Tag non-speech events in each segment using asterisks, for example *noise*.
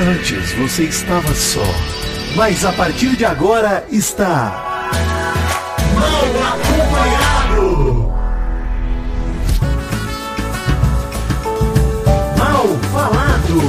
Antes você estava só, mas a partir de agora está. Mal acompanhado! Mal falado!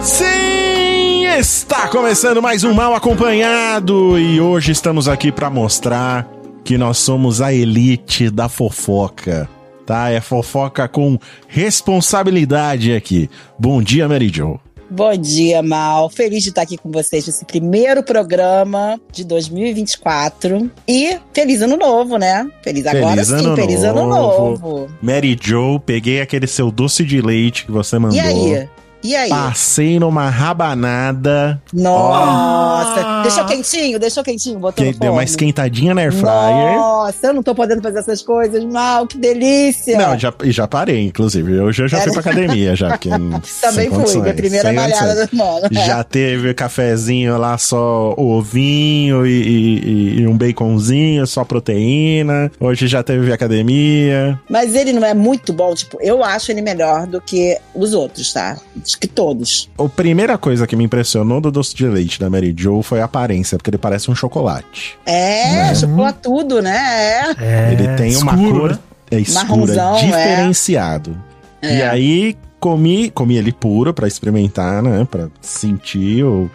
Sim, está começando mais um Mal Acompanhado e hoje estamos aqui para mostrar que nós somos a elite da fofoca, tá? É fofoca com responsabilidade aqui. Bom dia, Mary Jo. Bom dia, Mal. Feliz de estar aqui com vocês nesse primeiro programa de 2024. E feliz ano novo, né? Feliz agora Feliz sim, ano feliz ano novo. novo. Mary Jo, peguei aquele seu doce de leite que você mandou. E aí? E aí? Passei numa rabanada Nossa, deixou quentinho, deixou quentinho, botou que no deu uma esquentadinha na air fryer. Nossa, eu não tô podendo fazer essas coisas, Mal, que delícia. Não, já, e já parei, inclusive. Hoje eu já fui pra academia, já. Porque, *laughs* Também fui, condições, minha primeira malhada do. Já teve cafezinho lá, só ovinho e, e- e um baconzinho, só proteína. Hoje já teve academia. Mas ele não é muito bom, tipo, eu acho ele melhor do que os outros, tá? Acho que todos. A primeira coisa que me impressionou do doce de leite da Mary Jo foi a aparência, porque ele parece um chocolate. É, chocolatudo, né? É, ele tem uma escuro, cor né? é, escura, Marronzão, é. diferenciado. É. E aí comi, comi ele puro pra experimentar, né? Pra sentir o.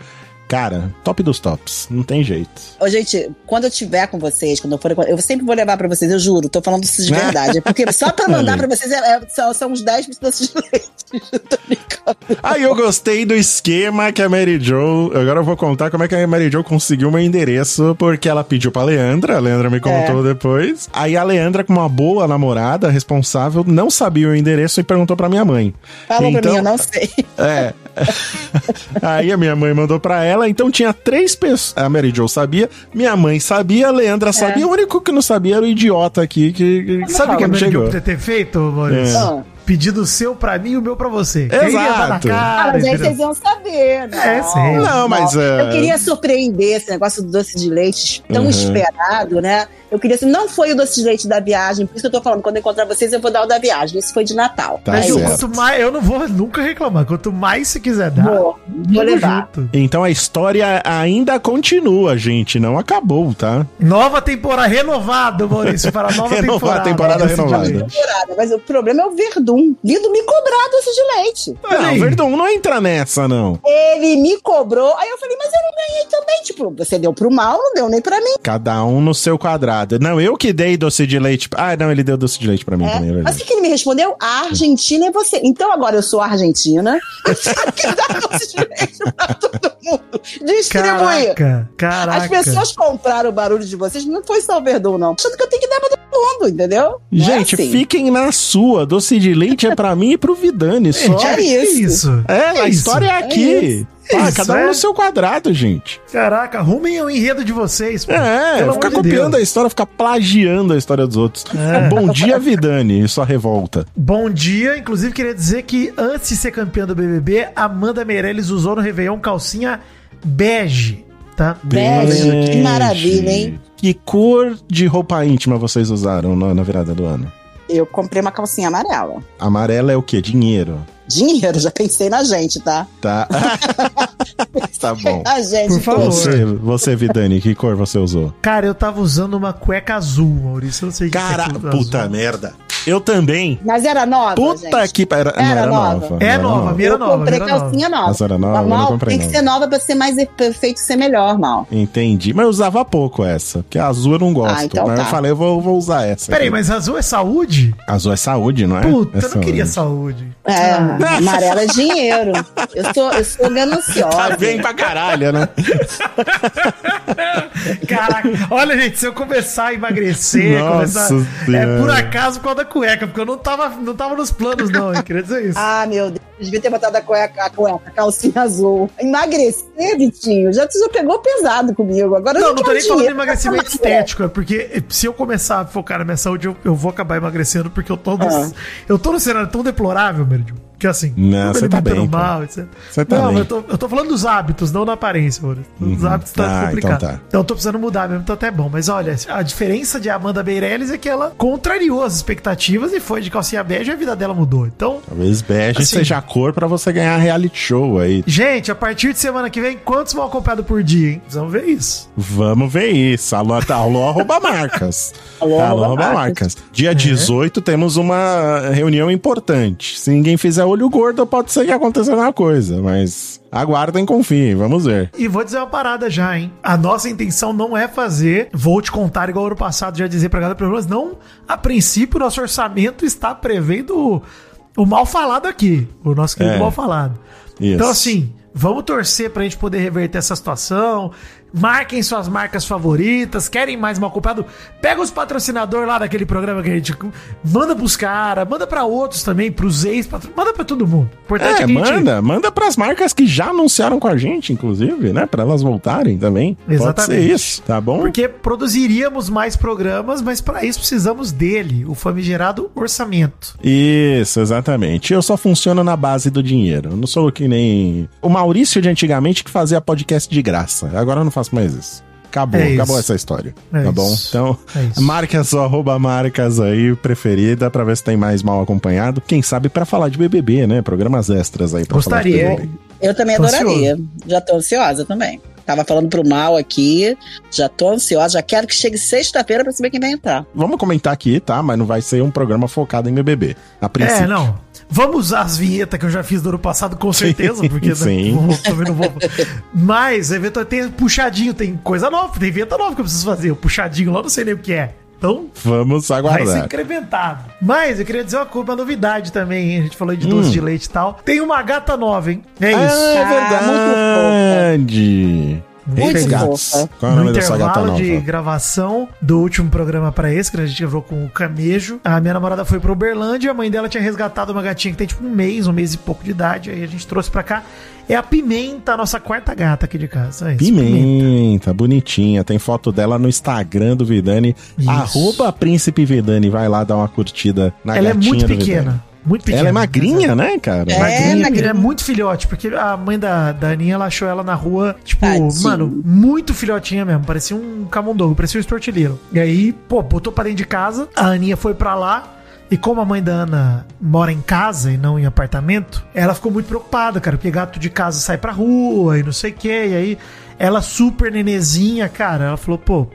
Cara, top dos tops. Não tem jeito. Ô, gente, quando eu tiver com vocês, quando eu for, eu sempre vou levar pra vocês, eu juro, tô falando isso de verdade. *laughs* Porque só pra mandar pra vocês é, é- são, são uns 10 doces de leite. Aí eu gostei do esquema que a Mary Jo. Agora eu vou contar como é que a Mary Jo conseguiu meu endereço, porque ela pediu pra Leandra, a Leandra me contou depois. Aí a Leandra, como uma boa namorada, responsável, não sabia o endereço e perguntou pra minha mãe. Falou pra Então- mim, eu não sei. É. *laughs* Aí a minha mãe mandou pra ela, então tinha três pessoas. A Mary Jo sabia, minha mãe sabia, a Leandra É. sabia, o único que não sabia era o idiota aqui que, que Sabe o que não eu chegou. podia ter feito, Maurício? Ah. Pedido o seu pra mim e o meu pra você. Exato. Ah, cara, mas aí vocês iam saber, né? É, sim. Não, mas, é- Eu queria surpreender esse negócio do doce de leite tão Uhum. esperado, né? Eu queria assim, não foi o doce de leite da viagem, por isso que eu tô falando, quando eu encontrar vocês, eu vou dar o da viagem. Esse foi de Natal. Tá Mas é Ju, quanto mais. Eu não vou nunca reclamar. Quanto mais você quiser dar. Vou, vou levar. junto. Então a história ainda continua, gente. Não acabou, tá? Nova temporada renovado, Maurício, para *laughs* a nova Renovar temporada. temporada Doce de renovada. temporada, Mas o problema é o Verdun. Lindo me cobrar doce de leite. Olha não, aí. Verdão, não entra nessa, não. Ele me cobrou. Aí eu falei, mas eu não ganhei também. Tipo, você deu pro mal, não deu nem pra mim. Cada um no seu quadrado. Não, eu que dei doce de leite. Ah, não, ele deu doce de leite pra mim É. também, é Mas o que, ele me respondeu? A Argentina é você. Então agora eu sou a Argentina. *laughs* que dá doce de leite pra todo mundo. Distribuir. Caraca, caraca. As pessoas compraram o barulho de vocês, não foi só o Verdun, não. Achando que eu tenho que dar pra todo mundo, entendeu? Não é Gente, assim. fiquem na sua. Doce de leite é pra mim e pro Vidani *laughs* só. Gente, É que isso. isso? É, a isso? história é aqui. Ah, Isso, cada um é. no seu quadrado, gente. Caraca, arrumem o enredo de vocês. pô. É, Pelo ficar copiando Deus. a história, ficar plagiando a história dos outros. É. Bom dia, Vidani, e sua revolta. Bom dia, inclusive queria dizer que antes de ser campeã do BBB, Amanda Meirelles usou no Réveillon calcinha bege, tá? Bege, que maravilha, hein? Que cor de roupa íntima vocês usaram na, na virada do ano? Eu comprei uma calcinha amarela. Amarela é o quê? Dinheiro. Dinheiro, já pensei na gente, tá? Tá. *laughs* tá bom. A gente. Por favor. Você, você, Vidani, que cor você usou? Cara, eu tava usando uma cueca azul, Maurício. Eu não sei o que Cara, que é puta azul. merda. Eu também. Mas era nova, Puta gente. que. Era, não, Era era nova. nova. É nova, minha era eu nova. comprei nova. calcinha nova. Mas era nova, eu não mal, comprei tem que nova. ser nova pra ser mais perfeito, ser melhor, mal. Entendi. Mas eu usava pouco essa. Porque a azul eu não gosto. Ah, então mas eu tá. falei, eu vou, vou usar essa. Peraí, mas azul é saúde? Azul é saúde, não é? Puta, é eu não queria saúde. É, Ah. amarela é dinheiro. *laughs* Eu sou, eu sou gananciosa. Tá bem pra caralho, né? Caraca, olha, gente, se eu começar a emagrecer, Nossa começar. É Senhora. por acaso por causa da cueca, porque eu não tava, não tava nos planos, não, eu queria dizer isso. *laughs* Ah, meu Deus. Eu devia ter botado a cueca, a cueca, a calcinha azul. Emagrecer, Vitinho, já, tu já pegou pesado comigo. Agora eu Não, não tô nem falando de dinheiro emagrecimento estético, é porque se eu começar a focar na minha saúde, eu, eu vou acabar emagrecendo, porque eu tô no, Ah. eu tô no cenário tão deplorável, Meridio, Que assim, Não, você tá alimentando bem, mal, etc. Você tá não, bem. eu tô, eu tô falando dos hábitos, não da aparência, Maurício. Os Uhum. hábitos tá Ah, complicado. então tá. Então eu tô precisando mudar mesmo, tá até bom. Mas olha, a diferença de Amanda Meirelles é que ela contrariou as expectativas e foi de calcinha bege e a vida dela mudou. Então, Talvez bege Assim. seja a cor pra você ganhar reality show aí. gente, a partir de semana que vem, quantos mal acompanhados por dia, hein? Precisamos ver isso. Vamos ver isso. Alô, tá, alô arroba marcas. *laughs* Alô, alô arroba arroba marcas. marcas. Dia 18 temos uma reunião importante. Se ninguém fizer olho gordo, pode ser que aconteça alguma coisa, mas aguardem, confiem, vamos ver. E vou dizer uma parada já, hein? A nossa intenção não é fazer, vou te contar igual ano passado, já dizer pra galera, pelo menos não, a princípio, nosso orçamento está prevendo o, o mal falado aqui, o nosso querido É. mal falado. Isso. Então, assim, vamos torcer pra gente poder reverter essa situação. Marquem suas marcas favoritas. Querem mais mal culpado? Pega os patrocinadores lá daquele programa que a gente manda pros caras, manda pra outros também, pros ex manda pra todo mundo. Importante É, gente- manda, manda pras marcas que já anunciaram com a gente, inclusive, né? Pra elas voltarem também. Pode Exatamente. ser isso, tá bom? Porque produziríamos mais programas, mas para isso precisamos dele, o famigerado orçamento. Isso, exatamente. Eu só funciono na base do dinheiro. Eu não sou que nem o Maurício de antigamente que fazia podcast de graça. Agora eu não faço mais isso. Acabou, É isso. acabou essa história. É tá bom? isso. Então, É marque a sua arroba marcas aí preferida pra ver se tem mais mal acompanhado. Quem sabe pra falar de BBB, né? Programas extras aí pra Gostaria. falar de BBB. Eu também Tô adoraria. Já tô ansiosa também. Tava falando pro mal aqui, já tô ansiosa, já quero que chegue sexta-feira pra saber quem vai entrar. Vamos comentar aqui, tá? Mas não vai ser um programa focado em BBB. A princípio. É, não. Vamos usar as vinhetas que eu já fiz do ano passado, com certeza, porque né, sim. também não vou. Mas, eventualmente, tem puxadinho, tem coisa nova, tem vinheta nova que eu preciso fazer. O puxadinho lá, não sei nem o que é. Então, Vamos vai ser aguardar. incrementado. Mas eu queria dizer uma, uma novidade também, hein? A gente falou de Hum. doce de leite e tal. Tem uma gata nova, hein? É isso. Ah, é Ah, verdade. Muito Eita, fofa. gatos. Qual é o no nome dessa gata intervalo nova? de gravação do último programa pra esse, que a gente gravou com o Camejo, a minha namorada foi pra Uberlândia e a mãe dela tinha resgatado uma gatinha que tem tipo um mês, um mês e pouco de idade. Aí a gente trouxe pra cá. É a Pimenta, a nossa quarta gata aqui de casa. É isso, Pimenta, bonitinha. Tem foto dela no Instagram do Vidani. Isso. Arroba Príncipe Vidani. Vai lá dar uma curtida na Ela é gatinha muito do Vidani. Muito pequena. Ela é magrinha, né, cara? É. Magrinha, magrinha. é muito filhote, porque a mãe da, da Aninha, ela achou ela na rua, tipo, Tadinho. mano, muito filhotinha mesmo, parecia um camundongo, parecia um estortilheiro. E aí, pô, botou pra dentro de casa, a Aninha foi pra lá, e como a mãe da Ana mora em casa e não em apartamento, ela ficou muito preocupada, cara, porque gato de casa sai pra rua e não sei o que, e aí ela super nenezinha, cara, ela falou, pô,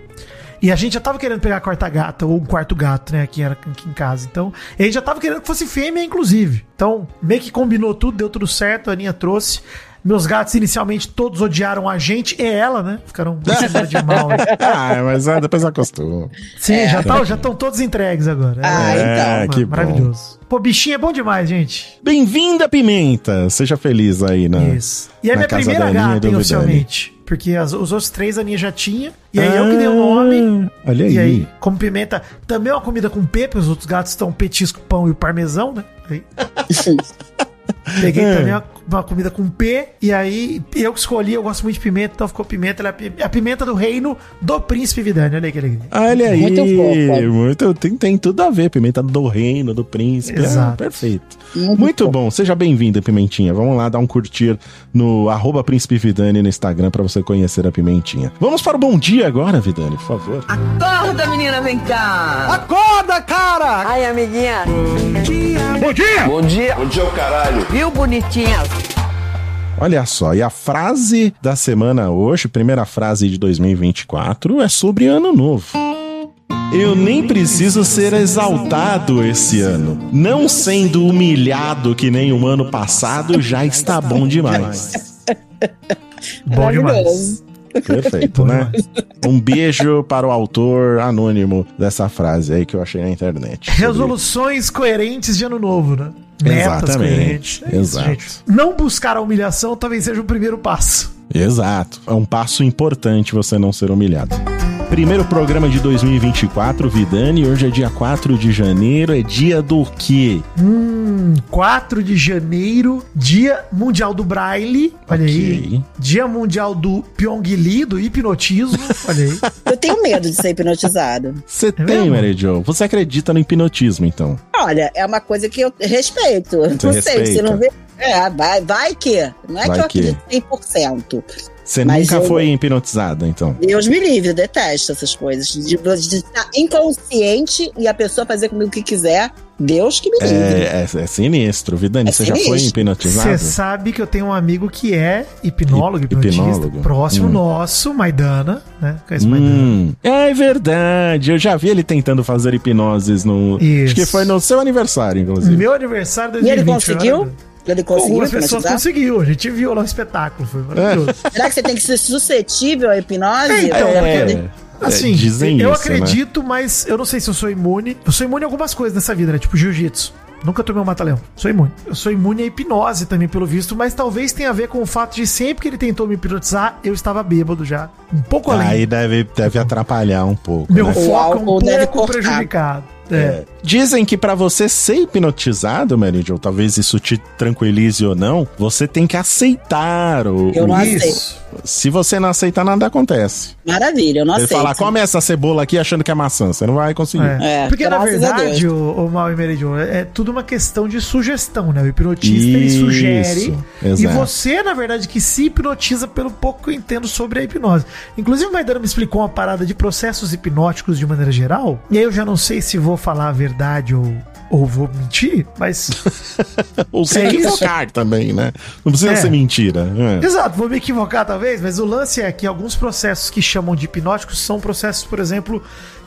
e a gente já tava querendo pegar a quarta gata, ou um quarto gato, né, aqui, era aqui em casa. Então, a gente já tava querendo que fosse fêmea, inclusive. Então, meio que combinou tudo, deu tudo certo, a Aninha trouxe. Meus gatos inicialmente todos odiaram a gente e ela, né? Ficaram *laughs* muito de mal. ah, mas ah, depois acostuma. Sim, já tá- já estão todos entregues agora. Ah, É, então. que bom. maravilhoso. Pô, bichinho é bom demais, gente. Bem-vinda, Pimenta. Seja feliz aí, né? Isso. E é minha primeira gata, oficialmente. Porque as- os outros três a Aninha já tinha. E aí eu que dei o nome. Ah, Olha aí. E aí, como pimenta, também é uma comida com P, porque os outros gatos estão petisco, pão e o parmesão, né? Aí, *laughs* peguei É. também uma, uma comida com P, e aí eu que escolhi, eu gosto muito de pimenta, então ficou pimenta, ela é a pi- a pimenta do reino do príncipe Vidani. Olha aí que alegria. Olha aí, Muito fofa. muito, tem, tem tudo a ver, pimenta do reino, do príncipe, Exato. Ah, perfeito. Muito Muito, fofa. bom, seja bem-vinda, Pimentinha. Vamos lá dar um curtir no arroba Príncipe Vidani no Instagram pra você conhecer a Pimentinha. Vamos para o bom dia agora, Vidani, por favor. Acorda, menina, vem cá. Acorda, cara! Ai, amiguinha. Bom dia! Bom dia. Bom dia, o caralho. Viu, bonitinha? Olha só, e a frase da semana hoje, primeira frase de 2024, é sobre Ano Novo. Eu nem preciso ser exaltado esse ano. Não sendo humilhado que nem o ano passado, já está bom demais. Bom demais. Perfeito, né? Um beijo para o autor anônimo dessa frase aí que eu achei na internet. Sobre- Resoluções coerentes de ano novo, né? Exatamente, É isso, exato. gente. Não buscar a humilhação talvez seja o primeiro passo. Exato. É um passo importante você não ser humilhado. Primeiro programa de 2024, Vidani. Hoje é dia 4 de janeiro. É dia do quê? Hum, 4 de janeiro, Dia Mundial do Braille. Olha aí. Ok. Dia Mundial do Pyongyi, do hipnotismo. Olha aí. *laughs* Eu tenho medo de ser hipnotizado. Você tem, mesmo? Mary Jo. Você acredita no hipnotismo, então? Olha, é uma coisa que eu respeito. não sei, respeita. você não vê. É, vai, vai que. Não é Vai que eu acredito 100%. Você Mas nunca eu- foi hipnotizada, então? Deus me livre, eu detesto essas coisas. De, de estar inconsciente e a pessoa fazer comigo o que quiser. Deus que me livre. É, é, é sinistro. Vidani, É você já foi sinistro. hipnotizado? Você sabe que eu tenho um amigo que é hipnólogo, Hip- hipnotista, hipnólogo. próximo Hum. nosso, Maidana, né? Conhece o Maidana? Hum, é verdade. Eu já vi ele tentando fazer hipnoses no. Isso. Acho que foi no seu aniversário, inclusive. Meu aniversário E 2020. ele conseguiu? Ele conseguiu Algumas pessoas conseguiu, a gente viu lá o espetáculo, foi maravilhoso. Será que você tem que ser suscetível à hipnose? É, então, É, poder- Assim, é, dizem eu isso, né? acredito, mas eu não sei se eu sou imune. Eu sou imune a algumas coisas nessa vida, né? Tipo jiu-jitsu. Nunca tomei um mata-leão. Sou imune. Eu sou imune à hipnose também, pelo visto, mas talvez tenha a ver com o fato de sempre que ele tentou me hipnotizar, eu estava bêbado já. Um pouco além. Aí deve, deve atrapalhar um pouco. Meu né? foco é um pouco prejudicado. É. É. Dizem que pra você ser hipnotizado, Mary Jo, talvez isso te tranquilize ou não, você tem que aceitar o. Eu não aceito. Se você não aceitar, nada acontece. Maravilha, eu não Ele aceito. falar, come essa cebola aqui achando que é maçã, você não vai conseguir. É. É, Porque na verdade, o, o Mal e Meridion, é, é tudo uma questão de sugestão, né? O hipnotista ele Isso, sugere e exato. você, na verdade, que se hipnotiza pelo pouco que eu entendo sobre a hipnose. Inclusive, o Maidana me explicou uma parada de processos hipnóticos de maneira geral, e aí eu já não sei se vou falar a verdade ou, ou vou mentir, mas. *laughs* Ou se É isso. equivocar também, né? Não precisa É. ser mentira. É. Exato, vou me equivocar talvez, mas o lance é que alguns processos que chamam de hipnóticos são processos, por exemplo,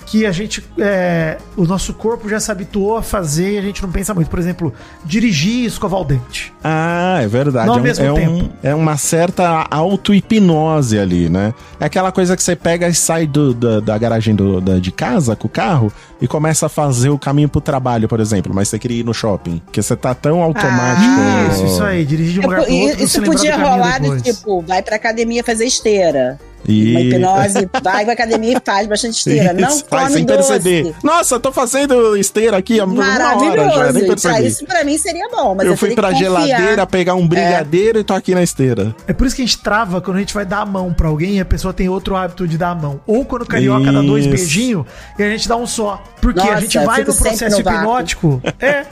que a gente. é, o nosso corpo já se habituou a fazer e a gente não pensa muito. Por exemplo, dirigir e escovar o dente. Ah, é verdade. Não ao é, um- mesmo é, um- tempo. é uma certa auto-hipnose ali, né? É aquela coisa que você pega e sai do- da, da garagem do- da- de casa com o carro e começa a fazer o caminho pro trabalho, por exemplo, mas você queria ir no shopping. Porque você tá tão automático. Ah, Isso, isso aí, dirigir de um É, lugar pro outro. isso podia rolar do tipo, vai pra academia fazer esteira. E... Uma hipnose, vai pra academia e faz bastante *laughs* esteira. Não Isso, faz come sem doce. perceber. Nossa, eu tô fazendo esteira aqui há uma hora já, nem Maravilhoso. percebi. Isso pra mim seria bom, mas eu, eu fui pra geladeira pegar um brigadeiro e tô aqui na esteira. É por isso que a gente trava quando a gente vai dar a mão pra alguém e a pessoa tem outro hábito de dar a mão. Ou quando o carioca dá dois Isso. beijinhos e a gente dá um só. Porque a Nossa, gente eu vai no processo no hipnótico. *laughs* É.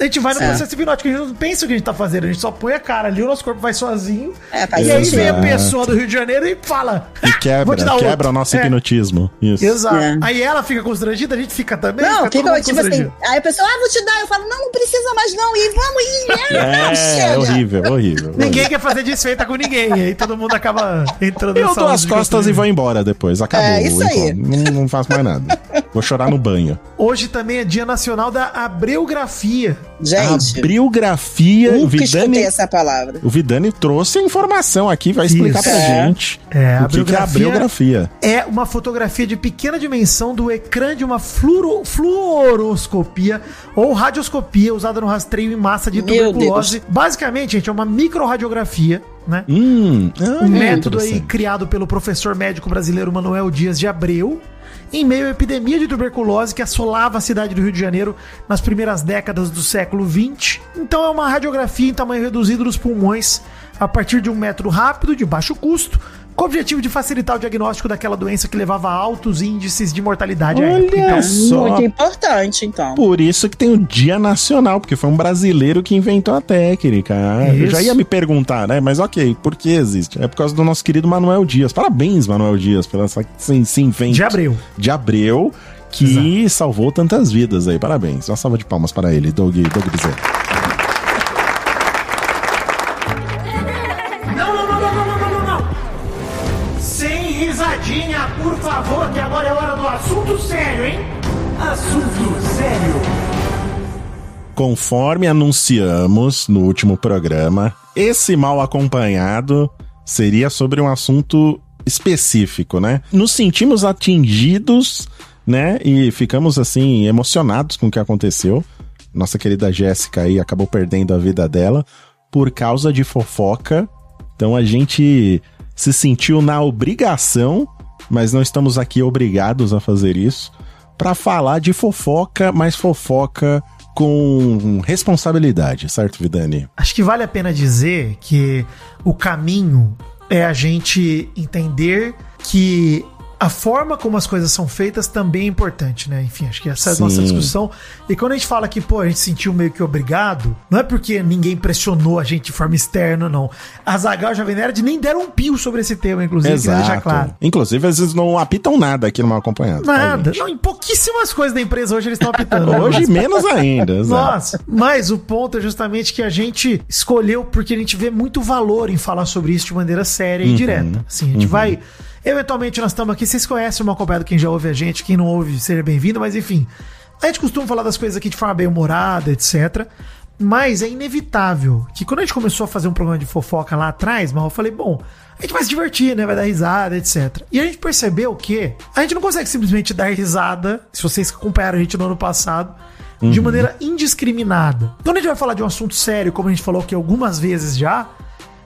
A gente vai no É. processo hipnótico, a gente não pensa o que a gente tá fazendo, a gente só põe a cara ali, o nosso corpo vai sozinho. É, e aí vem a Exato. pessoa do Rio de Janeiro e fala. E *laughs* Vou quebra, te dar quebra outro. o nosso É. hipnotismo. Isso. Exato. É. Aí ela fica constrangida, a gente fica também. Não, fica todo fica mundo tipo assim. Aí a pessoa, ah, vou te dar. Eu falo, não, não precisa mais não. E vamos ir. *laughs* É, não, É, horrível, horrível. Ninguém quer fazer desfeita com ninguém. Aí todo mundo acaba entrando Eu dou as costas e vou embora depois. Acabou. É, isso o aí. Não, não faço mais nada. Vou chorar no banho. Hoje também é Dia Nacional da Abreografia. Gente, Abriografia. O nunca escutei Vidani, essa palavra. o Vidani trouxe a informação aqui, vai explicar Isso. pra É. gente. É, o que, que é abriografia. é uma fotografia de pequena dimensão do ecrã de uma fluoro, fluoroscopia ou radioscopia usada no rastreio em massa de tuberculose. Basicamente, gente, é uma microradiografia, né? Hum, Um método aí criado pelo professor médico brasileiro Manuel Dias de Abreu, em meio à epidemia de tuberculose que assolava a cidade do Rio de Janeiro nas primeiras décadas do século XX. Então é uma radiografia em tamanho reduzido dos pulmões a partir de um método rápido, de baixo custo, com o objetivo de facilitar o diagnóstico daquela doença que levava a altos índices de mortalidade. Olha Então, só. Muito importante, então. Por isso que tem o Dia Nacional, porque foi um brasileiro que inventou a técnica. Eu Isso. já ia me perguntar, né? Mas ok, por que existe? É por causa do nosso querido Manuel Dias. Parabéns, Manuel Dias, pela essa, esse, esse invento de Abreu. de Abreu, que salvou tantas vidas aí. Parabéns. Uma salva de palmas para ele, Doug, Doug Bezerra. Por favor, que agora é hora do assunto sério, hein? Assunto sério. Conforme anunciamos no último programa, esse mal acompanhado seria sobre um assunto específico, né? Nos sentimos atingidos, né? E ficamos assim emocionados com o que aconteceu. Nossa querida Jéssica aí acabou perdendo a vida dela por causa de fofoca. Então a gente se sentiu na obrigação mas não estamos aqui obrigados a fazer isso para falar de fofoca, mas fofoca com responsabilidade, certo, Vidani? Acho que vale a pena dizer que o caminho é a gente entender que a forma como as coisas são feitas também é importante, né? Enfim, acho que essa é a Sim. nossa discussão. E quando a gente fala que, pô, a gente se sentiu meio que obrigado, não é porque ninguém pressionou a gente de forma externa, não. A Zagal e a Jovem Nerd nem deram um pio sobre esse tema, inclusive, queria deixar claro. Inclusive, às vezes não apitam nada aqui no mal acompanhado. tá, Nada. Não, em pouquíssimas coisas da empresa hoje eles estão apitando. né? Hoje menos ainda. *laughs* exato. Nossa, mas o ponto é justamente que a gente escolheu porque a gente vê muito valor em falar sobre isso de maneira séria Uhum. e direta. Assim, a gente vai. Eventualmente nós estamos aqui, vocês conhecem o mal acompanhado, quem já ouve a gente, quem não ouve, seja bem-vindo, mas enfim. A gente costuma falar das coisas aqui de forma bem humorada, etc. Mas é inevitável que quando a gente começou a fazer um programa de fofoca lá atrás, mal, eu falei, bom, a gente vai se divertir, né? Vai dar risada, etc. E a gente percebeu que a gente não consegue simplesmente dar risada, se vocês acompanharam a gente no ano passado, de maneira indiscriminada. Quando a gente vai falar de um assunto sério, como a gente falou aqui algumas vezes já,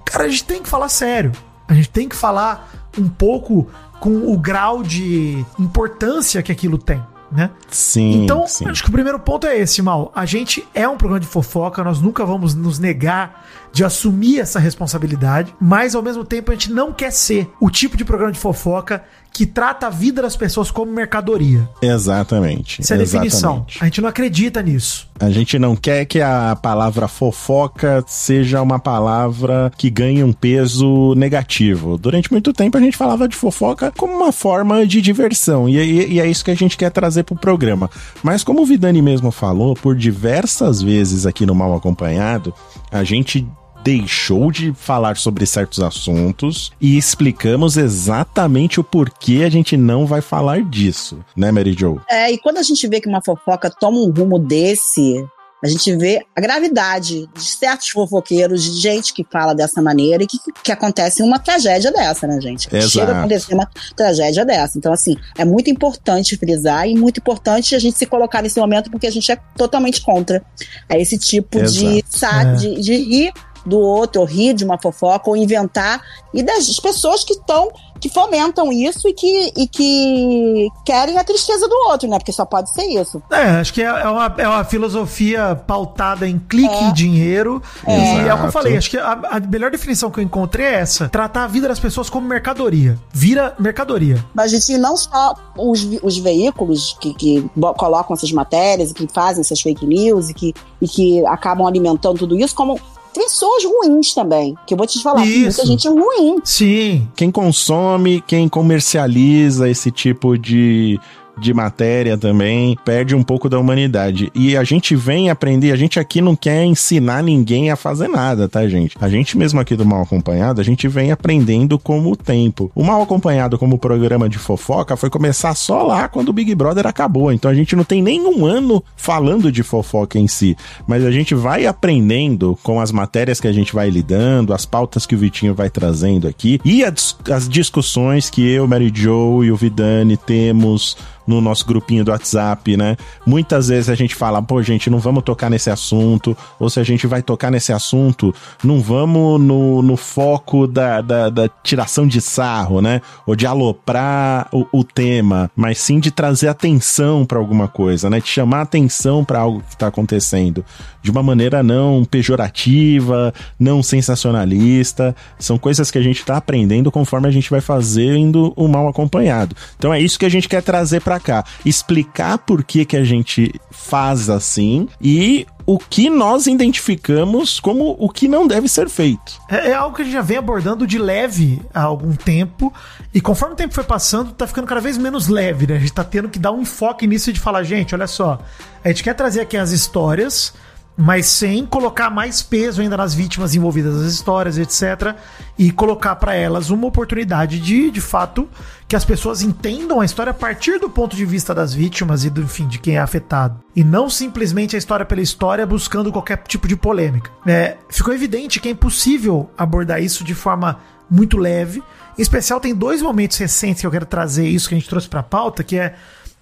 cara, a gente tem que falar sério. A gente tem que falar um pouco com o grau de importância que aquilo tem, né? Sim. Então, sim. acho que o primeiro ponto é esse, Mal. A gente é um programa de fofoca, nós nunca vamos nos negar de assumir essa responsabilidade, mas ao mesmo tempo a gente não quer ser o tipo de programa de fofoca que trata a vida das pessoas como mercadoria. Exatamente. Essa é a definição. exatamente. A gente não acredita nisso. A gente não quer que a palavra fofoca seja uma palavra que ganhe um peso negativo. Durante muito tempo a gente falava de fofoca como uma forma de diversão, e, e- e é isso que a gente quer trazer pro programa. Mas como o Vidani mesmo falou, por diversas vezes aqui no Mal Acompanhado, a gente deixou de falar sobre certos assuntos e explicamos exatamente o porquê a gente não vai falar disso, né, Mary Jo? É, e quando a gente vê que uma fofoca toma um rumo desse, a gente vê a gravidade de certos fofoqueiros, de gente que fala dessa maneira e que, que acontece uma tragédia dessa, né, gente? Que Exato. Chega a acontecer uma tragédia dessa. Então, assim, é muito importante frisar e muito importante a gente se colocar nesse momento porque a gente é totalmente contra a esse tipo de, Exato. sa- É. de, de rir do outro, ou rir de uma fofoca, ou inventar, e das pessoas que estão, que fomentam isso e que, e que querem a tristeza do outro, né? Porque só pode ser isso. É, acho que é é uma, é uma filosofia pautada em clique É. e dinheiro. E é o que eu Exato. falei, acho que a, a melhor definição que eu encontrei é essa: tratar a vida das pessoas como mercadoria. Vira mercadoria. Mas, gente, não só os, os veículos que, que colocam essas matérias e que fazem essas fake news e que, e que acabam alimentando tudo isso, como pessoas ruins também. Que eu vou te falar, Isso. muita gente ruim. Sim. quem consome, quem comercializa esse tipo de, de matéria também perde um pouco da humanidade. E a gente vem aprender, a gente aqui não quer ensinar ninguém a fazer nada, tá, gente? A gente mesmo aqui do Mal Acompanhado, a gente vem aprendendo com o tempo. O Mal Acompanhado como programa de fofoca foi começar só lá quando o Big Brother acabou. Então a gente não tem nenhum ano falando de fofoca em si, mas a gente vai aprendendo com as matérias que a gente vai lidando, as pautas que o Vitinho vai trazendo aqui e as, discussões que eu, Mary Joe e o Vidani temos no nosso grupinho do WhatsApp, né? Muitas vezes a gente fala, pô, gente, não vamos tocar nesse assunto, ou se a gente vai tocar nesse assunto, não vamos no, no foco da, da, da tiração de sarro, né? Ou de aloprar o, o tema, mas sim de trazer atenção para alguma coisa, né? De chamar atenção para algo que tá acontecendo de uma maneira não pejorativa, não sensacionalista. São coisas que a gente tá aprendendo conforme a gente vai fazendo o mal acompanhado. Então é isso que a gente quer trazer para cá, explicar por que que a gente faz assim e o que nós identificamos como o que não deve ser feito. É, é algo que a gente já vem abordando de leve há algum tempo. E conforme o tempo foi passando, tá ficando cada vez menos leve, né? A gente tá tendo que dar um enfoque nisso de falar, gente, olha só, a gente quer trazer aqui as histórias, mas sem colocar mais peso ainda nas vítimas envolvidas nas histórias, etc. E colocar pra elas uma oportunidade de, de fato, que as pessoas entendam a história a partir do ponto de vista das vítimas e do, enfim, de quem é afetado. E não simplesmente a história pela história buscando qualquer tipo de polêmica. É, ficou evidente que é impossível abordar isso de forma muito leve. Em especial, tem dois momentos recentes que eu quero trazer isso que a gente trouxe pra pauta, que é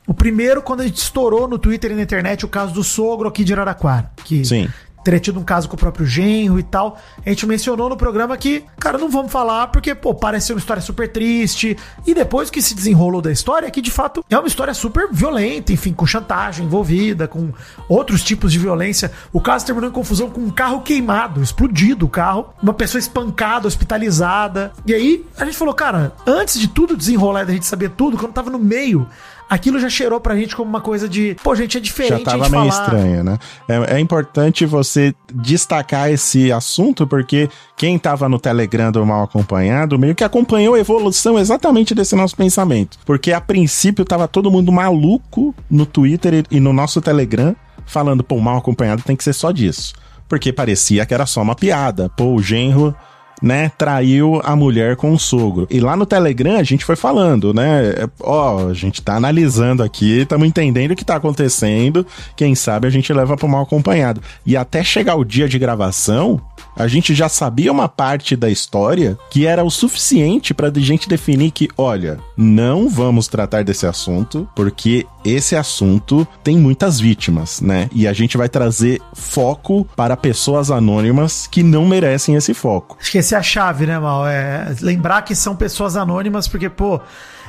o primeiro, quando a gente estourou no Twitter e na internet o caso do sogro aqui de Araraquara. Que Sim. teria tido um caso com o próprio genro e tal. A gente mencionou no programa que, cara, não vamos falar porque, pô, parece uma história super triste. E depois que se desenrolou da história, é que de fato é uma história super violenta, enfim, com chantagem envolvida, com outros tipos de violência. O caso terminou em confusão com um carro queimado, explodido o carro, uma pessoa espancada, hospitalizada. E aí a gente falou, cara, antes de tudo desenrolar, da gente saber tudo, quando tava no meio aquilo já cheirou pra gente como uma coisa de, pô, gente, é diferente Já tava meio falar. estranho, né? É, é importante você destacar esse assunto, porque quem tava no Telegram do Mal Acompanhado meio que acompanhou a evolução exatamente desse nosso pensamento. Porque a princípio tava todo mundo maluco no Twitter e e no nosso Telegram, falando, pô, o Mal Acompanhado tem que ser só disso. Porque parecia que era só uma piada. Pô, o genro né, traiu a mulher com o sogro. E lá no Telegram a gente foi falando, né? é, Ó, a gente tá analisando aqui, estamos entendendo o que tá acontecendo. Quem sabe a gente leva pro mal acompanhado. E até chegar o dia de gravação, a gente já sabia uma parte da história que era o suficiente pra gente definir que, olha, não vamos tratar desse assunto, porque esse assunto tem muitas vítimas, né? E a gente vai trazer foco para pessoas anônimas que não merecem esse foco. Essa é a chave, né, Mal? É lembrar que são pessoas anônimas, porque, pô,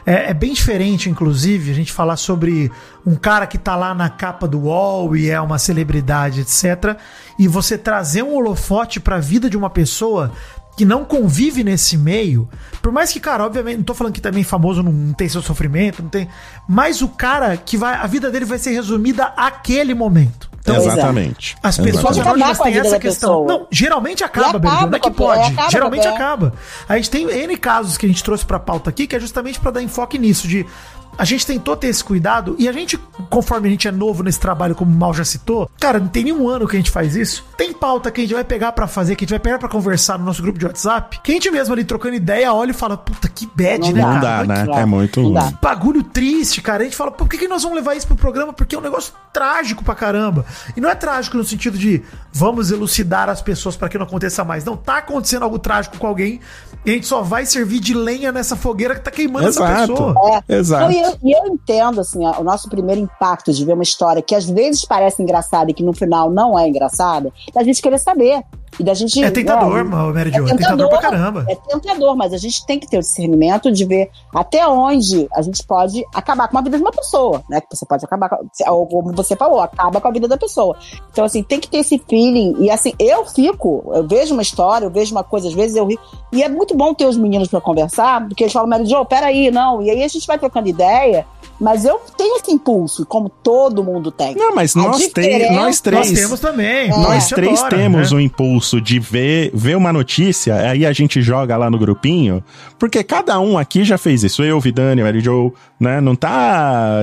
é, é bem diferente, inclusive, a gente falar sobre um cara que tá lá na capa do UOL e é uma celebridade, etc. E você trazer um holofote pra vida de uma pessoa que não convive nesse meio, por mais que, cara, obviamente, não tô falando que também famoso não, não tem seu sofrimento, não tem. Mas o cara que vai. A vida dele vai ser resumida àquele momento. Então. Exatamente. as pessoas anônimas têm essa questão. pessoa. Não, geralmente acaba, Bernardo. Não é que pode. acaba geralmente acaba. A gente tem N casos que a gente trouxe pra pauta aqui, que é justamente pra dar enfoque nisso, de a gente tentou ter esse cuidado e a gente, conforme a gente é novo nesse trabalho, como o Mal já citou, cara, não tem nenhum ano que a gente faz isso. Tem pauta que a gente vai pegar pra fazer, que a gente vai pegar pra conversar no nosso grupo de WhatsApp, que a gente mesmo ali trocando ideia olha e fala, puta, que bad, Não né, dá. Não cara? dá, Olha né? dá. É muito Não dá. bagulho triste, cara. A gente fala, por que, que nós vamos levar isso pro programa? Porque é um negócio trágico pra caramba. E não é trágico no sentido de vamos elucidar as pessoas pra que não aconteça mais. Não, tá acontecendo algo trágico com alguém e a gente só vai servir de lenha nessa fogueira que tá queimando essa Exato. pessoa. É. Exato. E, eu, eu entendo, assim, a- o nosso primeiro impacto de ver uma história que às vezes parece engraçada e que no final não é engraçada, da gente querer saber. E da gente. É tentador, né, Mary Jo. É tentador pra caramba. É tentador, mas a gente tem que ter o discernimento de ver até onde a gente pode acabar com a vida de uma pessoa, né? Que você pode acabar com, ou como você falou, acaba com a vida da pessoa. Então, assim, tem que ter esse feeling. E assim, eu fico, eu vejo uma história, eu vejo uma coisa, às vezes eu rio. E é muito bom ter os meninos pra conversar, porque eles falam, Mary Jo, peraí, não. E aí a gente vai trocando ideia. Mas eu tenho esse impulso, como todo mundo tem. Não, mas A nós, três, diferença- nós três. Nós temos também. Nós A gente três adora, temos né? o impulso de ver, ver uma notícia, aí a gente joga lá no grupinho, porque cada um aqui já fez isso. Eu, Vidani, Mary Joe, né? Não tá.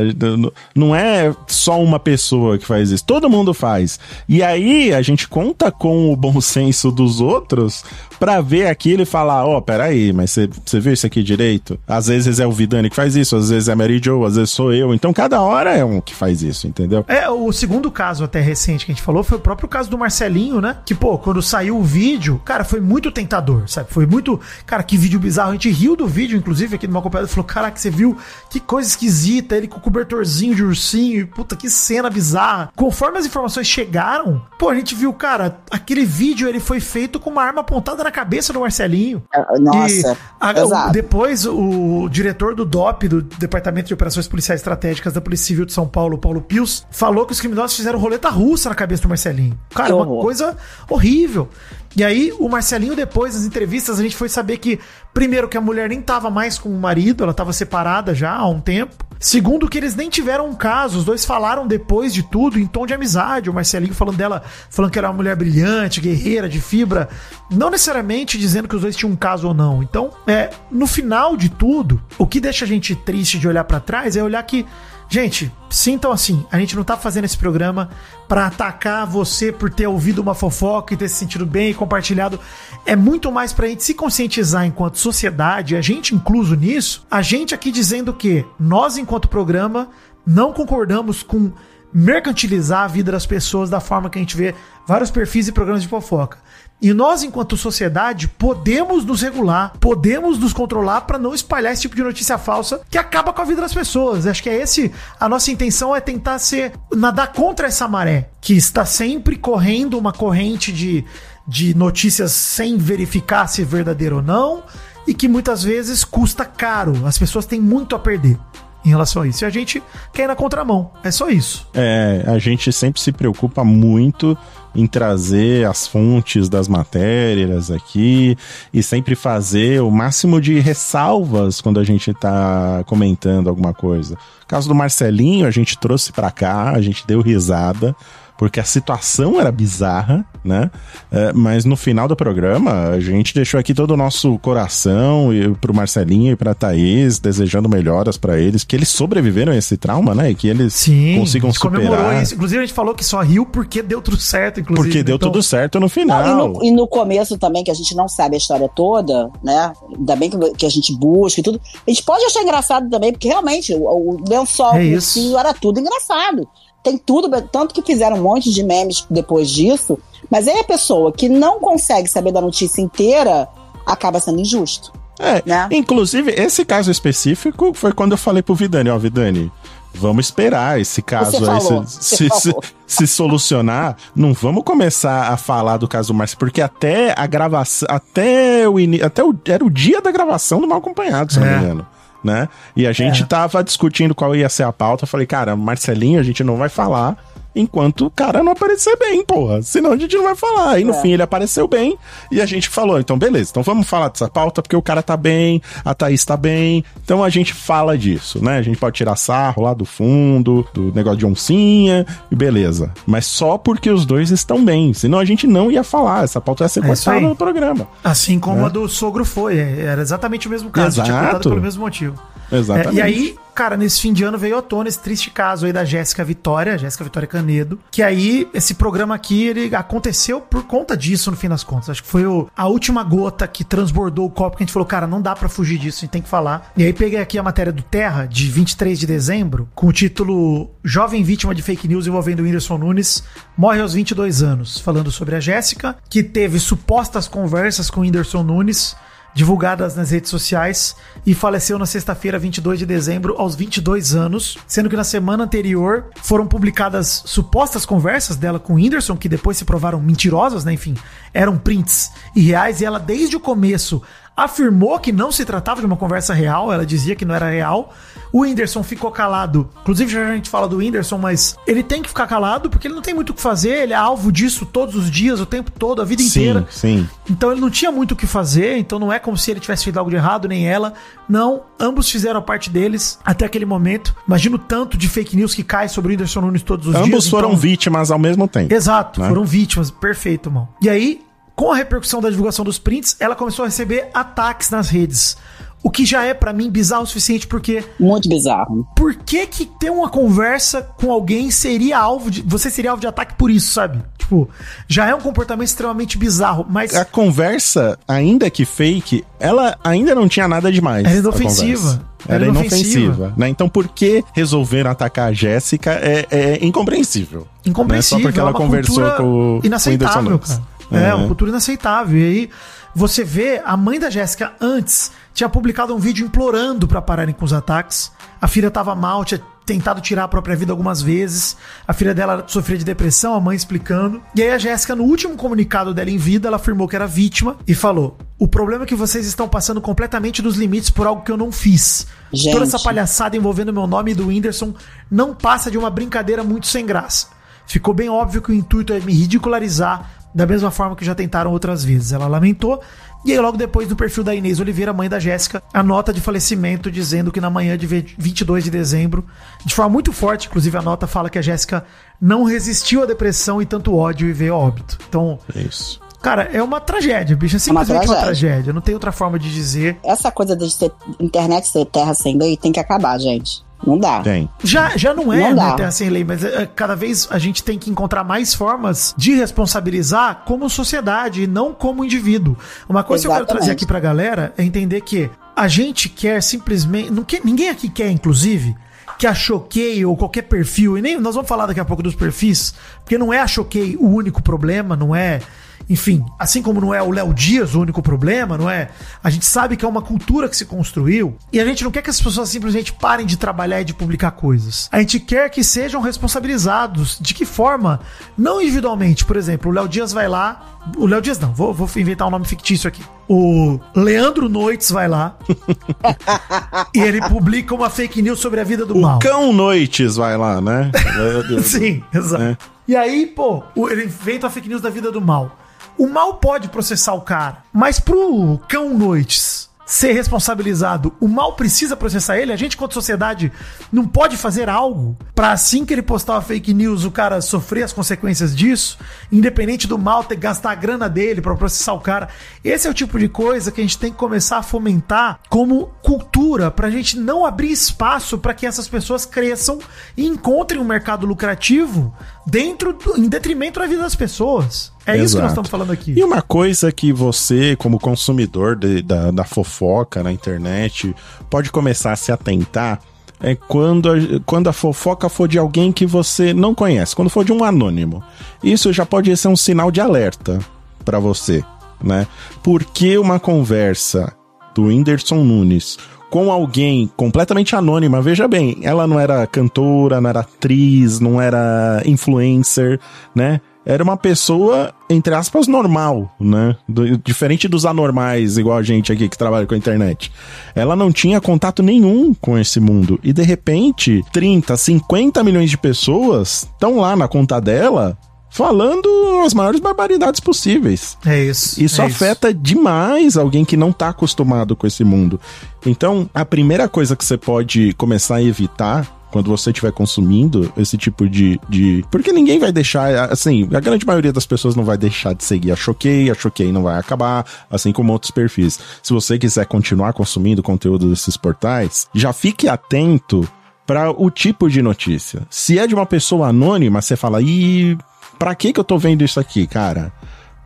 Não é só uma pessoa que faz isso. Todo mundo faz. E aí a gente conta com o bom *laughs* senso dos outros pra ver aquilo e falar: ó, peraí, mas você você viu isso aqui direito? Às vezes é o Vidani que faz isso, às vezes é a Mary Joe, às vezes sou eu. Então cada hora é um que faz isso, entendeu? É, o segundo caso até recente que a gente falou foi o próprio caso do Marcelinho, né? Que, pô, quando saiu o vídeo, cara, foi muito tentador, sabe? Foi muito. Cara, que vídeo bizarro. A gente riu do vídeo, inclusive, aqui no meu acompanhado. Falou, caraca, você viu que coisa esquisita, ele com o cobertorzinho de ursinho, e, puta, que cena bizarra. Conforme as informações chegaram, pô, a gente viu, cara, aquele vídeo ele foi feito com uma arma apontada na cabeça do Marcelinho. Nossa. E a- depois, o diretor do DOP, do Departamento de Operações Policiais Estratégicas da Polícia Civil de São Paulo, Paulo Pius, falou que os criminosos fizeram roleta russa na cabeça do Marcelinho. Cara, Que uma horror. coisa horrível. E aí, o Marcelinho, depois das entrevistas, a gente foi saber que, primeiro, que a mulher nem tava mais com o marido, ela tava separada já há um tempo. Segundo, que eles nem tiveram um caso, os dois falaram depois de tudo em tom de amizade. O Marcelinho falando dela, falando que era uma mulher brilhante, guerreira, de fibra. Não necessariamente dizendo que os dois tinham um caso ou não. Então, é, no final de tudo, o que deixa a gente triste de olhar pra trás é olhar que Gente, sintam assim, a gente não tá fazendo esse programa pra atacar você por ter ouvido uma fofoca e ter se sentido bem e compartilhado. É muito mais pra gente se conscientizar enquanto sociedade, a gente incluso nisso, a gente aqui dizendo que nós, enquanto programa, não concordamos com mercantilizar a vida das pessoas da forma que a gente vê vários perfis e programas de fofoca. E nós, enquanto sociedade, podemos nos regular, podemos nos controlar para não espalhar esse tipo de notícia falsa que acaba com a vida das pessoas. Acho que é esse a nossa intenção é tentar ser nadar contra essa maré que está sempre correndo uma corrente de, de notícias sem verificar se é verdadeiro ou não e que muitas vezes custa caro. As pessoas têm muito a perder em relação a isso. E a gente quer ir na contramão. É só isso. É, a gente sempre se preocupa muito em trazer as fontes das matérias aqui e sempre fazer o máximo de ressalvas quando a gente tá comentando alguma coisa. O caso do Marcelinho, a gente trouxe para cá, a gente deu risada, porque a situação era bizarra, né? É, mas no final do programa, a gente deixou aqui todo o nosso coração e pro Marcelinho e pra Thaís, desejando melhoras para eles, que eles sobreviveram a esse trauma, né? E que eles Sim, consigam a gente comemorou superar. isso. Inclusive, a gente falou que só riu porque deu tudo certo, inclusive. Porque deu Então, tudo certo no Não, final. e, no, e no começo também, que a gente não sabe a história toda, né? Ainda bem que, que a gente busca e tudo. A gente pode achar engraçado também, porque realmente o, o lençol, É o era tudo engraçado. Tem tudo, tanto que fizeram um monte de memes depois disso. Mas aí a pessoa que não consegue saber da notícia inteira acaba sendo injusto. É, né? inclusive, esse caso específico foi quando eu falei pro Vidani, ó, Vidani, vamos esperar esse caso Você aí falou, se, se, se, *laughs* se solucionar. Não vamos começar a falar do caso Márcio, porque até a gravação, até o até o, era o dia da gravação do Mal Acompanhado, se não É. me engano. Né? E a gente É. tava discutindo qual ia ser a pauta. Eu falei, cara, Marcelinho, a gente não vai falar enquanto o cara não aparecer bem, porra. Senão a gente não vai falar. Aí no É. fim ele apareceu bem e a gente falou, então beleza, então vamos falar dessa pauta porque o cara tá bem, a Thaís tá bem. Então a gente fala disso, né? A gente pode tirar sarro lá do fundo, do negócio de oncinha e beleza. Mas só porque os dois estão bem. Senão a gente não ia falar. Essa pauta ia ser É cortada aí. no programa. Assim como É. a do sogro foi. é, Era exatamente o mesmo caso. Tinha Exato. cortado pelo mesmo motivo. É, Exatamente. e aí, cara, nesse fim de ano veio à tona esse triste caso aí da Jéssica Vitória, Jéssica Vitória Canedo, que aí esse programa aqui, ele aconteceu por conta disso no fim das contas. Acho que foi o- a última gota que transbordou o copo que a gente falou, cara, não dá pra fugir disso, a gente tem que falar. E aí peguei aqui a matéria do Terra, de 23 de dezembro, com o título Jovem vítima de fake news envolvendo Whindersson Nunes morre aos 22 anos, falando sobre a Jéssica, que teve supostas conversas com Whindersson Nunes, divulgadas nas redes sociais e faleceu na sexta-feira, 22 de dezembro, aos 22 anos, sendo que na semana anterior foram publicadas supostas conversas dela com o Whindersson, que depois se provaram mentirosas, né? Enfim, eram prints irreais e ela desde o começo afirmou que não se tratava de uma conversa real, ela dizia que não era real. O Whindersson ficou calado. Inclusive, já a gente fala do Whindersson, mas ele tem que ficar calado porque ele não tem muito o que fazer, ele é alvo disso todos os dias, o tempo todo, a vida inteira. Sim, sim. Então ele não tinha muito o que fazer, então não é como se ele tivesse feito algo de errado, nem ela. Não, ambos fizeram a parte deles até aquele momento. Imagina o tanto de fake news que cai sobre o Whindersson Nunes todos os dias. Ambos foram então- vítimas ao mesmo tempo. Exato, né? foram vítimas. Perfeito, mano. E aí, com a repercussão da divulgação dos prints, ela começou a receber ataques nas redes. O que já é pra mim bizarro o suficiente porque Muito bizarro. por que que ter uma conversa com alguém seria alvo de você seria alvo de ataque por isso, sabe? Tipo, já é um comportamento extremamente bizarro, mas A conversa, ainda que fake, ela ainda não tinha nada demais. Era a inofensiva. Era Era inofensiva. inofensiva. Né? Então, por que resolveram atacar a Jéssica é, é incompreensível. incompreensível. Né? Só porque é ela conversou com o- com o inaceitável, cara. É, É. uma cultura inaceitável. E aí você vê a mãe da Jéssica antes tinha publicado um vídeo implorando pra pararem com os ataques. A filha tava mal, tinha tentado tirar a própria vida algumas vezes. A filha dela sofria de depressão, a mãe explicando. E aí a Jéssica, no último comunicado dela em vida, ela afirmou que era vítima e falou: "O problema é que vocês estão passando completamente dos limites por algo que eu não fiz. Gente. Toda essa palhaçada envolvendo meu nome e do Whindersson não passa de uma brincadeira muito sem graça. Ficou bem óbvio que o intuito é me ridicularizar da mesma forma que já tentaram outras vezes. Ela lamentou. E aí, logo depois, no perfil da Inês Oliveira, mãe da Jéssica, a nota de falecimento dizendo que na manhã de ve- 22 de dezembro, de forma muito forte, inclusive a nota fala que a Jéssica não resistiu à depressão e tanto ódio e veio a óbito. Então, É isso. cara, é uma tragédia, bicho. É simplesmente uma tragédia. tragédia. Não tem outra forma de dizer. Essa coisa de ser, internet ser terra sem lei tem que acabar, gente. Não dá. Tem. Já, já não é Não né, dá. terra sem lei, mas é, cada vez a gente tem que encontrar mais formas de responsabilizar como sociedade e não como indivíduo. Uma coisa que eu quero Exatamente. trazer aqui pra galera é entender que a gente quer simplesmente. Não quer, ninguém aqui quer, inclusive, que a Choquei ou qualquer perfil, e nem nós vamos falar daqui a pouco dos perfis, porque não é a Choquei o único problema, não é. Enfim, assim como não é o Léo Dias o único problema, não é? A gente sabe que é uma cultura que se construiu e a gente não quer que as pessoas simplesmente parem de trabalhar e de publicar coisas. A gente quer que sejam responsabilizados. De que forma? Não individualmente. Por exemplo, o Léo Dias vai lá. O Léo Dias não, vou, vou inventar um nome fictício aqui. O Leandro Noites vai lá *laughs* e ele publica uma fake news sobre a vida do O mal. Cão Noites vai lá, né? *laughs* Sim, exato. É. E aí, pô, o- ele inventa a fake news da vida do mal. O mal pode processar o cara, mas pro cão noites ser responsabilizado, o mal precisa processar ele? A gente, quanto sociedade, não pode fazer algo pra assim que ele postar uma fake news, o cara sofrer as consequências disso, independente do mal ter que gastar a grana dele pra processar o cara. Esse é o tipo de coisa que a gente tem que começar a fomentar como cultura, pra gente não abrir espaço pra que essas pessoas cresçam e encontrem um mercado lucrativo dentro do, em detrimento da vida das pessoas. É isso que nós Exato. estamos falando aqui. E uma coisa que você, como consumidor de- da, da fofoca na internet, pode começar a se atentar é quando a, quando a fofoca for de alguém que você não conhece, quando for de um anônimo. Isso já pode ser um sinal de alerta pra você, né? Porque uma conversa do Whindersson Nunes com alguém completamente anônima, veja bem, ela não era cantora, não era atriz, não era influencer, né? Era uma pessoa, entre aspas, normal, né? Do- diferente dos anormais, igual a gente aqui que trabalha com a internet. Ela não tinha contato nenhum com esse mundo. E de repente, 30, 50 milhões de pessoas estão lá na conta dela falando as maiores barbaridades possíveis. É isso. Isso é afeta demais alguém que não tá acostumado com esse mundo. Então, a primeira coisa que você pode começar a evitar quando você estiver consumindo esse tipo de, de. Porque ninguém vai deixar. Assim, a grande maioria das pessoas não vai deixar de seguir a Choquei, a Choquei não vai acabar, assim como outros perfis. Se você quiser continuar consumindo conteúdo desses portais, já fique atento para o tipo de notícia. Se é de uma pessoa anônima, você fala, ih, pra que que eu tô vendo isso aqui, cara?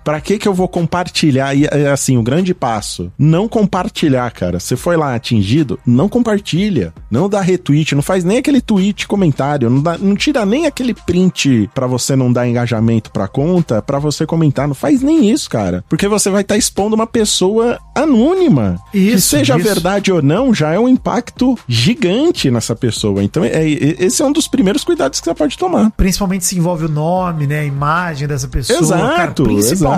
Pra que que eu vou compartilhar? E é assim, o grande passo, não compartilhar, cara. Você foi lá atingido, não compartilha, não dá retweet, não faz nem aquele tweet comentário, não, dá, não tira nem aquele print pra você não dar engajamento pra conta, pra você comentar, não faz nem isso, cara. Porque você vai estar expondo uma pessoa anônima. que Isso, seja isso. verdade ou não, já é um impacto gigante nessa pessoa. Então, é, é- esse é um dos primeiros cuidados que você pode tomar. Principalmente se envolve o nome, né? A imagem dessa pessoa. Exato, cara, principalmente.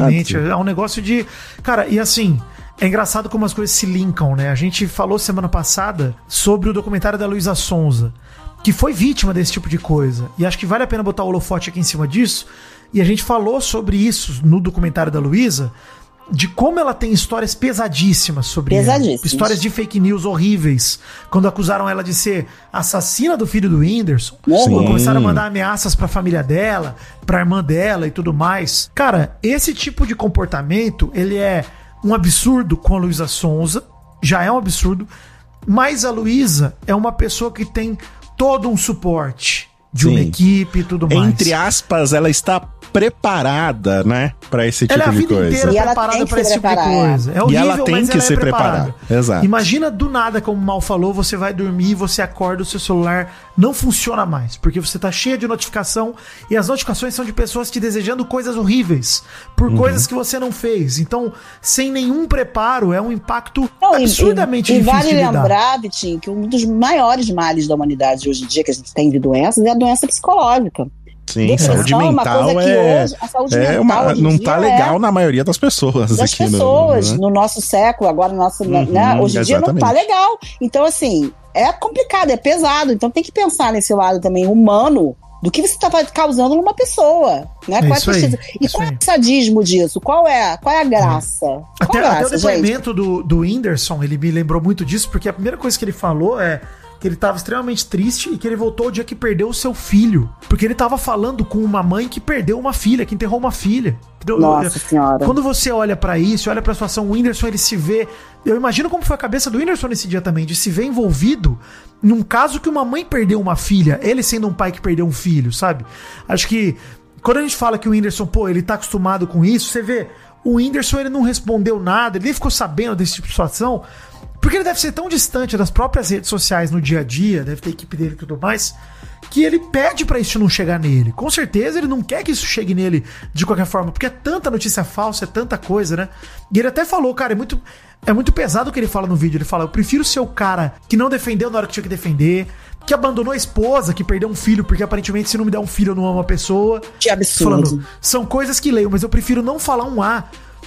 É um negócio de. Cara, e assim. É engraçado como as coisas se linkam, né? A gente falou semana passada sobre o documentário da Luísa Sonza, que foi vítima desse tipo de coisa. E acho que vale a pena botar o holofote aqui em cima disso. E a gente falou sobre isso no documentário da Luísa, de como ela tem histórias pesadíssimas sobre ela. Pesadíssimas. Histórias de fake news horríveis. Quando acusaram ela de ser assassina do filho do Whindersson. Quando começaram a mandar ameaças pra família dela, pra irmã dela e tudo mais. Cara, esse tipo de comportamento, ele é um absurdo com a Luísa Sonza. Já é um absurdo. Mas a Luísa é uma pessoa que tem todo um suporte de uma Sim. equipe e tudo mais. Entre aspas, ela está preparada, né? Pra esse tipo Ela é a de vida coisa. inteira E ela preparada tem que pra se esse tipo de preparar, é. coisa. É E horrível, ela tem mas que ela se é preparar. Exato. Imagina do nada, como o Mal falou, você vai dormir, você acorda, o seu celular não funciona mais, porque você tá cheia de notificação e as notificações são de pessoas te desejando coisas horríveis por Uhum. coisas que você não fez. Então, sem nenhum preparo, é um impacto Não, e- absurdamente e, e difícil vale de lidar. lembrar, Vitinho, que um dos maiores males da humanidade hoje em dia que a gente tem de doenças é a doença psicológica. Sim, Depressão saúde é uma mental coisa que é, hoje- a saúde é mental uma, não dia tá é legal na maioria das pessoas das aqui no- pessoas né? no nosso século, agora no nosso, né, Uhum, hoje em dia não tá exatamente. legal. Então, assim, é complicado, é pesado. Então tem que pensar nesse lado também humano do que você está causando numa pessoa. Né? É Qual é aí? E isso qual é o sadismo disso? Qual é, qual é a graça? Até, qual a até o graça, gente? depoimento do, do Whindersson, ele me lembrou muito disso, porque a primeira coisa que ele falou é que ele estava extremamente triste e que ele voltou o dia que perdeu o seu filho. Porque ele estava falando com uma mãe que perdeu uma filha, que enterrou uma filha. Nossa senhora. Quando você olha pra isso, olha pra situação, o Whindersson, ele se vê. Eu imagino como foi a cabeça do Whindersson nesse dia também, de se ver envolvido num caso que uma mãe perdeu uma filha, ele sendo um pai que perdeu um filho, sabe? Acho que quando a gente fala que o Whindersson, pô, ele tá acostumado com isso, você vê, o Whindersson ele não respondeu nada, ele nem ficou sabendo desse tipo de situação. Porque ele deve ser tão distante das próprias redes sociais no dia a dia, deve ter equipe dele e tudo mais, que ele pede pra isso não chegar nele. Com certeza ele não quer que isso chegue nele de qualquer forma, porque é tanta notícia falsa, é tanta coisa, né? E ele até falou, cara, é muito, é muito pesado o que ele fala no vídeo. Ele fala: Eu prefiro ser o cara que não defendeu na hora que tinha que defender, que abandonou a esposa, que perdeu um filho, porque aparentemente se não me der um filho eu não amo a pessoa. Que absurdo. Falando, são coisas que leio, mas eu prefiro não falar um A,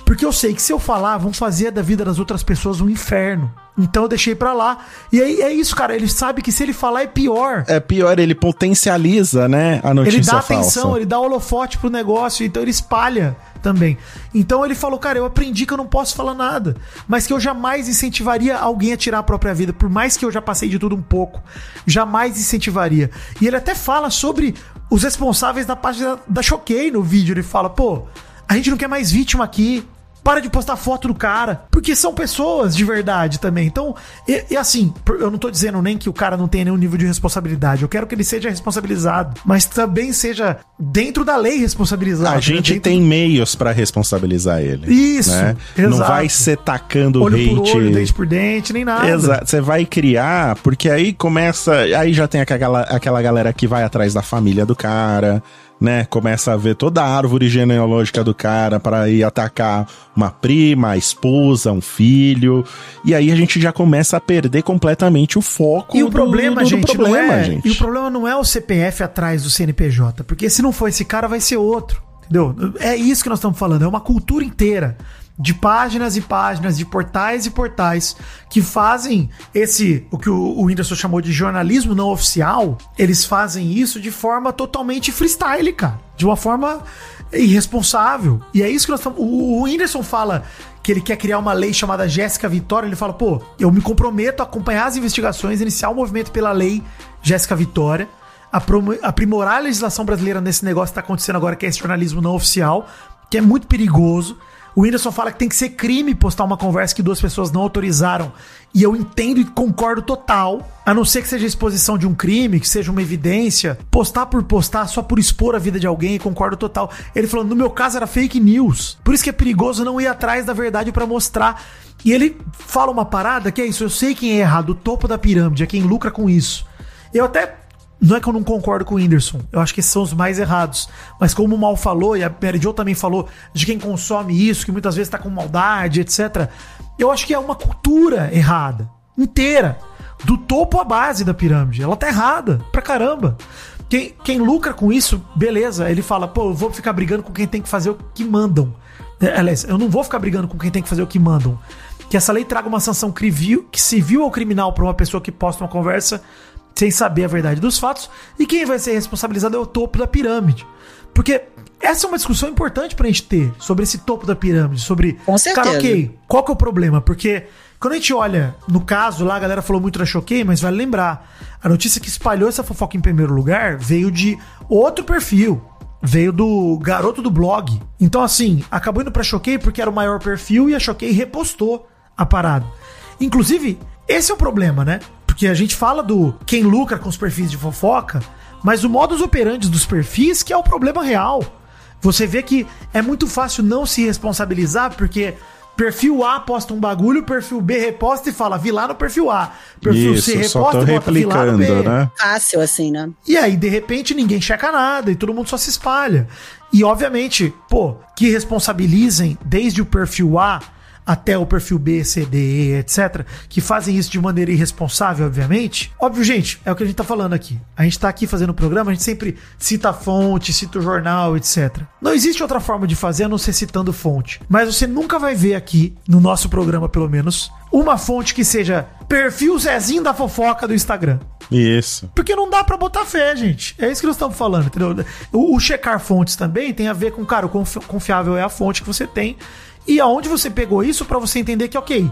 porque eu sei que se eu falar, vão fazer da vida das outras pessoas um inferno. Então eu deixei pra lá. E aí é isso, cara. Ele sabe que se ele falar é pior. É pior, ele potencializa, né, a notícia Ele dá falsa. atenção, ele dá holofote pro negócio, então ele espalha também. Então ele falou, cara, eu aprendi que eu não posso falar nada, mas que eu jamais incentivaria alguém a tirar a própria vida, por mais que eu já passei de tudo um pouco, jamais incentivaria. E ele até fala sobre os responsáveis da página da Choquei no vídeo. Ele fala, pô, a gente não quer mais vítima aqui. Para de postar foto do cara. Porque são pessoas de verdade também. Então, e, e assim, eu não tô dizendo nem que o cara não tenha nenhum nível de responsabilidade. Eu quero que ele seja responsabilizado. Mas também seja dentro da lei responsabilizado. A né? gente tem meios pra responsabilizar ele. Isso, né? Não vai ser tacando olho hate. por olho, dente por dente, nem nada. Exato, você vai criar, porque aí começa. Aí já tem aquela, aquela galera que vai atrás da família do cara, né? Começa a ver toda a árvore genealógica do cara para ir atacar uma prima, a esposa, um filho. E aí a gente já começa a perder completamente o foco E o do- problema, do, do gente, problema, é, gente. E o problema não é o CPF atrás do CNPJ, porque se não for esse cara, vai ser outro. Entendeu? É isso que nós estamos falando, é uma cultura inteira de páginas e páginas, de portais e portais que fazem esse, o que o, Whindersson chamou de jornalismo não oficial, eles fazem isso de forma totalmente freestyle, cara. De uma forma irresponsável. E é isso que nós estamos. O, o Whindersson fala que ele quer criar uma lei chamada Jéssica Vitória. Ele fala, pô, eu me comprometo a acompanhar as investigações, iniciar o movimento pela lei Jéssica Vitória, aprimorar a legislação brasileira nesse negócio que tá acontecendo agora, que é esse jornalismo não oficial, que é muito perigoso. O Whindersson fala que tem que ser crime postar uma conversa que duas pessoas não autorizaram. E eu entendo e concordo total. A não ser que seja exposição de um crime, que seja uma evidência. Postar por postar, só por expor a vida de alguém, concordo total. Ele falou: no meu caso era fake news. Por isso que é perigoso não ir atrás da verdade pra mostrar. E ele fala uma parada que é isso. Eu sei quem é errado, o topo da pirâmide, é quem lucra com isso. Eu até não é que eu não concordo com o Whindersson, eu acho que esses são os mais errados. Mas como o Mal falou, e a Mary Jo também falou, de quem consome isso, que muitas vezes tá com maldade, etc. Eu acho que é uma cultura errada, inteira. Do topo à base da pirâmide. Ela tá errada, pra caramba. Quem, quem lucra com isso, beleza. Ele fala, pô, eu vou ficar brigando com quem tem que fazer o que mandam. É, Aliás, eu não vou ficar brigando com quem tem que fazer o que mandam. Que essa lei traga uma sanção civil, ou criminal pra uma pessoa que posta uma conversa sem saber a verdade dos fatos, e quem vai ser responsabilizado é o topo da pirâmide. Porque essa é uma discussão importante pra gente ter sobre esse topo da pirâmide, sobre. Com certeza. Cara, ok, qual que é o problema? Porque quando a gente olha, no caso lá, a galera falou muito da Choquei, mas vale lembrar, a notícia que espalhou essa fofoca em primeiro lugar veio de outro perfil. Veio do garoto do blog. Então, assim, acabou indo pra Choquei porque era o maior perfil e a Choquei repostou a parada. Inclusive, esse é o problema, né? Porque a gente fala do quem lucra com os perfis de fofoca, mas o modus operandi dos perfis que é o problema real. Você vê que é muito fácil não se responsabilizar porque perfil A posta um bagulho, perfil B reposta e fala, vi lá no perfil A. Perfil Isso, C reposta e bota, vi lá no B. né? Fácil, assim, né? E aí, de repente, ninguém checa nada e todo mundo só se espalha. E, obviamente, pô, que responsabilizem desde o perfil A até o perfil B, C, D, E, etc., que fazem isso de maneira irresponsável, obviamente. Óbvio, gente, é o que a gente tá falando aqui. A gente tá aqui fazendo o programa, a gente sempre cita a fonte, cita o jornal, etc. Não existe outra forma de fazer a não ser citando fonte. Mas você nunca vai ver aqui, no nosso programa pelo menos, uma fonte que seja perfil Zezinho da fofoca do Instagram. Isso. Porque não dá pra botar fé, gente. É isso que nós estamos falando, entendeu? O, o checar fontes também tem a ver com, cara, o confi- confiável é a fonte que você tem e aonde você pegou isso pra você entender que, ok,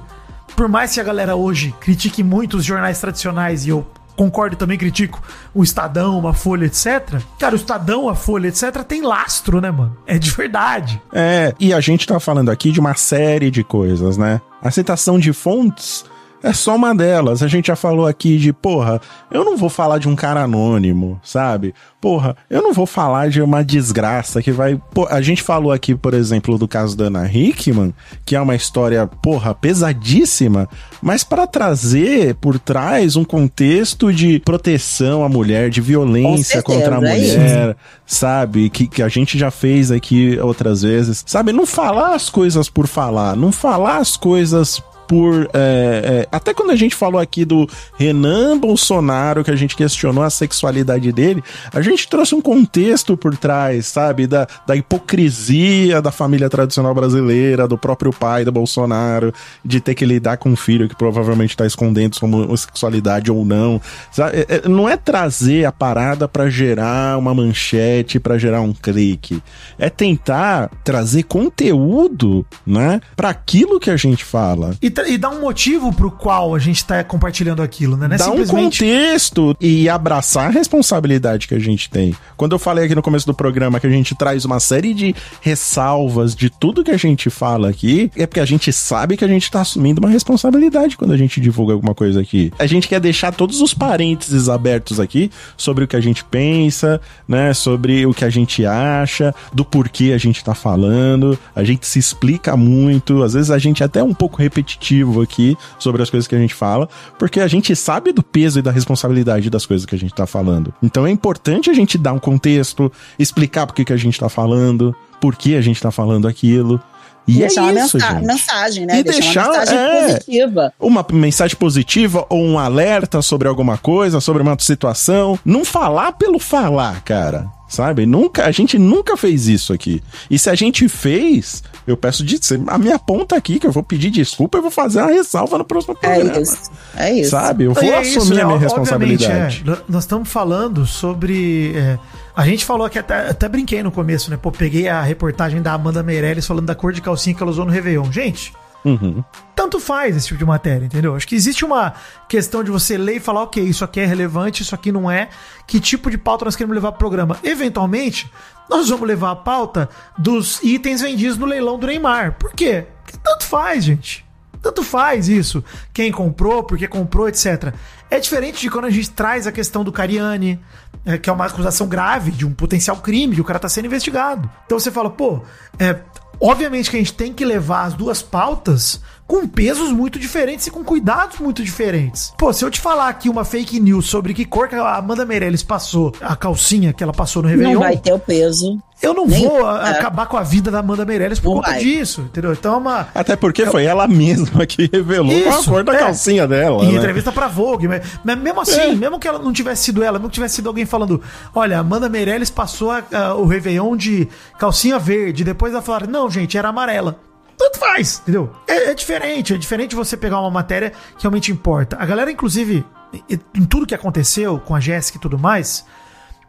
por mais que a galera hoje critique muito os jornais tradicionais e eu concordo e também critico o Estadão, uma Folha, etc. Cara, o Estadão, a Folha, etc. tem lastro, né, mano? É de verdade. É, e a gente tá falando aqui de uma série de coisas, né? A citação de fontes É só uma delas. A gente já falou aqui de, porra, eu não vou falar de um cara anônimo, sabe? Porra, eu não vou falar de uma desgraça que vai. A gente falou aqui, por exemplo, do caso da Ana Hickman, que é uma história, porra, pesadíssima, mas para trazer por trás um contexto de proteção à mulher, de violência certeza, contra a é mulher, sabe? Que, que a gente já fez aqui outras vezes, sabe? Não falar as coisas por falar, não falar as coisas por. é, é, até quando a gente falou aqui do Renan Bolsonaro, que a gente questionou a sexualidade dele, a gente trouxe um contexto por trás, sabe? Da, da hipocrisia da família tradicional brasileira, do próprio pai do Bolsonaro, de ter que lidar com um filho que provavelmente tá escondendo sua homossexualidade ou não. sabe? É, é, não é trazer a parada pra gerar uma manchete, pra gerar um clique. É tentar trazer conteúdo, né? Pra aquilo que a gente fala. E, e dar um motivo pro qual a gente tá compartilhando aquilo, né? Não é Dar um contexto e abraçar a responsabilidade que a gente tem. Quando eu falei aqui no começo do programa que a gente traz uma série de ressalvas de tudo que a gente fala aqui, é porque a gente sabe que a gente tá assumindo uma responsabilidade quando a gente divulga alguma coisa aqui. A gente quer deixar todos os parênteses abertos aqui sobre o que a gente pensa, né? Sobre o que a gente acha, do porquê a gente tá falando. A gente se explica muito, às vezes a gente é até um pouco repetitivo aqui sobre as coisas que a gente fala, porque a gente sabe do peso e da responsabilidade das coisas que a gente tá falando. Então é importante a gente dar um contexto, explicar por que a gente tá falando, por que a gente tá falando aquilo. E deixar é uma isso, mensa- gente. mensagem, né? E deixar- uma mensagem é. positiva. Uma mensagem positiva ou um alerta sobre alguma coisa, sobre uma situação. Não falar pelo falar, cara. Sabe? Nunca, a gente nunca fez isso aqui. E se a gente fez, eu peço de a minha ponta aqui, que eu vou pedir desculpa, eu vou fazer uma ressalva no próximo É programa. isso. É isso. Sabe? Eu vou E é assumir isso, a minha responsabilidade. é. Nós estamos falando sobre. é, a gente falou aqui, até, até brinquei no começo, né? Pô, peguei a reportagem da Amanda Meirelles falando da cor de calcinha que ela usou no Réveillon. Gente, Uhum. tanto faz esse tipo de matéria, entendeu? Acho que existe uma questão de você ler e falar, ok, isso aqui é relevante, isso aqui não é. Que tipo de pauta nós queremos levar pro programa? Eventualmente, nós vamos levar a pauta dos itens vendidos no leilão do Neymar. Por quê? Porque tanto faz, gente. Tanto faz isso. Quem comprou, porque comprou, etc. É diferente de quando a gente traz a questão do Cariani, é, que é uma acusação grave de um potencial crime, que o cara tá sendo investigado. Então você fala, pô, é, obviamente que a gente tem que levar as duas pautas com pesos muito diferentes e com cuidados muito diferentes. Pô, se eu te falar aqui uma fake news sobre que cor que a Amanda Meirelles passou, a calcinha que ela passou no Não Réveillon, vai ter o peso. Eu não Nem- vou é. acabar com a vida da Amanda Meirelles por Não conta vai. disso, entendeu? Então é uma... Até porque foi ela mesma que revelou a cor da é. calcinha dela. Em né? entrevista pra Vogue. Mas, mas mesmo assim, É. mesmo que ela não tivesse sido ela, mesmo que tivesse sido alguém falando: olha, Amanda Meirelles passou a- a- o Réveillon de calcinha verde, depois ela falaram: não, gente, era amarela. Tanto faz, entendeu? É, é diferente, é diferente você pegar uma matéria que realmente importa. A galera, inclusive, em em tudo que aconteceu com a Jéssica e tudo mais,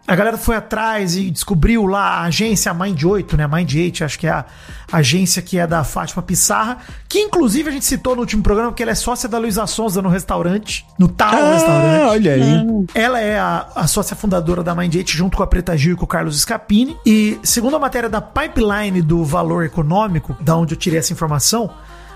a galera foi atrás e descobriu lá a agência Mind 8, né? Mind 8, acho que é a agência que é da Fátima Pissarra, que inclusive a gente citou no último programa que ela é sócia da Luísa Sonza no restaurante, no tal Ah, restaurante. olha aí. Ela é a, a sócia fundadora da Mind 8 junto com a Preta Gil e com o Carlos Scapini. E segundo a matéria da Pipeline do Valor Econômico, da onde eu tirei essa informação,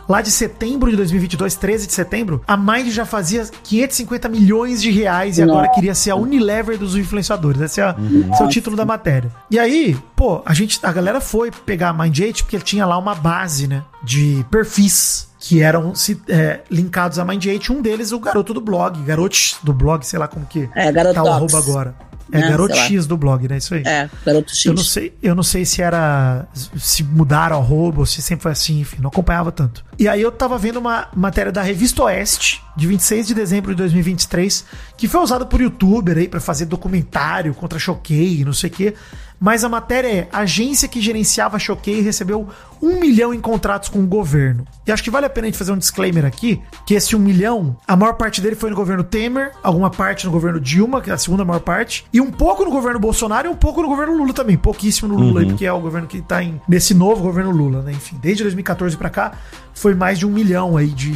lá de setembro de 2022, 13 de setembro, a Mind já fazia 550 milhões de reais e agora Nossa. queria ser a Unilever dos influenciadores. Esse é, a- esse é o título da matéria. E aí, pô, a gente, a galera foi pegar a Mind 8 porque tinha lá uma base, né, de perfis que eram é, linkados a Mind 8. Um deles, o garoto do blog, garotos do blog, sei lá como que É, garoto tá o arroba agora. É, Né, garoto. X do blog, né? Isso aí. É, garoto X. Eu não sei, eu não sei se era se mudaram o arroba ou se sempre foi assim, enfim, não acompanhava tanto. E aí eu tava vendo uma matéria da Revista Oeste de 26 de dezembro de 2023, que foi usada por youtuber aí pra fazer documentário contra Choquei, não sei o quê. Mas a matéria é: a agência que gerenciava Choquei recebeu um milhão em contratos com o governo. E acho que vale a pena a gente fazer um disclaimer aqui: que esse um milhão, a maior parte dele foi no governo Temer, alguma parte no governo Dilma, que é a segunda maior parte, e um pouco no governo Bolsonaro e um pouco no governo Lula também. Pouquíssimo no Lula, aí, porque é o governo que tá em, nesse novo governo Lula, né? Enfim, desde 2014 pra cá, foi mais de um milhão aí de,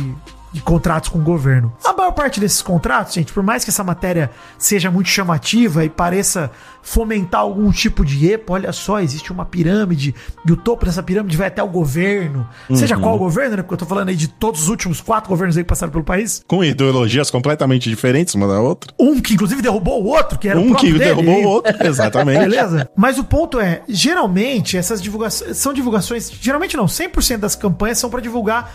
de contratos com o governo. A maior parte desses contratos, gente, por mais que essa matéria seja muito chamativa e pareça fomentar algum tipo de epa, olha só, existe uma pirâmide e o topo dessa pirâmide vai até o governo. Seja qual governo, né? Porque eu tô falando aí de todos os últimos quatro governos aí que passaram pelo país. Com ideologias completamente diferentes uma da outra. Um que inclusive derrubou o outro, que era o Um próprio que dele. derrubou o outro, exatamente. *laughs* Beleza? Mas o ponto é, geralmente essas divulgações são divulgações, geralmente não, 100% das campanhas são para divulgar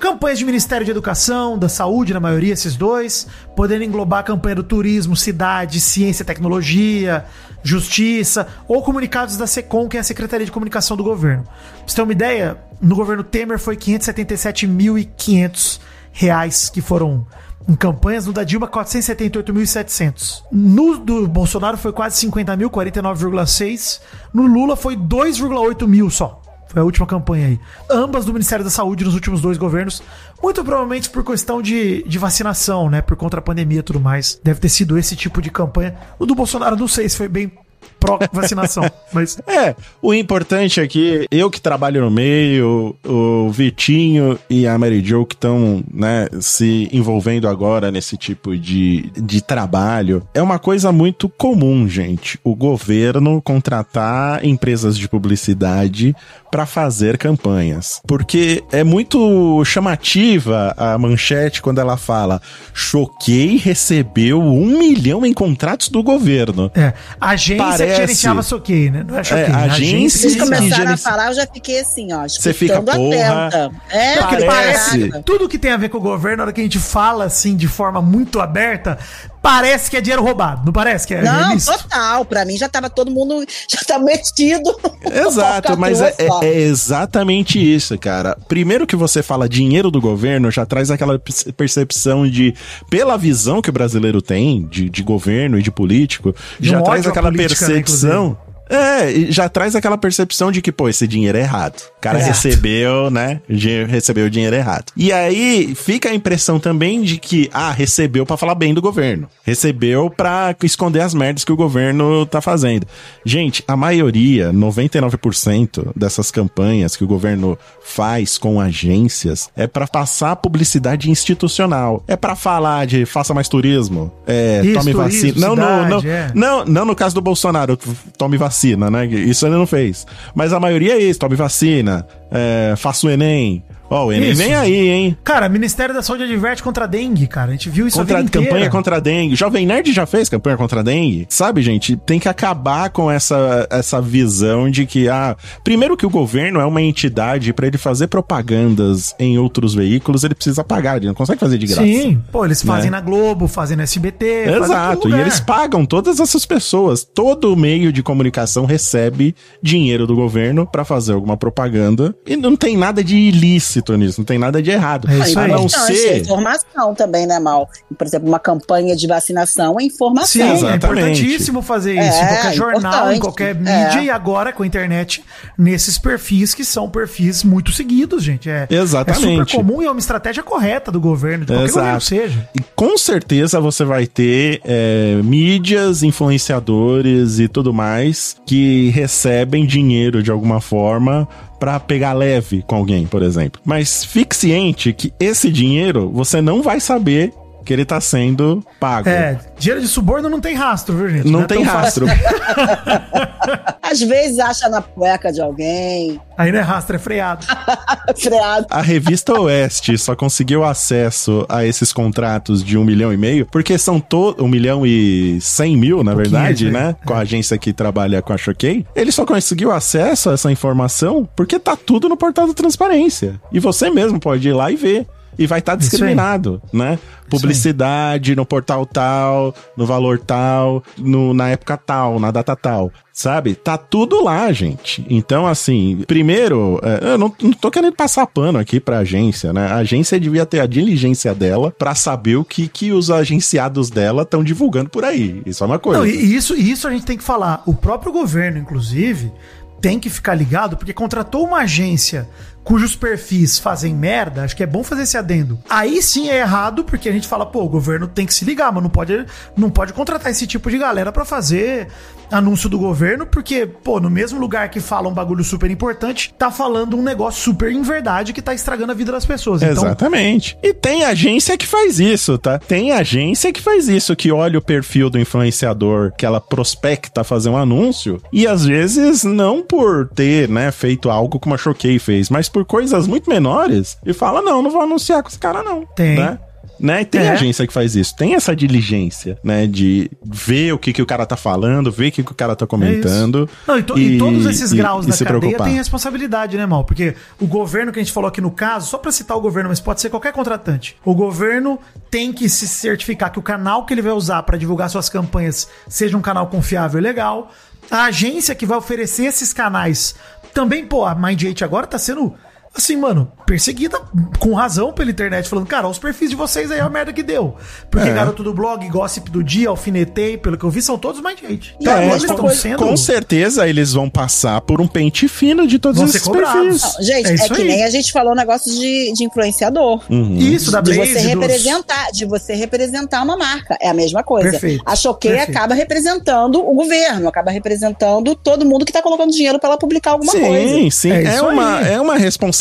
campanhas de Ministério de Educação, da Saúde, na maioria esses dois, podendo englobar a campanha do turismo, cidade, ciência tecnologia, justiça, ou comunicados da SECOM, que é a Secretaria de Comunicação do governo. Pra você ter uma ideia, no governo Temer foi 577.500 reais que foram em campanhas, no da Dilma 478.700. No do Bolsonaro foi quase 50 mil, 49,6. No Lula foi 2,8 mil só. Foi a última campanha aí. Ambas do Ministério da Saúde nos últimos dois governos. Muito provavelmente por questão de, de vacinação, né? Por contra a pandemia e tudo mais. Deve ter sido esse tipo de campanha. O do Bolsonaro, não sei se foi bem pró-vacinação. *laughs* mas É, o importante é que eu que trabalho no meio, o Vitinho e a Mary Jo que estão, né, se envolvendo agora nesse tipo de, de trabalho, é uma coisa muito comum, gente. O governo contratar empresas de publicidade para fazer campanhas. Porque é muito chamativa a manchete quando ela fala: Choquei recebeu um milhão em contratos do governo. é. A agência Parece- que gerenciava Soquei, né? Não é Soquei. É, a a agência Vocês que começaram a falar, eu já fiquei assim, ó. Você fica, porra, atenta. É, Parece. parece. Tudo que tem a ver com o governo, na hora que a gente fala assim de forma muito aberta, parece que é dinheiro roubado. Não parece que é Não, ilícito? total. Pra mim já tava todo mundo *laughs* já tá metido. Exato, *laughs* mas é, é- é exatamente isso, cara. Primeiro que você fala dinheiro do governo, já traz aquela perce- percepção de, pela visão que o brasileiro tem de, de governo e de político, De já um traz aquela política, né, percepção. É, já traz aquela percepção de que, pô, esse dinheiro é errado. O cara Exato. recebeu, né? Recebeu o dinheiro errado. E aí fica a impressão também de que, ah, recebeu pra falar bem do governo. Recebeu pra esconder as merdas que o governo tá fazendo. Gente, a maioria, 99% dessas campanhas que o governo faz com agências é pra passar publicidade institucional. É pra falar de faça mais turismo, é, Isso, tome vacina. Não, não, não, cidade, é. não, não no caso do Bolsonaro, tome vacina, né? Isso ele não fez. Mas a maioria é isso, tome vacina, é, faça o Enem. Ó, o Enem vem aí, hein? Cara, Ministério da Saúde adverte contra a dengue, cara. A gente viu isso Contra, a vida campanha inteira. contra a dengue. Jovem Nerd já fez campanha contra a dengue. Sabe, gente? Tem que acabar com essa, essa visão de que, ah, primeiro que o governo é uma entidade, pra ele fazer propagandas em outros veículos, ele precisa pagar, ele não consegue fazer de graça. Sim, pô, eles fazem Né? na Globo, fazem no SBT, Exato, e eles pagam todas essas pessoas. Todo meio de comunicação recebe dinheiro do governo pra fazer alguma propaganda. E não tem nada de ilícito nisso, não tem nada de errado. É isso Ah, aí. A não é ser. informação também, né, Mal? Por exemplo, uma campanha de vacinação é informação. Sim, é Exatamente. importantíssimo fazer isso É, em qualquer jornal, importante. em qualquer É. mídia e agora com a internet, nesses perfis que são perfis muito seguidos, gente. É, Exatamente. É super comum e é uma estratégia correta do governo, de qualquer Exato. governo seja. E com certeza você vai ter é, mídias, influenciadores e tudo mais que recebem dinheiro de alguma forma pra pegar leve com alguém, por exemplo. Mas fique ciente que esse dinheiro você não vai saber que ele tá sendo pago. É, dinheiro de suborno não tem rastro, viu, gente? Não é tem tão rastro. *laughs* Às vezes acha na cueca de alguém, Aí não é rastro, é freado. *laughs* freado. A revista Oeste só conseguiu acesso a esses contratos de um milhão e meio, porque são todos. Um milhão e cem mil, na pouquinho, verdade, aí. né? Com a agência que trabalha com a Choquei. Ele só conseguiu acesso a essa informação porque tá tudo no portal da transparência. E você mesmo pode ir lá e ver. E vai estar aí. discriminado, né? Publicidade no portal tal, no valor tal, no, na época tal, na data tal. Sabe? Tá tudo lá, gente. Então, assim, primeiro, é, eu não, não tô querendo passar pano aqui pra agência, né? A agência devia ter a diligência dela pra saber o que, que os agenciados dela estão divulgando por aí. Isso é uma coisa. Não, e isso, e isso a gente tem que falar. O próprio governo, inclusive, tem que ficar ligado, porque contratou uma agência cujos perfis fazem merda, acho que é bom fazer esse adendo. Aí sim é errado, porque a gente fala, pô, o governo tem que se ligar, mas não pode, não pode contratar esse tipo de galera pra fazer anúncio do governo, porque, pô, no mesmo lugar que fala um bagulho super importante, tá falando um negócio super em verdade que tá estragando a vida das pessoas. Então, Exatamente. E tem agência que faz isso, tá? Tem agência que faz isso, que olha o perfil do influenciador que ela prospecta fazer um anúncio e às vezes não por ter, né, feito algo como a Choquei fez, mas por coisas muito menores e fala: não, não vou anunciar com esse cara, não. Tem. Né? Né? Tem É. agência que faz isso, tem essa diligência, né? De ver o que, que o cara tá falando, ver o que, que o cara tá comentando. Não, e, to- e todos esses e- graus e da cadeia preocupar. têm responsabilidade, né, Mal? Porque o governo que a gente falou aqui no caso, só pra citar o governo, mas pode ser qualquer contratante. O governo tem que se certificar que o canal que ele vai usar pra divulgar suas campanhas seja um canal confiável e legal. A agência que vai oferecer esses canais também, pô, a Mind8 agora tá sendo assim, mano, perseguida com razão pela internet, falando, cara, os perfis de vocês aí é a merda que deu. Porque É. garoto do blog, gossip do dia, alfinetei, pelo que eu vi, são todos Mind8. E É, eles estão com, sendo. com certeza eles vão passar por um pente fino de todos Vão esses perfis. Não, gente, É é, isso que aí. nem a gente falou um negócio de, de influenciador. Uhum. Isso, da de Blaze, você dos- representar, de você representar uma marca. É a mesma coisa. Perfeito, A Choquei perfeito. acaba representando o governo, acaba representando todo mundo que tá colocando dinheiro pra ela publicar alguma sim, coisa. sim. É É, isso uma, aí. é uma responsabilidade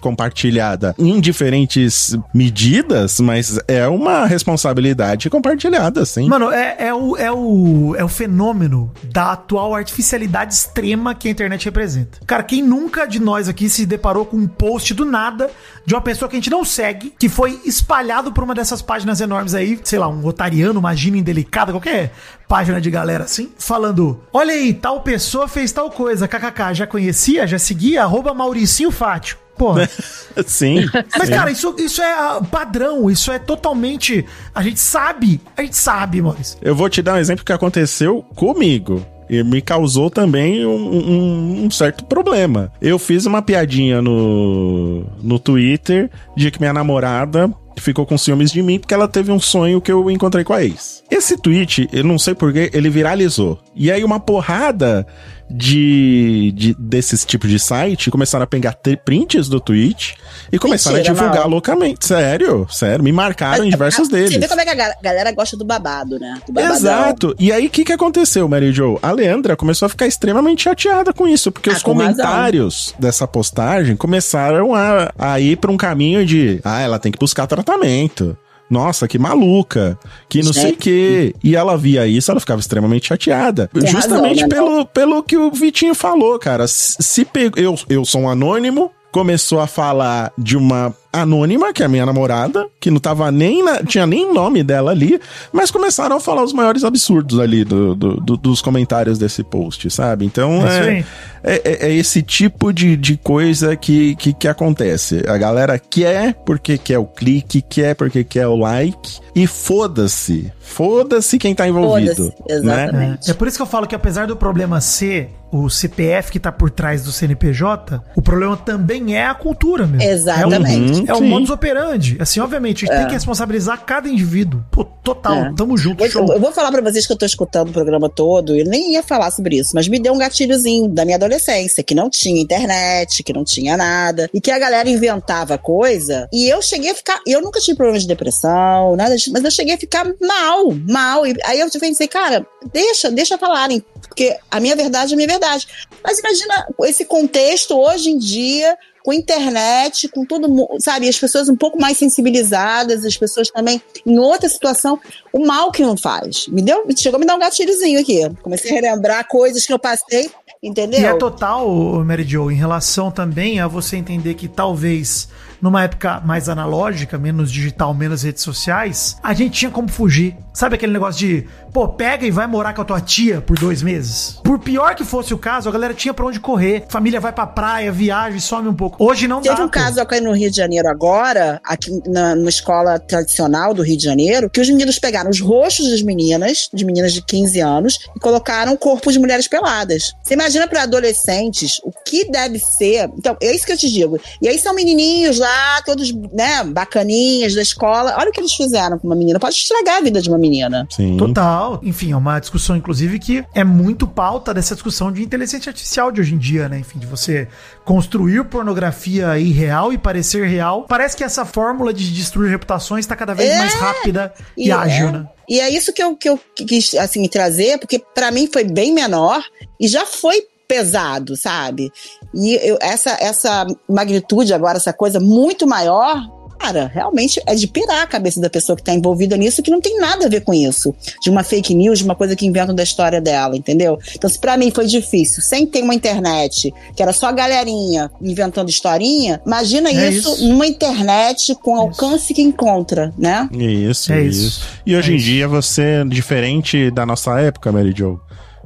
compartilhada em diferentes medidas, mas é uma responsabilidade compartilhada, sim. Mano, é, é, o, é, o, é o fenômeno da atual artificialidade extrema que a internet representa. Cara, quem nunca de nós aqui se deparou com um post do nada de uma pessoa que a gente não segue, que foi espalhado por uma dessas páginas enormes aí, sei lá, um otariano, uma gíria indelicada, qualquer página de galera assim, falando: Olha aí, tal pessoa fez tal coisa, kkk, já conhecia, já seguia, arroba Mauricinho Fátio. Porra. *laughs* sim. Mas, sim. cara, isso, isso é ah, padrão, isso é totalmente. A gente sabe, a gente sabe, Maurício. Eu vou te dar um exemplo que aconteceu comigo. E me causou também um, um- um certo problema. Eu fiz uma piadinha no, no Twitter de que minha namorada ficou com ciúmes de mim porque ela teve um sonho que eu encontrei com a ex. Esse tweet, eu não sei porquê, ele viralizou. E aí uma porrada de, de desses tipos de site começaram a pegar prints do tweet e começaram Mentira, a divulgar não. loucamente. Sério, sério. Me marcaram em diversos deles. Você vê como é que a ga- galera gosta do babado, né? Do. Exato. E aí, o que, que aconteceu, Mary Jo? A Leandra começou a ficar extremamente chateada com isso, porque Ah, os com comentários dessa postagem começaram a, a ir pra um caminho de ah, ela tem que buscar tratamento. Nossa, que maluca, que não sei o quê. E ela via isso, ela ficava extremamente chateada. Tem Justamente razão, né, pelo, pelo que o Vitinho falou, cara. Se se pe- eu, eu sou um anônimo, começou a falar de uma anônima, que é a minha namorada, que não tava nem na, tinha nem nome dela ali, mas começaram a falar os maiores absurdos ali do, do- do- dos comentários desse post, sabe? Então É é, é, é- é esse tipo de, de coisa que, que, que acontece. A galera quer porque quer o clique, quer porque quer o like, e foda-se. Foda-se quem tá envolvido. Né? exatamente. É por isso que eu falo que apesar do problema ser o CPF que tá por trás do CNPJ, o problema também é a cultura, meu. Exatamente. É o, é o Sim. modus operandi. Assim, obviamente, a gente tem que responsabilizar cada indivíduo. Pô, total. É. Tamo junto, Eu, show. eu vou falar pra vocês que eu tô escutando o programa todo, eu nem ia falar sobre isso, mas me deu um gatilhozinho da minha adolescência, que não tinha internet, que não tinha nada, e que a galera inventava coisa, e eu cheguei a ficar, eu nunca tive problema de depressão, nada disso, mas eu cheguei a ficar mal, mal, e aí eu pensei, cara, deixa, deixa falarem, porque a minha verdade é a minha verdade. Mas imagina esse contexto hoje em dia, com internet, com todo mundo, sabe? As pessoas um pouco mais sensibilizadas, as pessoas também em outra situação, o mal que não faz. Me deu, chegou a me dar um gatilhozinho aqui. Comecei a relembrar coisas que eu passei, entendeu? E é total, Mary Jo, em relação também a você entender que talvez numa época mais analógica, menos digital, menos redes sociais, a gente tinha como fugir. Sabe aquele negócio de, pô, pega e vai morar com a tua tia por dois meses? Por pior que fosse o caso, a galera tinha pra onde correr. Família vai pra praia, viaja e some um pouco. Hoje não Teve dá. um pô. caso aqui no Rio de Janeiro agora, aqui na, numa escola tradicional do Rio de Janeiro, que os meninos pegaram os rostos das meninas, de meninas de 15 anos, e colocaram o corpo de mulheres peladas. Você imagina para adolescentes o que deve ser. Então, é isso que eu te digo. E aí são menininhos lá lá, todos, né, bacaninhas da escola. Olha o que eles fizeram com uma menina. Pode estragar a vida de uma menina. Sim. Total. Enfim, é uma discussão, inclusive, que é muito pauta dessa discussão de inteligência artificial de hoje em dia, né? Enfim, de você construir pornografia irreal e parecer real. Parece que essa fórmula de destruir reputações está cada vez É. mais rápida e, E ágil, é. né? E é isso que eu, que eu quis, assim, trazer, porque pra mim foi bem menor e já foi pesado, sabe? E eu- essa, essa magnitude agora, essa coisa muito maior, cara, realmente é de pirar a cabeça da pessoa que tá envolvida nisso, que não tem nada a ver com isso. De uma fake news, de uma coisa que inventam da história dela, entendeu? Então, se pra mim foi difícil, sem ter uma internet, que era só galerinha inventando historinha, imagina É isso, isso. numa internet com o alcance que encontra, né? Isso, É isso, isso. E hoje É em isso. dia você, diferente da nossa época, Mary Jo,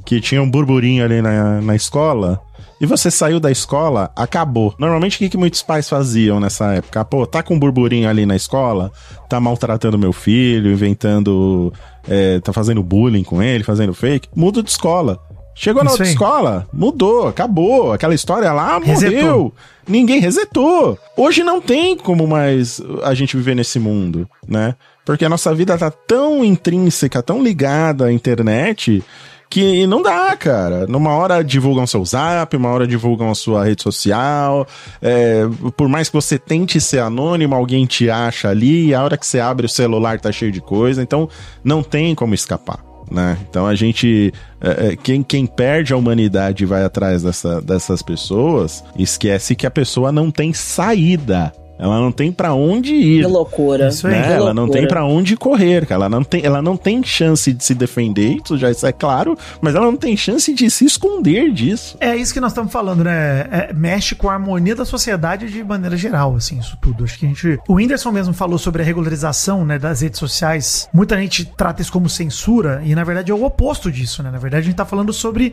que tinha um burburinho ali na, na escola, e você saiu da escola, acabou. Normalmente o que, que muitos pais faziam nessa época? Pô, tá com um burburinho ali na escola, tá maltratando meu filho, inventando. é, tá fazendo bullying com ele, fazendo fake, muda de escola. Chegou na Isso outra aí. escola, mudou, acabou. Aquela história lá Resetou. morreu. Ninguém resetou. Hoje não tem como mais a gente viver nesse mundo, né? Porque a nossa vida tá tão intrínseca, tão ligada à internet, que não dá, cara. Numa hora divulgam seu zap, uma hora divulgam a sua rede social. é, por mais que você tente ser anônimo, alguém te acha ali, e a hora que você abre o celular tá cheio de coisa, então não tem como escapar. Né? Então a gente. é, é, quem, quem perde a humanidade e vai atrás dessa- dessas pessoas, esquece que a pessoa não tem saída. Ela não tem pra onde ir Que loucura. Isso aí. né? Que Ela não loucura. tem pra onde correr, cara. Ela não tem, ela não tem chance de se defender, isso já isso é claro, mas ela não tem chance de se esconder disso. É isso que nós estamos falando, né? É, mexe com a harmonia da sociedade de maneira geral, assim, isso tudo. Acho que a gente. O Whindersson mesmo falou sobre a regularização, né, das redes sociais. Muita gente trata isso como censura, e na verdade é o oposto disso, né? Na verdade, a gente tá falando sobre,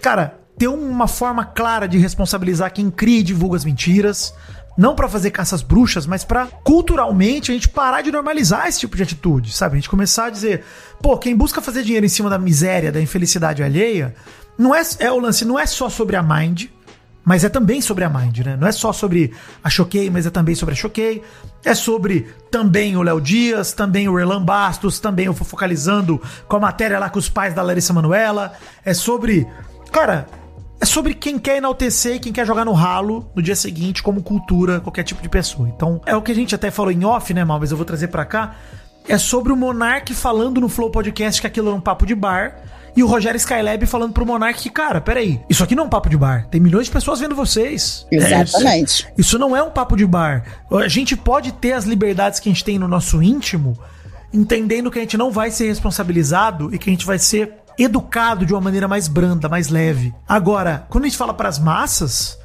cara, ter uma forma clara de responsabilizar quem cria e divulga as mentiras. Não pra fazer caças bruxas, mas pra culturalmente a gente parar de normalizar esse tipo de atitude, sabe? A gente começar a dizer, pô, quem busca fazer dinheiro em cima da miséria, da infelicidade alheia, não é, é o lance, não é só sobre a Mind, mas é também sobre a Mind, né? Não é só sobre a Choquei, mas é também sobre a Choquei. É sobre também o Léo Dias, também o Erlan Bastos, também o Fofocalizando com a matéria lá com os pais da Larissa Manuela. É sobre. Cara, é sobre quem quer enaltecer e quem quer jogar no ralo no dia seguinte como cultura, qualquer tipo de pessoa. Então, é o que a gente até falou em off, né, Mal? Mas eu vou trazer pra cá. É sobre o Monark falando no Flow Podcast que aquilo era um papo de bar. E o Rogério Skylab falando pro Monark que, cara, peraí, isso aqui não é um papo de bar. Tem milhões de pessoas vendo vocês. Exatamente. Isso não é um papo de bar. A gente pode ter as liberdades que a gente tem no nosso íntimo, entendendo que a gente não vai ser responsabilizado e que a gente vai ser educado de uma maneira mais branda, mais leve. Agora, quando a gente fala pras massas,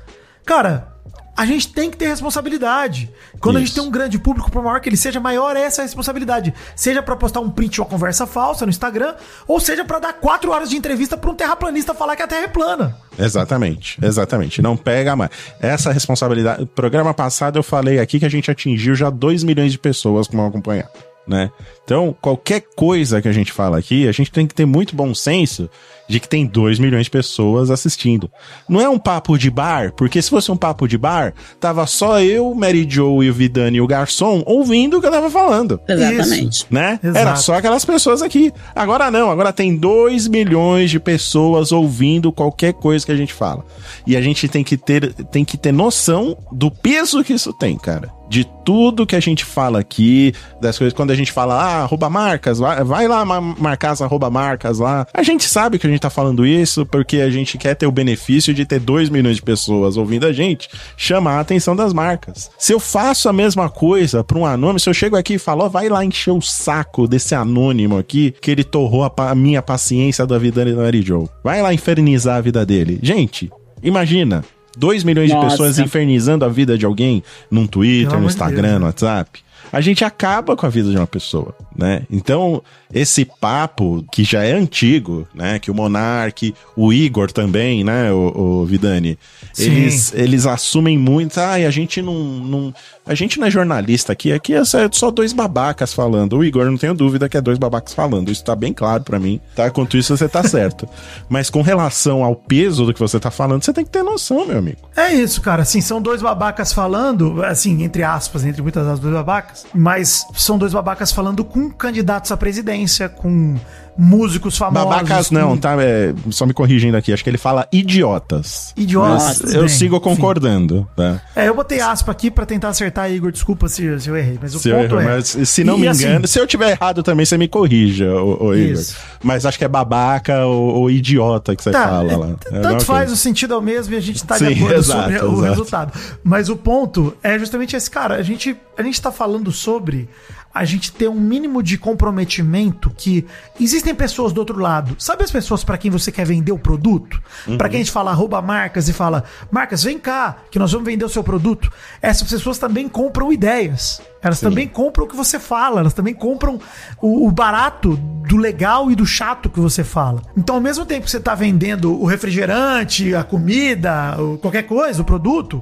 cara, a gente tem que ter responsabilidade. Quando a gente Isso. tem um grande público, por maior que ele seja, maior é essa responsabilidade. Seja pra postar um print de uma conversa falsa no Instagram, ou seja pra dar quatro horas de entrevista pra um terraplanista falar que a Terra é plana. Exatamente, exatamente. Não pega mais. Essa responsabilidade. Programa passado eu falei aqui que a gente atingiu já 2 milhões de pessoas que vão acompanhar. Né? Então, qualquer coisa que a gente fala aqui, a gente tem que ter muito bom senso de que tem 2 milhões de pessoas assistindo. Não é um papo de bar, porque se fosse um papo de bar, tava só eu, Mary Joe e o Vidani e o garçom ouvindo o que eu tava falando Exatamente. né? Exato. Era só aquelas pessoas aqui. Agora não, agora tem 2 milhões de pessoas ouvindo qualquer coisa que a gente fala. E a gente tem que ter, tem que ter noção do peso que isso tem, cara. De tudo que a gente fala aqui, das coisas, quando a gente fala, ah, arroba marcas, vai, vai lá ma- marcar as arroba marcas lá. A gente sabe que a gente tá falando isso porque a gente quer ter o benefício de ter 2 milhões de pessoas ouvindo a gente, chamar a atenção das marcas. Se eu faço a mesma coisa pra um anônimo, se eu chego aqui e falo, ó, vai lá encher o saco desse anônimo aqui, que ele torrou a, a minha paciência da vida do Mary Joe. Vai lá infernizar a vida dele. Gente, imagina. 2 milhões de Nossa. pessoas infernizando a vida de alguém num Pelo Twitter, no amor de Instagram, Deus, no né? WhatsApp. A gente acaba com a vida de uma pessoa, né? Então, esse papo que já é antigo, né? Que o Monark, o Igor também, né, o, o Vidani, Sim. eles, eles assumem muito, ah, a gente não, não. A gente não é jornalista aqui, aqui é só- só dois babacas falando. O Igor, eu não tenho dúvida que é dois babacas falando. Isso tá bem claro pra mim, tá? Quanto isso, você tá certo. *laughs* Mas com relação ao peso do que você tá falando, você tem que ter noção, meu amigo. É isso, cara. Assim, são dois babacas falando, assim, entre aspas, entre muitas aspas, dois babacas, mas são dois babacas falando com candidatos à presidência, com músicos famosos. Babacas não, tá? É, só me corrigindo aqui, acho que ele fala idiotas. Idiotas, Mas eu bem, sigo concordando, tá? É, eu botei aspa aqui pra tentar acertar, Igor. Desculpa se, se eu errei, mas o Se, eu ponto erro, é. mas se não E, me assim, engano, se eu tiver errado também, você me corrija, ô, ô Igor. Isso. Mas acho que é babaca ou, ou idiota que você Tá, fala é, lá. É tanto faz, coisa. o sentido é o mesmo e a gente tá Sim, de acordo *laughs* exato, sobre o exato. resultado. Mas o ponto é justamente esse, cara. A gente, a gente tá falando sobre a gente ter um mínimo de comprometimento que existem pessoas do outro lado. Sabe as pessoas pra quem você quer vender o produto? Uhum. Pra quem a gente fala arroba marcas e fala, marcas, vem cá, que nós vamos vender o seu produto. Essas pessoas também compram ideias. Elas também compram o que você fala, elas também compram o, o barato do legal e do chato que você fala. Então, ao mesmo tempo que você está vendendo o refrigerante, a comida, qualquer coisa, o produto,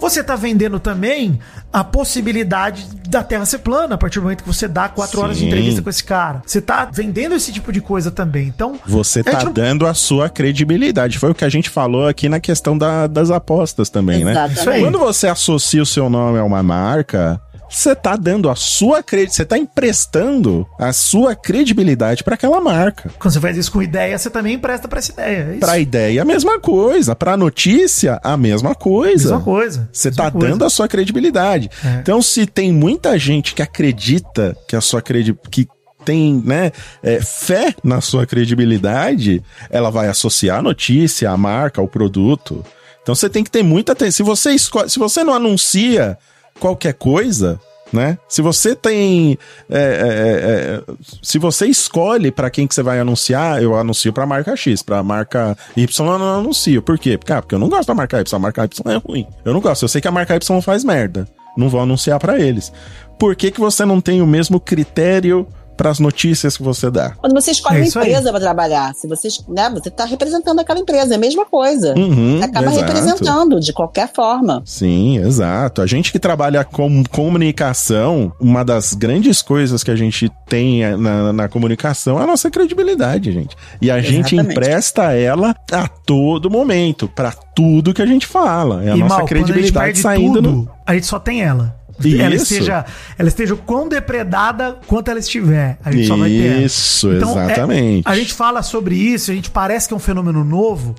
você está vendendo também a possibilidade da Terra ser plana a partir do momento que você dá quatro horas de Sim. entrevista com esse cara. Você está vendendo esse tipo de coisa também. Então, Você tá gente não- dando a sua credibilidade. Foi o que a gente falou aqui na questão da- das apostas também, né? Exatamente. Aí. Quando você associa o seu nome a uma marca, você tá dando a sua credibilidade, você tá emprestando a sua credibilidade para aquela marca. Quando você faz isso com ideia, você também empresta para essa ideia. É. Pra ideia, a mesma coisa. Pra notícia, a mesma coisa. Mesma coisa. Você tá coisa. dando a sua credibilidade. É. Então, se tem muita gente que acredita que a sua credibilidade. que tem, né, é, fé na sua credibilidade, ela vai associar a notícia, a marca, o produto. Então você tem que ter muita atenção. Se você escolhe, se você não anuncia qualquer coisa, né? Se você tem, é, é, é, se você escolhe para quem que você vai anunciar, eu anuncio para marca X, para marca Y eu não anuncio. Por quê? Porque, ah, porque eu não gosto da marca Y, a marca Y é ruim. Eu não gosto. Eu sei que a marca Y faz merda. Não vou anunciar para eles. Por que que você não tem o mesmo critério para as notícias que você dá? Quando você escolhe É uma empresa para trabalhar, se você, né, você tá representando aquela empresa, é a mesma coisa. Uhum, Você acaba exato. representando de qualquer forma. Sim, exato. A gente que trabalha com comunicação, uma das grandes coisas que a gente tem na, na comunicação é a nossa credibilidade, gente. E a gente Exatamente. empresta ela a todo momento, pra tudo que a gente fala. É a E, nossa Mal, gente credibilidade perde saindo tudo, no. a gente só tem ela. Isso. Ela esteja, ela esteja quão depredada quanto ela estiver. A gente só vai ter. Isso, Então, exatamente. é, a gente fala sobre isso, a gente parece que é um fenômeno novo,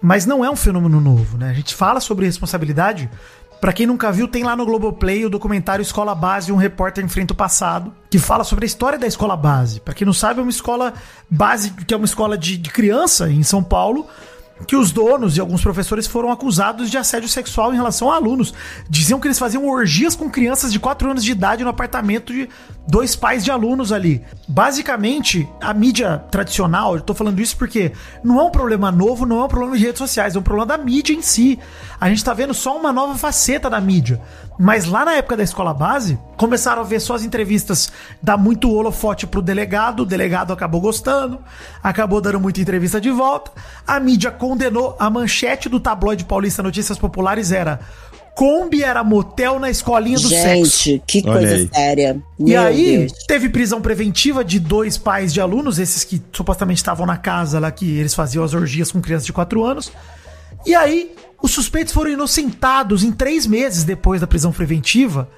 mas não é um fenômeno novo, né? A gente fala sobre responsabilidade. Pra quem nunca viu, tem lá no Globoplay o documentário Escola Base, um repórter enfrenta o passado, que fala sobre a história da escola base. Pra quem não sabe, é uma escola base, que é uma escola de, de criança em São Paulo, que os donos e alguns professores foram acusados de assédio sexual em relação a alunos. Diziam que eles faziam orgias com crianças de 4 anos de idade no apartamento de dois pais de alunos ali. Basicamente, a mídia tradicional, eu tô falando isso porque não é um problema novo, não é um problema de redes sociais, é um problema da mídia em si. A gente tá vendo só uma nova faceta da mídia. Mas lá na época da escola base, começaram a ver só as entrevistas dar muito holofote pro delegado, o delegado acabou gostando, acabou dando muita entrevista de volta. A mídia condenou, a manchete do tabloide paulista Notícias Populares era Kombi era motel na escolinha do sexo. Gente, que Olha coisa aí. séria. E Meu aí, Deus. teve prisão preventiva de dois pais de alunos, esses que supostamente estavam na casa lá, que eles faziam as orgias com crianças de 4 anos. E aí, os suspeitos foram inocentados em três meses depois da prisão preventiva.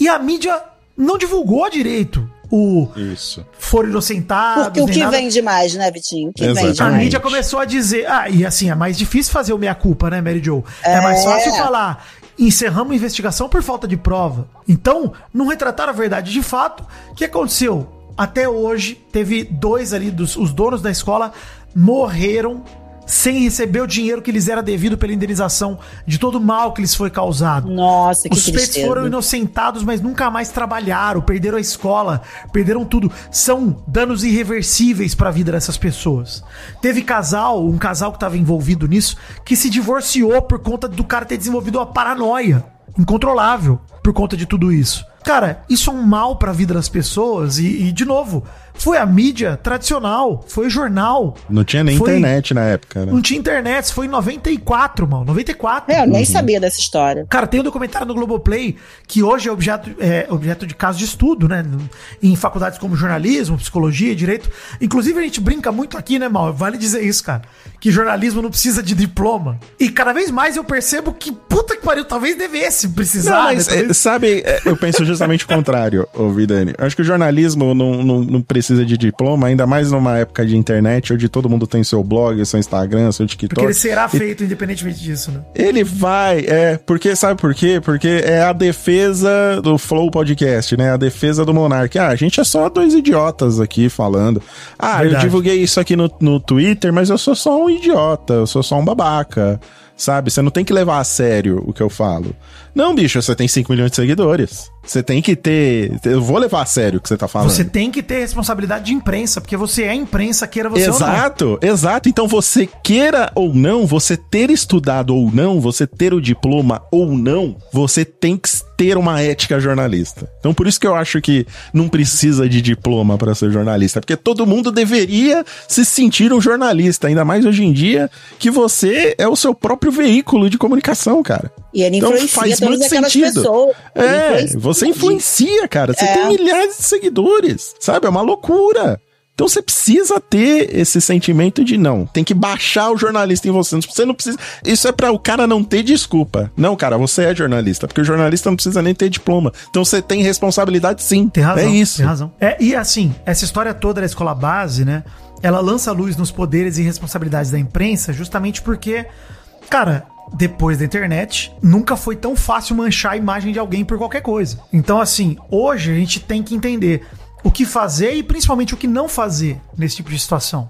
E a mídia não divulgou direito o Isso. foram inocentados. Porque o que nada. vende mais, né, Vitinho? O que Exatamente. vende A mais? mídia começou a dizer. Ah, e assim, é mais difícil fazer o meia-culpa, né, Mary Jo? É. mais É. fácil falar. Encerramos a investigação por falta de prova. Então, não retrataram a verdade de fato. O que aconteceu? Até hoje, teve dois ali, dos, os donos da escola morreram sem receber o dinheiro que lhes era devido pela indenização de todo o mal que lhes foi causado. Nossa, que Os suspeitos tristeza. foram inocentados, mas nunca mais trabalharam, perderam a escola, perderam tudo. São danos irreversíveis para a vida dessas pessoas. Teve casal, um casal que estava envolvido nisso, que se divorciou por conta do cara ter desenvolvido uma paranoia incontrolável por conta de tudo isso. Cara, isso é um mal pra vida das pessoas e, e, de novo, foi a mídia tradicional, foi o jornal. Não tinha nem Foi- internet na época, né? Não tinha internet, isso foi em 94, mano. 94. É, eu Uhum. nem sabia dessa história. Cara, tem um documentário no Globoplay que hoje é objeto, é, objeto de caso de estudo, né? Em faculdades como jornalismo, psicologia, direito. Inclusive, a gente brinca muito aqui, né, Mal? Vale dizer isso, cara. Que jornalismo não precisa de diploma. E cada vez mais eu percebo que, puta que pariu, talvez devesse precisar. Não, mas né? é, Talvez- sabe, é, eu penso justamente o contrário, ô Vidani. Eu acho que o jornalismo não, não, não precisa de diploma, ainda mais numa época de internet, onde todo mundo tem seu blog, seu Instagram, seu TikTok. Porque ele será E feito independentemente disso, né? Ele vai, é, porque sabe por quê? Porque é a defesa do Flow Podcast, né? A defesa do Monark. Ah, a gente é só dois idiotas aqui falando. Ah, eu Verdade. divulguei isso aqui no, no Twitter, mas eu sou só um idiota, eu sou só um babaca. Sabe? Você não tem que levar a sério o que eu falo. Não, bicho, você tem 5 milhões de seguidores. Você tem que ter. Eu vou levar a sério o que você tá falando. Você tem que ter responsabilidade de imprensa, porque você é imprensa, queira você ou não. Exato, exato. Então você queira ou não, você ter estudado ou não, você ter o diploma ou não, você tem que ter uma ética jornalista. Então por isso que eu acho que não precisa de diploma para ser jornalista, porque todo mundo deveria se sentir um jornalista, ainda mais hoje em dia que você é o seu próprio veículo de comunicação, cara. E ele Então influencia faz todas muito aquelas sentido. pessoas. É, influencia você influencia, cara. Você É. tem milhares de seguidores, sabe? É uma loucura. Então você precisa ter esse sentimento de não, tem que baixar o jornalista em você. Você não precisa. Isso é pra o cara não ter desculpa. Não, cara, você é jornalista, porque o jornalista não precisa nem ter diploma. Então você tem responsabilidade sim. Tem razão. É isso. Tem razão. É, e assim, essa história toda da escola base, né? Ela lança luz nos poderes e responsabilidades da imprensa justamente porque, cara, depois da internet, nunca foi tão fácil manchar a imagem de alguém por qualquer coisa. Então, assim, hoje a gente tem que entender o que fazer e principalmente o que não fazer nesse tipo de situação.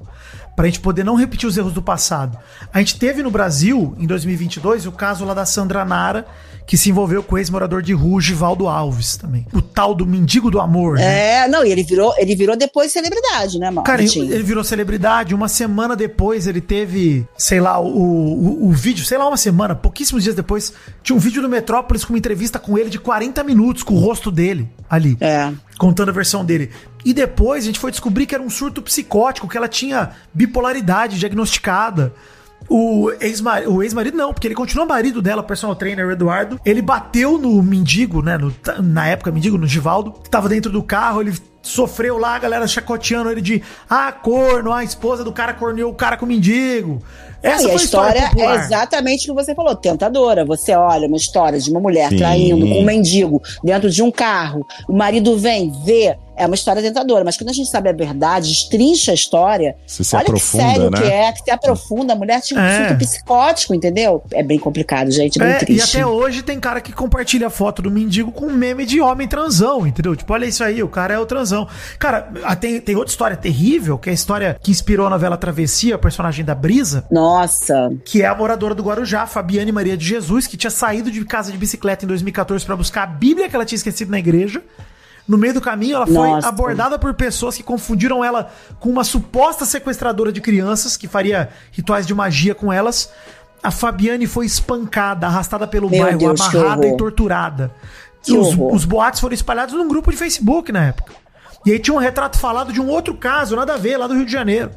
Pra gente poder não repetir os erros do passado. A gente teve no Brasil, em 2022, o caso lá da Sandra Nara, que se envolveu com o ex-morador de Ruge, Valdo Alves também. O tal do mendigo do amor, né? É, não, e ele virou, ele virou depois celebridade, né, mano? Cara, ele, ele virou celebridade. Uma semana depois ele teve, sei lá, o, o, o vídeo, sei lá, uma semana, pouquíssimos dias depois, tinha um vídeo do Metrópolis com uma entrevista com ele de 40 minutos, com o rosto dele ali. É. Contando a versão dele. E depois a gente foi descobrir que era um surto psicótico, que ela tinha bipolaridade diagnosticada. O ex-marido, ex-marido não, porque ele continua marido dela, o personal trainer, Eduardo. Ele bateu no mendigo, né? no- na época, mendigo, no Givaldo, que tava dentro do carro, ele sofreu lá, a galera chacoteando ele de ah, corno, a esposa do cara corneou o cara com o mendigo. Essa e a foi a história, história popular. é exatamente o que você falou, tentadora. Você olha uma história de uma mulher Sim. traindo com um mendigo dentro de um carro, o marido vem, vê, é uma história tentadora. Mas quando a gente sabe a verdade, destrincha a história, Você se olha aprofunda, que sério né? que é, que se aprofunda. A mulher tinha um É. psicótico, entendeu? É bem complicado, gente, bem É, e triste. até hoje tem cara que compartilha foto do mendigo com um meme de homem transão, entendeu? Tipo, olha isso aí, o cara é o transão. Cara, ah, tem, tem outra história terrível, que é a história que inspirou a novela Travessia, a personagem da Brisa, Nossa, que é a moradora do Guarujá, Fabiane Maria de Jesus, que tinha saído de casa de bicicleta em 2014 pra buscar a Bíblia que ela tinha esquecido na igreja. No meio do caminho, ela foi Nossa. abordada por pessoas que confundiram ela com uma suposta sequestradora de crianças que faria rituais de magia com elas. A Fabiane foi espancada, arrastada pelo Meu bairro, Deus, amarrada e torturada. Que E os, os boatos foram espalhados num grupo de Facebook na época. E aí tinha um retrato falado de um outro caso, nada a ver, lá do Rio de Janeiro.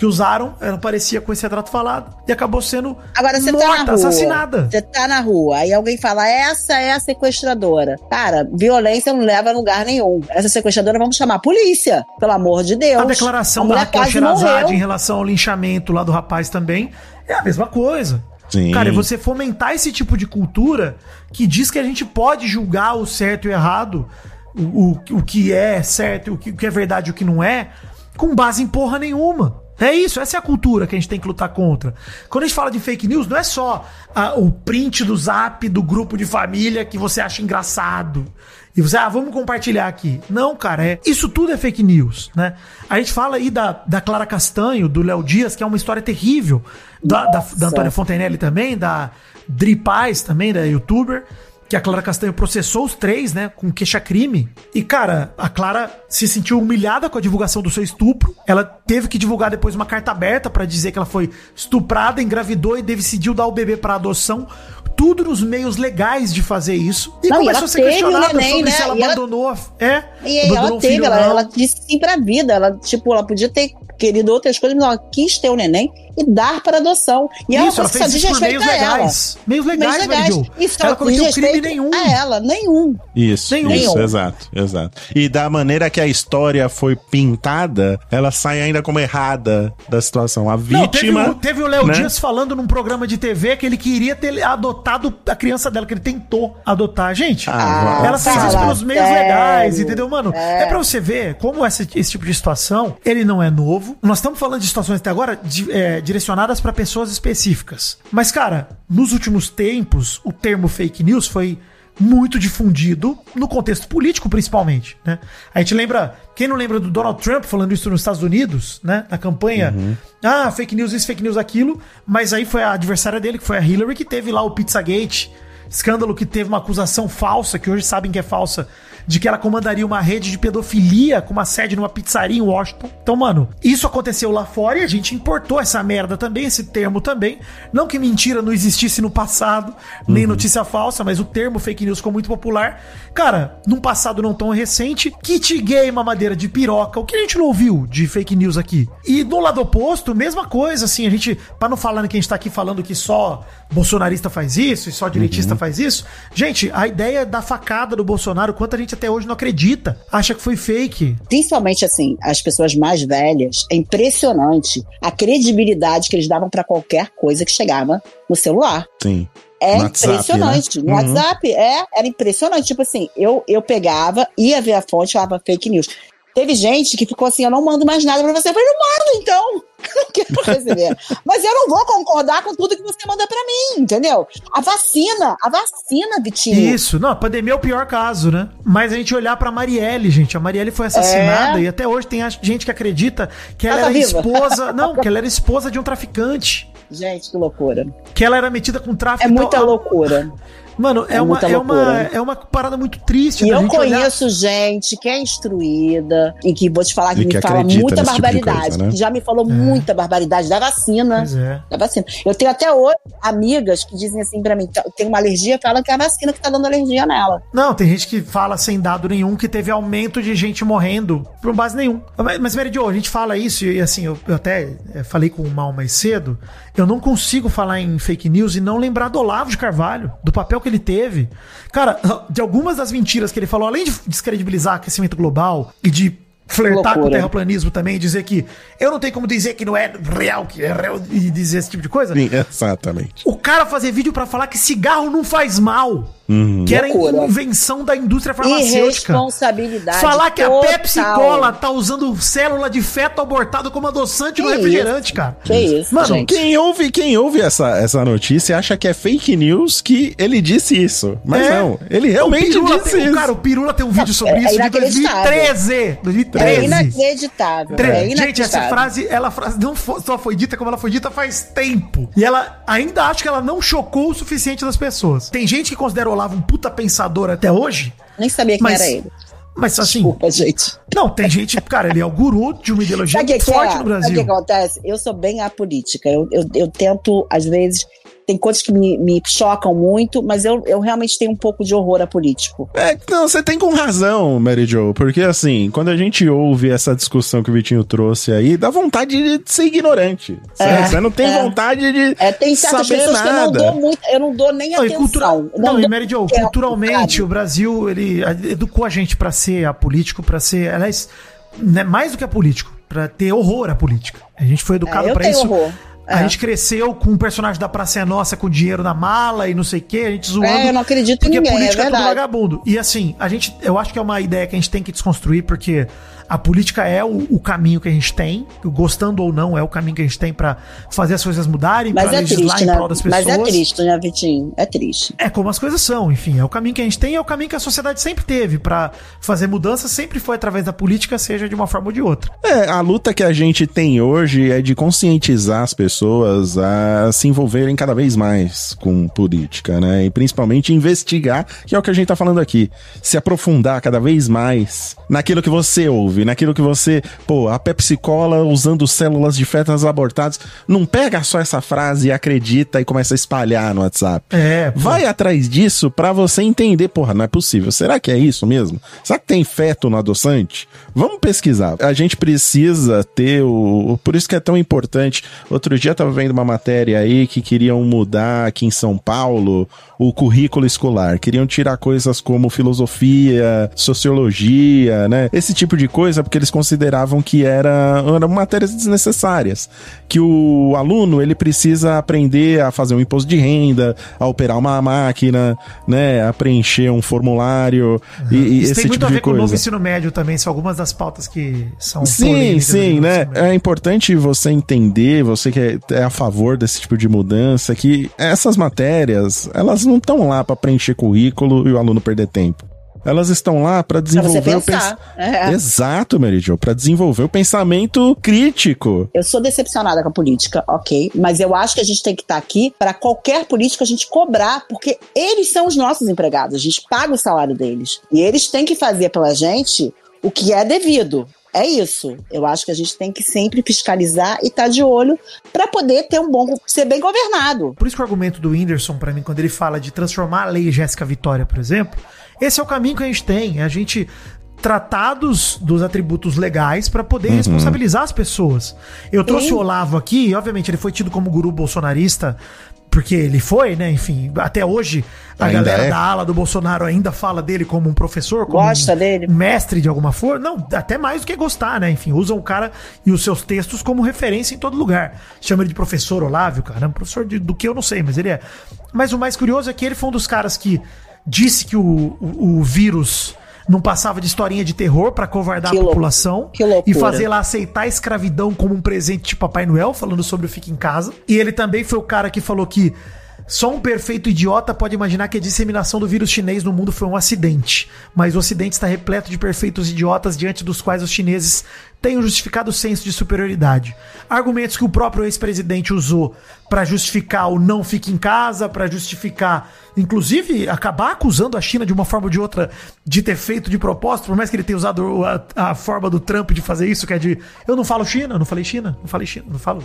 Que usaram, ela parecia com esse retrato falado, e acabou sendo Agora você tá na morta, rua. assassinada. Você tá na rua, aí alguém fala, essa é a sequestradora. Cara, violência não leva a lugar nenhum. Essa sequestradora, vamos chamar a polícia, pelo amor de Deus. A declaração a da Raquel Sherazade morreu. em relação ao linchamento lá do rapaz também é a mesma coisa. Sim. Cara, e você fomentar esse tipo de cultura que diz que a gente pode julgar o certo e o errado, o, o, o que é certo, o que, o que é verdade e o que não é, com base em porra nenhuma. É isso, essa é a cultura que a gente tem que lutar contra. Quando a gente fala de fake news, não é só ah, o print do zap do grupo de família que você acha engraçado. E você, ah, vamos compartilhar aqui. Não, cara, é, isso tudo é fake news, né? A gente fala aí da, da Clara Castanho, do Léo Dias, que é uma história terrível, da, da, da Antônia Fontenelle também, da Dri Paz também, da youtuber, que a Clara Castanho processou os três, né, com queixa-crime. E, cara, a Clara se sentiu humilhada com a divulgação do seu estupro. Ela teve que divulgar depois uma carta aberta pra dizer que ela foi estuprada, engravidou e decidiu dar o bebê pra adoção. Tudo nos meios legais de fazer isso. E Não, e começou ela a ser teve o questionada neném, sobre né? se ela E ela- abandonou. a- É, E abandonou ela teve, ela, ela disse sim pra vida. Ela, tipo, ela podia ter querido outras coisas, mas ela quis ter o neném e dar para adoção. E é uma Isso, ela que só fez diz isso por respeito meios ela. legais. Meios legais, Meios. E só Ela cometeu crime nenhum. A ela, nenhum. Isso, Nenhum. isso, exato, exato. E da maneira que a história foi pintada, ela sai ainda como errada da situação. A Não, teve, vítima. o- teve o Léo né? Dias falando num programa de TV que ele queria ter adotado a criança dela, que ele tentou adotar. Gente, Ah, ela fez isso pelos meios sério. legais, entendeu, mano? É. pra você ver como esse, esse tipo de situação, ele não é novo. Nós estamos falando de situações até agora di- é, direcionadas pra pessoas específicas. Mas, cara, nos últimos tempos, o termo fake news foi muito difundido no contexto político, principalmente, né? A gente lembra, quem não lembra do Donald Trump falando isso nos Estados Unidos, né? Na campanha, ah, fake news isso, fake news aquilo, mas aí foi a adversária dele, que foi a Hillary, que teve lá o Pizzagate, escândalo que teve uma acusação falsa, que hoje sabem que é falsa, de que ela comandaria uma rede de pedofilia com uma sede numa pizzaria em Washington. Então, mano, isso aconteceu lá fora e a gente importou essa merda também, esse termo também. Não que mentira não existisse no passado, nem notícia falsa, mas o termo fake news ficou muito popular. Cara, num passado não tão recente, kit gay, mamadeira de piroca, o que a gente não ouviu de fake news aqui? E no lado oposto, mesma coisa, assim, a gente, pra não falar que a gente tá aqui falando que só bolsonarista faz isso e só direitista faz isso, gente, a ideia da facada do Bolsonaro, quanto a gente até hoje não acredita, acha que foi fake. Principalmente, assim, as pessoas mais velhas, é impressionante a credibilidade que eles davam pra qualquer coisa que chegava no celular. Sim. É No WhatsApp, impressionante. né? No Uhum. WhatsApp, é, era impressionante. Tipo assim, eu, eu pegava, ia ver a fonte, falava fake news. Teve gente que ficou assim, eu não mando mais nada pra você. Eu falei, não mando então. *laughs* Não quero receber. Mas eu não vou concordar com tudo que você manda pra mim, entendeu? A vacina, a vacina, Vitinho. Isso, não, a pandemia é o pior caso, né? Mas a gente olhar pra Marielle, gente, a Marielle foi assassinada É. e até hoje tem gente que acredita que ela Ela tá era viva? esposa, *laughs* não, que ela era esposa de um traficante, Gente, que loucura. que ela era metida com tráfico. É muita Então, loucura. Mano, é, É uma, é, uma, loucura. é uma parada muito triste E eu gente olhar. conheço gente que é instruída e que vou te falar que E me que fala muita tipo de barbaridade. coisa, né? Que já me falou muita barbaridade da vacina. É. Da vacina. Eu tenho até hoje amigas que dizem assim pra mim: "Tá- tem uma alergia, falam que é a vacina que tá dando alergia nela. Não, tem gente que fala sem dado nenhum que teve aumento de gente morrendo por base nenhum. Mas, Jo, a gente fala isso e assim, eu, eu até eh, falei com o Mal mais cedo, eu não consigo falar em fake news e não lembrar do Olavo de Carvalho, do papel que ele teve. Cara, *laughs* de algumas das mentiras que ele falou, além de descredibilizar aquecimento global e de flertar com o terraplanismo também, dizer que eu não tenho como dizer que não é real, que é real, e dizer esse tipo de coisa. Sim, exatamente. O cara fazer vídeo pra falar que cigarro não faz mal. Uhum. Que era Loucura. invenção da indústria farmacêutica. Irresponsabilidade. Falar que a total. Pepsi Cola tá usando célula de feto abortado como adoçante no Que refrigerante, cara. Que isso, Mano, gente. Quem ouve, quem ouve essa, essa notícia acha que é fake news que ele disse isso. Mas É. não, ele realmente o disse tem, isso. o Cara, o Pirula tem um vídeo sobre é isso de inacreditável. 2013. É 2013. inacreditável. Tre- É Gente, essa inacreditável. frase, ela não só foi dita como ela foi dita faz tempo. E ela ainda acha que ela não chocou o suficiente das pessoas. Tem gente que considera o Olavo um puta pensador até hoje, Nem sabia quem mas, era ele. mas assim, Desculpa, gente. não, tem gente, cara, ele é o guru de uma ideologia que, que forte é? no Sabe o que Brasil. acontece? Eu sou bem apolítica. Eu, eu, eu tento, às vezes, tem coisas que me, me chocam muito, mas eu, eu realmente tenho um pouco de horror a político. É, não, você tem com razão, Mary Jo, porque assim, quando a gente ouve essa discussão que o Vitinho trouxe aí, dá vontade de ser ignorante. Você É, você não tem é. vontade de É, tem certas saber pessoas que eu não nada. dou muito, eu não dou nem Não, e atenção. cultura... Eu não, e Mary Jo, culturalmente, o Brasil, ele educou a gente pra ser apolítico, pra ser, aliás, né, mais do que apolítico, pra ter horror à política. A gente foi educado É, tenho isso. horror. A É. gente cresceu com um personagem da Praça é Nossa com dinheiro na mala e não sei o quê, a gente zoando. É, eu não acredito em porque ninguém, política é tudo verdade. vagabundo. E assim, a gente, eu acho que é uma ideia que a gente tem que desconstruir, porque a política é o, o caminho que a gente tem, gostando ou não, é o caminho que a gente tem pra fazer as coisas mudarem, Mas pra é legislar triste, em né? prol das pessoas. Mas é triste, né, Vitinho? É triste. É como as coisas são, enfim, é o caminho que a gente tem, é o caminho que a sociedade sempre teve pra fazer mudanças, sempre foi através da política, seja de uma forma ou de outra. É, a luta que a gente tem hoje é de conscientizar as pessoas a se envolverem cada vez mais com política, né? E principalmente investigar, que é o que a gente tá falando aqui. Se aprofundar cada vez mais naquilo que você ouve, naquilo que você. Pô, a Pepsi Cola usando células de fetas abortadas. Não pega só essa frase e acredita e começa a espalhar no WhatsApp. É, pô. Vai atrás disso pra você entender, porra, não é possível. Será que é isso mesmo? Será que tem feto no adoçante? Vamos pesquisar. A gente precisa ter o. Por isso que é tão importante. Outro dia eu tava vendo uma matéria aí que queriam mudar aqui em São Paulo o currículo escolar. Queriam tirar coisas como filosofia, sociologia, né? Esse tipo de coisa, porque eles consideravam que era, eram matérias desnecessárias. Que o aluno, ele precisa aprender a fazer um imposto de renda, a operar uma máquina, né? A preencher um formulário e, e Isso esse tem muito tipo a ver de com o novo coisa. ensino médio também, são algumas das pautas que são Sim, sim, né? É importante você entender, você que é- é a favor desse tipo de mudança, que essas matérias, elas não estão lá para preencher currículo e o aluno perder tempo. Elas estão lá para Pra desenvolver o pensar. pens... É. Exato, Jo, para desenvolver o pensamento crítico. Eu sou decepcionada com a política, ok, mas eu acho que a gente tem que estar aqui para qualquer político a gente cobrar, porque eles são os nossos empregados, a gente paga o salário deles. E eles têm que fazer pela gente o que é devido. É isso. Eu acho que a gente tem que sempre fiscalizar e estar de olho para poder ter um bom, ser bem governado. Por isso que o argumento do Whindersson, pra mim, quando ele fala de transformar a lei Jéssica Vitória, por exemplo, esse é o caminho que a gente tem. É a gente tratar dos, atributos legais pra poder responsabilizar as pessoas. Eu trouxe Sim. o Olavo aqui, e obviamente ele foi tido como guru bolsonarista, porque ele foi, né? Enfim, até hoje a Ainda galera é? da ala do Bolsonaro ainda fala dele como um professor, como Gosta um dele? mestre de alguma forma. Não, até mais do que gostar, né? Enfim, usam o cara e os seus textos como referência em todo lugar. Chama ele de professor Olávio, cara. Professor de- do que eu não sei, mas ele é. Mas o mais curioso é que ele foi um dos caras que disse que o, o, o vírus não passava de historinha de terror pra covardar Que a população e fazer ela aceitar a escravidão como um presente de Papai Noel, falando sobre o Fica em Casa. E ele também foi o cara que falou que só um perfeito idiota pode imaginar que a disseminação do vírus chinês no mundo foi um acidente. Mas o ocidente está repleto de perfeitos idiotas diante dos quais os chineses têm um justificado senso de superioridade. Argumentos que o próprio ex-presidente usou para justificar o não fique em casa, para justificar, inclusive, acabar acusando a China de uma forma ou de outra de ter feito de propósito, por mais que ele tenha usado a, a forma do Trump de fazer isso, que é de eu não falo China, não falei China, não falei China, não falo.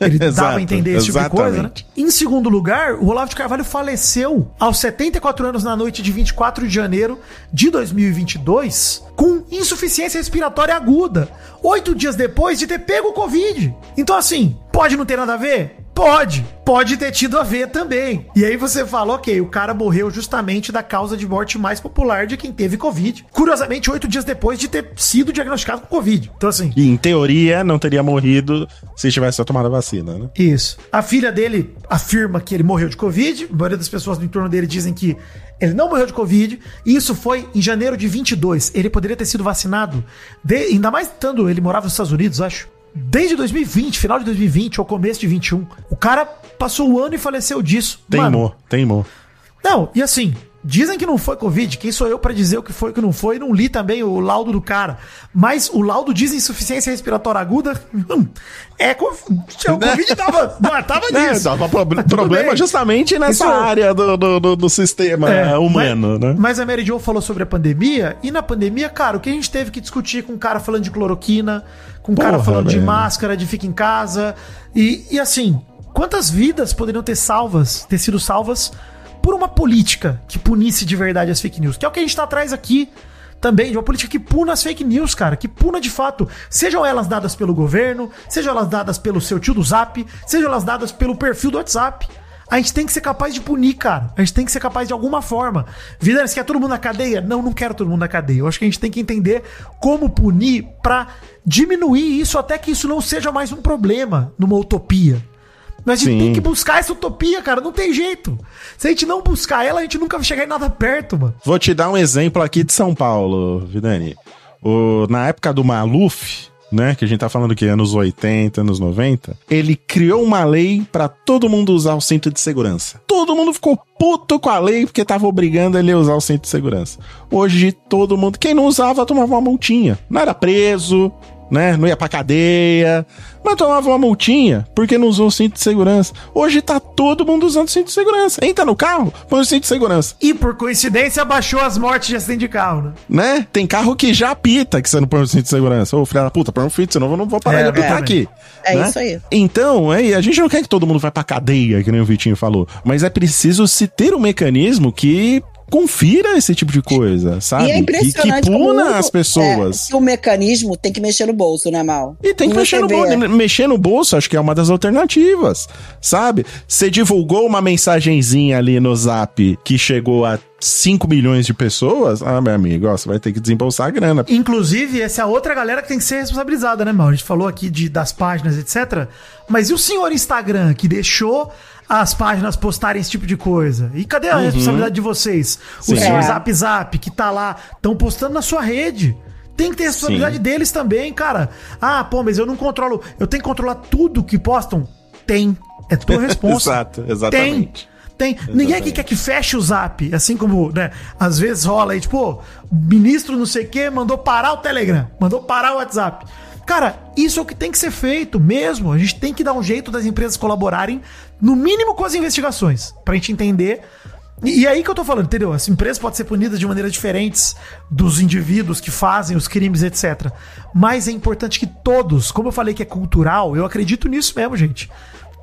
Ele *laughs* dava Exato, a entender esse tipo de coisa, né? exatamente. Em segundo lugar, o Olavo de Carvalho faleceu aos 74 anos na noite de 24 de janeiro de 2022 com insuficiência respiratória aguda, oito dias depois de ter pego o Covid. Então, assim, pode não ter nada a ver? Pode. Pode ter tido a ver também. E aí você fala, ok, o cara morreu justamente da causa de morte mais popular de quem teve Covid. Curiosamente, oito dias depois de ter sido diagnosticado com Covid. Então, assim, E em teoria não teria morrido se tivesse tomado a vacina, né? Isso. A filha dele afirma que ele morreu de Covid. A maioria das pessoas no entorno dele dizem que ele não morreu de Covid. E isso foi em janeiro de 22. Ele poderia ter sido vacinado, de- ainda mais estando. Ele morava nos Estados Unidos, acho. Desde 2020, final de 2020 ou começo de 21. O cara passou o ano e faleceu disso. Mano, Teimou, teimou. não, e assim, dizem que não foi Covid. Quem sou eu pra dizer o que foi e o que não foi? Não li também o laudo do cara. Mas o laudo diz insuficiência respiratória aguda. hum, é Covid. O Covid tava, tava *laughs* É, nisso. dava proble- Tudo problema bem. justamente nessa Isso- área do, do, do- sistema É, humano, mas, né? Mas a Mary Jo falou sobre a pandemia, e na pandemia, cara, o que a gente teve que discutir com um cara falando de cloroquina, com um cara falando de velho. máscara, de fica em casa, e, e assim, quantas vidas poderiam ter salvas, ter sido salvas por uma política que punisse de verdade as fake news? Que é o que a gente tá atrás aqui também, de uma política que puna as fake news, cara, que puna de fato, sejam elas dadas pelo governo, sejam elas dadas pelo seu tio do Zap, sejam elas dadas pelo perfil do WhatsApp. A gente tem que ser capaz de punir, cara. A gente tem que ser capaz de alguma forma. Vidani, você quer todo mundo na cadeia? Não, não quero todo mundo na cadeia. Eu acho que a gente tem que entender como punir pra diminuir isso até que isso não seja mais um problema numa utopia. Mas a gente Sim. tem que buscar essa utopia, cara. Não tem jeito. Se a gente não buscar ela, a gente nunca vai chegar em nada perto, mano. Vou te dar um exemplo aqui de São Paulo, Vidani. O, na época do Maluf, né, que a gente tá falando que anos 80, anos 90, ele criou uma lei pra todo mundo usar o cinto de segurança. Todo mundo ficou puto com a lei porque tava obrigando ele a usar o cinto de segurança. Hoje todo mundo, quem não usava tomava uma multinha. Não era preso, né? Não ia pra cadeia, mas tomava uma multinha porque não usou o cinto de segurança. Hoje tá todo mundo usando cinto de segurança. Entra no carro, põe o cinto de segurança, E por coincidência baixou as mortes de acidente de carro, né? né? Tem carro que já apita que você não põe o cinto de segurança. Ô, filha da puta, põe um cinto, senão eu não vou parar É, de apitar é. aqui. É né? isso aí. Então, é, a gente não quer que todo mundo vá pra cadeia, que nem o Vitinho falou, mas é preciso se ter um mecanismo que confira esse tipo de coisa, sabe? E é que, impressionante que puna as pessoas. É, que o mecanismo tem que mexer no bolso, né, Mal? E tem que mexer no, bolso, mexer no bolso, acho que é uma das alternativas, sabe? Você divulgou uma mensagenzinha ali no Zap que chegou a 5 milhões de pessoas, ah, meu amigo, ó, você vai ter que desembolsar a grana. Inclusive, essa é a outra galera que tem que ser responsabilizada, né, Mal? A gente falou aqui de, das páginas, etc. Mas e o senhor Instagram que deixou as páginas postarem esse tipo de coisa? E cadê a responsabilidade de vocês? Sim. O senhor É. Zap Zap que tá lá, estão postando na sua rede. Tem que ter responsabilidade Sim. deles também, cara. Ah, pô, mas eu não controlo. Eu tenho que controlar tudo que postam? Tem. É tua *laughs* responsa. Exato, exatamente. Tem. Tem. Ninguém aqui quer que feche o zap. Assim como, né? Às vezes rola aí, tipo, ministro não sei o quê mandou parar o Telegram, mandou parar o WhatsApp. Cara, isso é o que tem que ser feito mesmo. A gente tem que dar um jeito das empresas colaborarem, no mínimo com as investigações, pra gente entender. E, aí que eu tô falando, entendeu? As empresas podem ser punidas de maneiras diferentes dos indivíduos que fazem os crimes, etc. Mas é importante que todos, como eu falei que é cultural, eu acredito nisso mesmo, gente.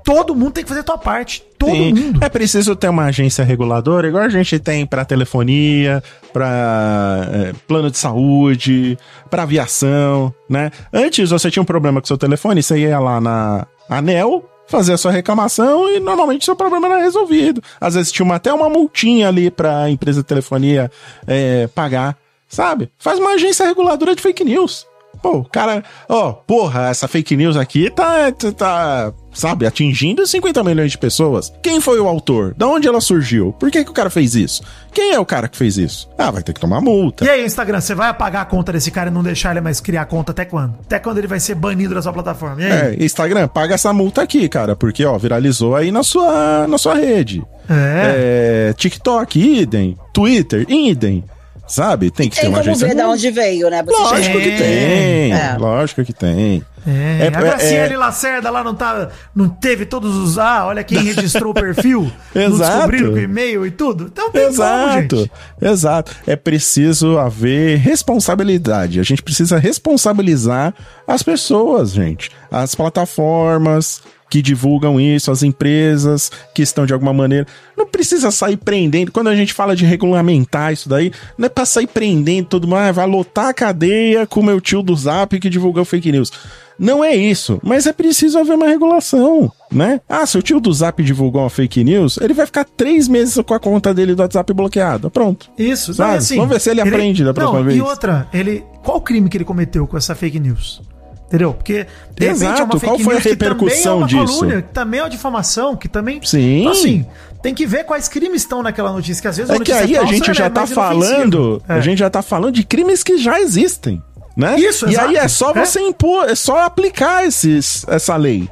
Todo mundo tem que fazer a tua parte. Todo Sim. mundo. É preciso ter uma agência reguladora, igual a gente tem pra telefonia, pra é, plano de saúde, pra aviação, né? Antes você tinha um problema com seu telefone, você ia lá na ANEL, fazer a sua reclamação e normalmente seu problema era resolvido. Às vezes tinha uma- até uma multinha ali pra empresa de telefonia é, pagar, sabe? Faz uma agência reguladora de fake news. Pô, o cara, ó, porra, essa fake news aqui tá, tá, tá, sabe, atingindo 50 milhões de pessoas. Quem foi o autor? Da onde ela surgiu? Por que, que o cara fez isso? Quem é o cara que fez isso? Ah, vai ter que tomar multa. E aí, Instagram, você vai apagar a conta desse cara e não deixar ele mais criar conta até quando? Até quando ele vai ser banido da sua plataforma? É, Instagram, paga essa multa aqui, cara, porque, ó, viralizou aí na sua, na sua rede. É. É, TikTok, idem. Twitter, idem. Sabe? Tem que ter Tem uma como agência. ver de onde veio, né? Você Lógico que tem. É. Lógico que tem. É, É, a Graciele é- Lacerda lá não tá. Não teve todos os. Ah, olha quem registrou o perfil. *laughs* não Exato. descobriram com e-mail e tudo. Então tem como, Exato, gente. exato. É preciso haver responsabilidade. A gente precisa responsabilizar as pessoas, gente. As plataformas que divulgam isso, as empresas que estão de alguma maneira. Não precisa sair prendendo. Quando a gente fala de regulamentar isso daí, não é pra sair prendendo todo mundo. Ah, vai lotar a cadeia com o meu tio do Zap que divulgou fake news. Não é isso, mas é preciso haver uma regulação, né? Ah, se o tio do Zap divulgou uma fake news, ele vai ficar três meses com a conta dele do WhatsApp bloqueada. Pronto. Isso, Sabe? não, assim, Vamos ver se ele aprende da próxima não, vez. E outra, ele. Qual o crime que ele cometeu com essa fake news? Entendeu? Porque, de Exato, qual foi a que também repercussão é uma disso? calúnia, que também é uma difamação, que também. Sim. Então, assim, tem que ver quais crimes estão naquela notícia, que às vezes É que aí a falsa, gente ela já é tá inofensiva. falando, É. a gente já tá falando de crimes que já existem, né? Isso, E exato. aí é só É. você impor, é só aplicar esses, essa lei.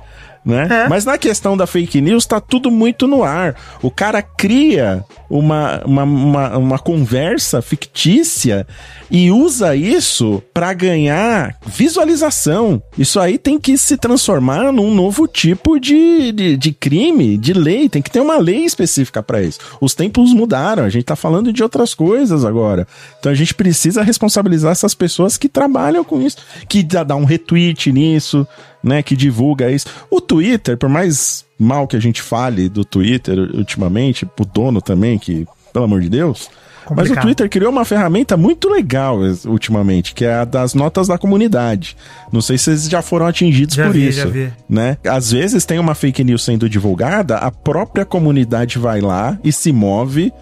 Né? É. Mas na questão da fake news tá tudo muito no ar. O cara cria uma, uma, uma, uma conversa fictícia e usa isso pra ganhar visualização. Isso aí tem que se transformar num novo tipo de, de, de crime, de lei. Tem que ter uma lei específica pra isso. Os tempos mudaram, a gente tá falando de outras coisas agora. Então a gente precisa responsabilizar essas pessoas que trabalham com isso, que dá dá um retweet nisso, né, que divulga isso. O Twitter, por mais mal que a gente fale do Twitter ultimamente, pro dono também, que, pelo amor de Deus. Mas o Complicado. Twitter criou uma ferramenta muito legal ultimamente, que é a das notas da comunidade. Não sei se vocês já foram atingidos Já por vi, isso. já vi. Né? Às vezes tem uma fake news sendo divulgada, a própria comunidade vai lá e se move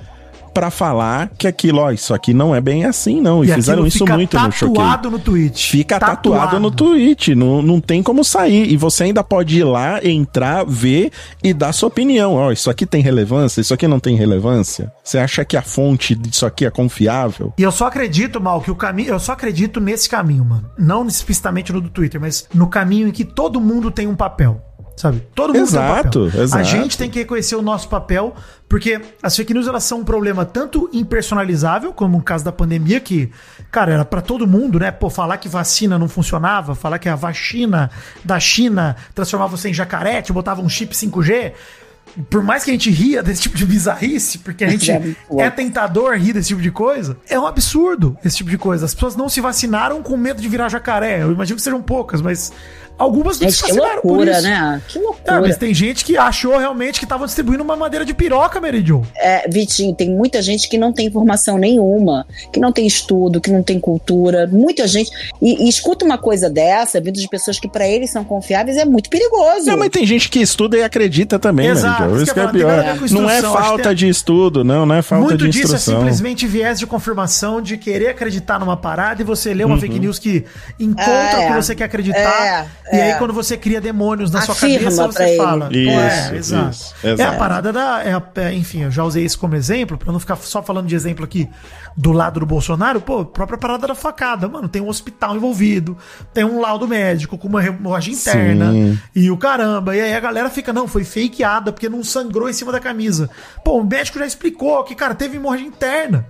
pra falar que aquilo, ó, isso aqui não é bem assim, não. E, fizeram aquilo isso fica muito no Choquei. tatuado no tweet. Fica tatuado, no tweet, não, não tem como sair. E você ainda pode ir lá, entrar, ver e dar sua opinião. Ó, isso aqui tem relevância, isso aqui não tem relevância. Você acha que a fonte disso aqui é confiável? E eu só acredito, Mal, que o caminho. Eu só acredito nesse caminho, mano. Não explicitamente no do Twitter, mas no caminho em que todo mundo tem um papel. Sabe? Todo mundo tem um Exato, papel. A exato. gente tem que reconhecer o nosso papel, porque as fake news elas são um problema tanto impersonalizável, como no caso da pandemia, que, cara, era pra todo mundo, né? Pô, falar que vacina não funcionava, falar que a vacina da China transformava você em jacaré, te botava um chip 5G. Por mais que a gente ria desse tipo de bizarrice, porque a gente É é tentador rir desse tipo de coisa, é um absurdo esse tipo de coisa. As pessoas não se vacinaram com medo de virar jacaré. Eu imagino que sejam poucas, mas algumas não se Gente, que vacinaram por loucura, isso. né? Que Ah, loucura. mas tem gente que achou realmente que estavam distribuindo uma madeira de piroca, Meridio. É, Vitinho, tem muita gente que não tem informação nenhuma, que não tem estudo, que não tem cultura, muita gente. E, e escuta uma coisa dessa, vindo de pessoas que pra eles são confiáveis, é muito perigoso. Não, mas tem gente que estuda e acredita também, Exato, isso Isso que é falar, pior. Não é instrução, falta tem- de estudo, não, não é falta Muito de disso é instrução. simplesmente viés de confirmação de querer acreditar numa parada e você lê uma fake news que encontra É, o que você quer acreditar. é, e aí, é. quando você cria demônios na sua Afirma cabeça, pra você ele. fala. Isso, é, exato. isso, É a parada da. é a- é, enfim, eu já usei isso como exemplo, pra não ficar só falando de exemplo aqui do lado do Bolsonaro. Pô, própria parada da facada. Mano, tem um hospital envolvido, tem um laudo médico com uma hemorragia interna Sim. e o caramba. E aí a galera fica, não, foi fakeada porque não sangrou em cima da camisa. Pô, o médico já explicou que, cara, teve hemorragia interna.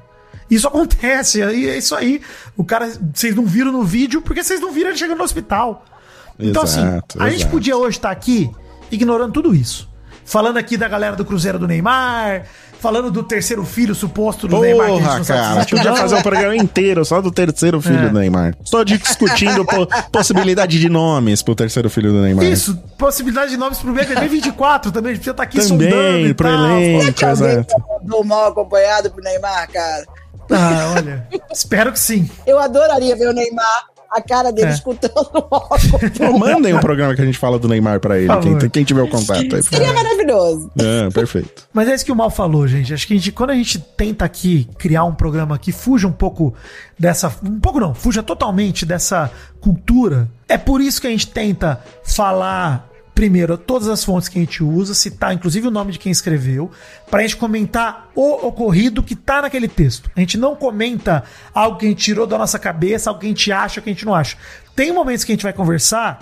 Isso acontece, e é isso aí. O cara, vocês não viram no vídeo porque vocês não viram ele chegando no hospital. Então, assim, Exato, a gente podia hoje estar aqui ignorando tudo isso. Falando aqui da galera do Cruzeiro do Neymar, falando do terceiro filho suposto do Neymar. que a gente Porra, sabe se cara, existe ou podia fazer um programa inteiro só do terceiro filho É. do Neymar. Só discutindo po- *laughs* possibilidade de nomes pro terceiro filho do Neymar. Isso, possibilidade de nomes pro BBB 24 também. A gente precisa estar aqui sondando Também, e pro tal. elenco, exato. do mal acompanhado pro Neymar, cara. Ah, olha. espero que sim. Eu adoraria ver o Neymar, a cara dele É. escutando *laughs* o mandem um programa que a gente fala do Neymar pra ele, quem, quem tiver o contato aí. Seria maravilhoso. É, perfeito. Mas é isso que o Mal falou, gente. Acho que a gente, quando a gente tenta aqui criar um programa que fuja um pouco dessa. Um pouco não, fuja totalmente dessa cultura. É por isso que a gente tenta falar. Primeiro, todas as fontes que a gente usa, citar inclusive o nome de quem escreveu, pra gente comentar o ocorrido que tá naquele texto. A gente não comenta algo que a gente tirou da nossa cabeça, algo que a gente acha, que a gente não acha. Tem momentos que a gente vai conversar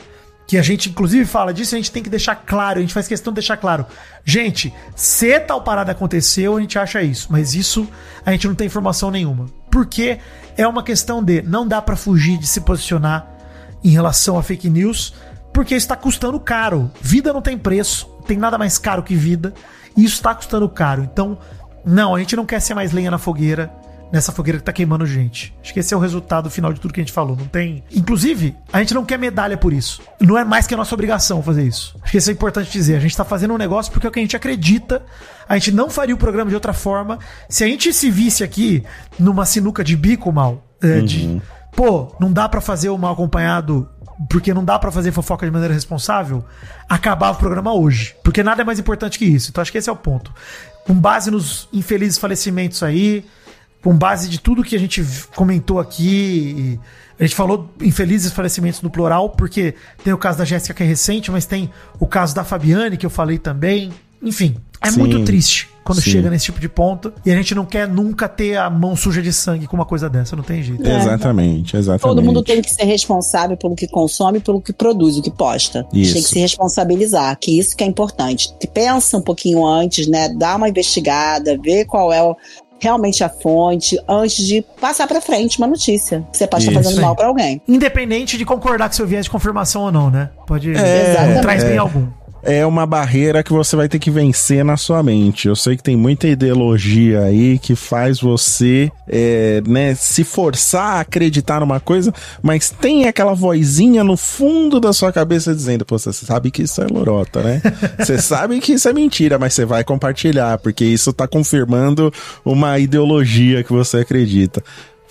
que a gente inclusive fala disso, a gente tem que deixar claro, a gente faz questão de deixar claro. Gente, se tal parada aconteceu, a gente acha isso, mas isso a gente não tem informação nenhuma. Porque é uma questão de não dá pra fugir de se posicionar em relação a fake news, porque isso tá custando caro. Vida não tem preço, tem nada mais caro que vida, e isso tá custando caro. Então, não, a gente não quer ser mais lenha na fogueira nessa fogueira que tá queimando gente. Acho que esse é o resultado final de tudo que a gente falou. Não tem. Inclusive, a gente não quer medalha por isso. Não é mais que a nossa obrigação fazer isso. Acho que isso é importante dizer. A gente tá fazendo um negócio porque é o que a gente acredita. A gente não faria o programa de outra forma. Se a gente se visse aqui numa sinuca de bico mal, é, de pô, não dá pra fazer o mal acompanhado porque não dá pra fazer fofoca de maneira responsável, acabava o programa hoje. Porque nada é mais importante que isso. Então acho que esse é o ponto. Com base nos infelizes falecimentos aí, com base de tudo que a gente comentou aqui, a gente falou infelizes falecimentos no plural, porque tem o caso da Jéssica que é recente, mas tem o caso da Fabiane que eu falei também. Enfim, é Sim. muito triste quando Sim. chega nesse tipo de ponto e a gente não quer nunca ter a mão suja de sangue com uma coisa dessa, não tem jeito. Exatamente, exatamente. Todo mundo tem que ser responsável pelo que consome, pelo que produz, o que posta. Isso. Tem que se responsabilizar, que isso que é importante. Pensa um pouquinho antes, né? Dá uma investigada, vê qual é o- realmente a fonte, antes de passar pra frente uma notícia. Que você pode estar fazendo aí. mal pra alguém. Independente de concordar com seu viés de confirmação ou não, né? Pode. É, não traz é. bem algum. É uma barreira que você vai ter que vencer na sua mente. Eu sei que tem muita ideologia aí que faz você é, né, se forçar a acreditar numa coisa, mas tem aquela vozinha no fundo da sua cabeça dizendo: Pô, você sabe que isso é lorota, né? *laughs* Você sabe que isso é mentira, mas você vai compartilhar, porque isso tá confirmando uma ideologia que você acredita.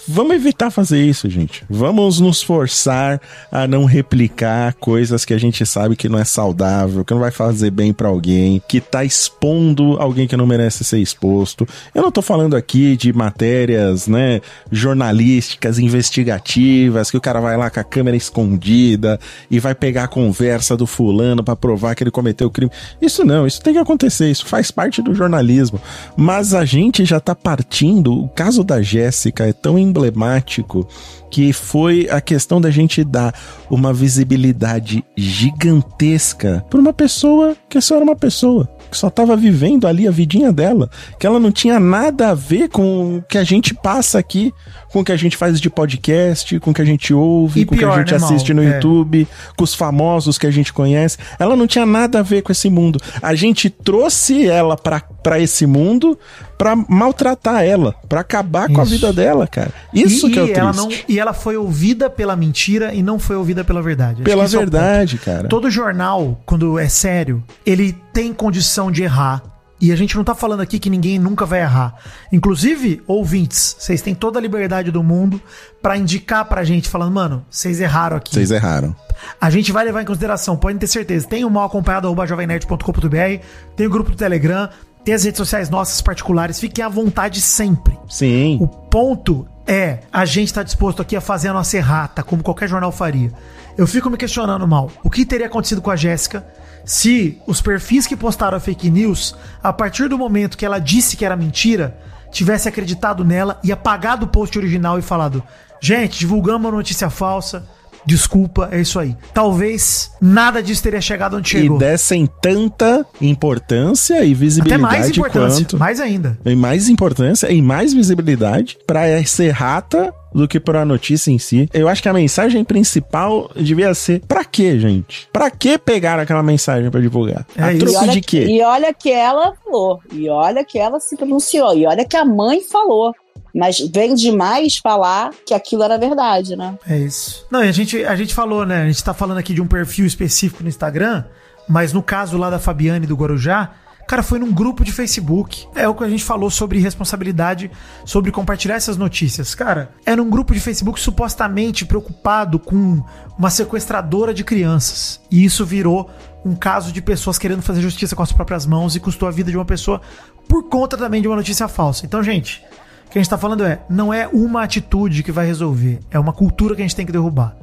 Vamos evitar fazer isso, gente. Vamos nos forçar a não replicar coisas que a gente sabe que não é saudável, que não vai fazer bem pra alguém, que tá expondo alguém que não merece ser exposto. Eu não tô falando aqui de matérias, né, jornalísticas, investigativas, que o cara vai lá com a câmera escondida e vai pegar a conversa do fulano pra provar que ele cometeu o crime. Isso não, isso tem que acontecer, isso faz parte do jornalismo. Mas a gente já tá partindo, o caso da Jéssica é tão emblemático que foi a questão da gente dar uma visibilidade gigantesca para uma pessoa que só era uma pessoa que só tava vivendo ali a vidinha dela, que ela não tinha nada a ver com o que a gente passa aqui, com o que a gente faz de podcast, com o que a gente ouve, E com o que a gente né, Mal? assiste no É. YouTube, com os famosos que a gente conhece. Ela não tinha nada a ver com esse mundo. A gente trouxe ela pra, pra esse mundo pra maltratar ela, pra acabar com a Isso. vida dela, cara. Isso e, que é o e triste. ela não E ela foi ouvida pela mentira e não foi ouvida pela verdade. Pela é verdade, cara. Todo jornal, quando é sério, ele tem condição de errar. E a gente não tá falando aqui que ninguém nunca vai errar. Inclusive, ouvintes, vocês têm toda a liberdade do mundo pra indicar pra gente, falando, mano, vocês erraram aqui. Vocês erraram. A gente vai levar em consideração, podem ter certeza. Tem o mal acompanhado, jovemnerd.com.br, tem o grupo do Telegram, tem as redes sociais nossas particulares, fiquem à vontade sempre. Sim. O ponto é, a gente tá disposto aqui a fazer a nossa errata, como qualquer jornal faria. Eu fico me questionando mal. O que teria acontecido com a Jéssica se os perfis que postaram a fake news, a partir do momento que ela disse que era mentira, tivesse acreditado nela e apagado o post original e falado: gente, divulgamos uma notícia falsa. Desculpa, é isso aí. Talvez nada disso teria chegado onde chegou. E dessem tanta importância e Até visibilidade mais importância, quanto. mais ainda. E mais importância e mais visibilidade pra essa errata do que pra notícia em si. Eu acho que a mensagem principal devia ser: pra quê, gente? Pra que pegar aquela mensagem pra divulgar? É a isso. troco de que- quê? E olha que ela falou. E olha que ela se pronunciou. E olha que a mãe falou. Mas vem demais falar que aquilo era verdade, né? É isso. Não, e a gente, a gente falou, né? A gente tá falando aqui de um perfil específico no Instagram, mas no caso lá da Fabiane do Guarujá, cara, foi num grupo de Facebook. É o que a gente falou sobre responsabilidade, sobre compartilhar essas notícias. Cara, era um grupo de Facebook supostamente preocupado com uma sequestradora de crianças. E isso virou um caso de pessoas querendo fazer justiça com as próprias mãos e custou a vida de uma pessoa por conta também de uma notícia falsa. Então, gente, que a gente tá falando é, não é uma atitude que vai resolver, é uma cultura que a gente tem que derrubar.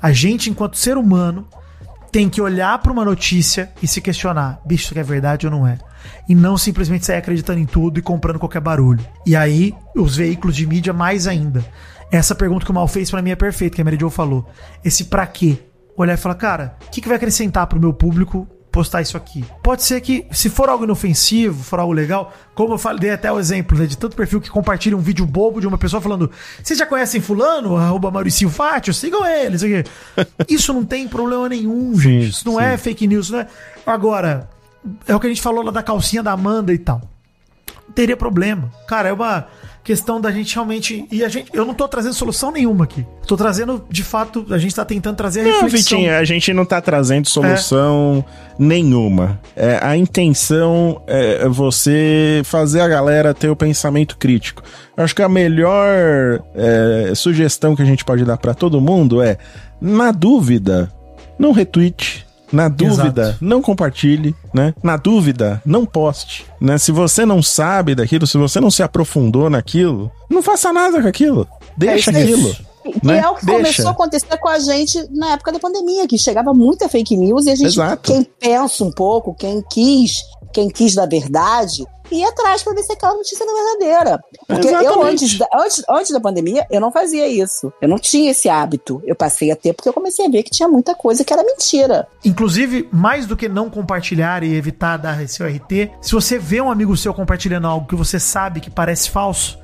A gente, enquanto ser humano, tem que olhar pra uma notícia e se questionar, bicho, isso é verdade ou não é? E não simplesmente sair acreditando em tudo e comprando qualquer barulho. E aí, os veículos de mídia mais ainda. Essa pergunta que o Mal fez pra mim é perfeita, que a Mary Jo falou. Esse pra quê? Olhar e falar, cara, o que, que vai acrescentar pro meu público postar isso aqui. Pode ser que, se for algo inofensivo, for algo legal, como eu falei até o exemplo né, de tanto perfil que compartilha um vídeo bobo de uma pessoa falando: Vocês já conhecem Fulano, arroba Mauricio Fátio? Sigam ele, isso aqui. *laughs* Isso não tem problema nenhum, gente. Isso não é fake news, não é. Agora, é o que a gente falou lá da calcinha da Amanda e tal. Teria problema. Cara, é uma questão da gente realmente. E a gente. Eu não tô trazendo solução nenhuma aqui. Tô trazendo, de fato, a gente tá tentando trazer a Não, reflexão. Vitinho, a gente não tá trazendo solução nenhuma. É, a intenção é você fazer a galera ter o pensamento crítico. Eu acho que a melhor é, sugestão que a gente pode dar pra todo mundo é, na dúvida, não retweet. Na dúvida, Exato. não compartilhe, né? Na dúvida, não poste, né? Se você não sabe daquilo, se você não se aprofundou naquilo, não faça nada com aquilo. Deixa É aquilo. E né? é o que Deixa. começou a acontecer com a gente na época da pandemia, que chegava muita fake news e a gente, Exato. quem pensa um pouco, quem quis, quem quis da verdade, ia atrás pra ver se aquela notícia era verdadeira. Porque eu, Exatamente. antes da, antes, antes da pandemia, eu não fazia isso. Eu não tinha esse hábito. Eu passei a ter porque eu comecei a ver que tinha muita coisa que era mentira. Inclusive, mais do que não compartilhar e evitar dar seu RT, se você vê um amigo seu compartilhando algo que você sabe que parece falso,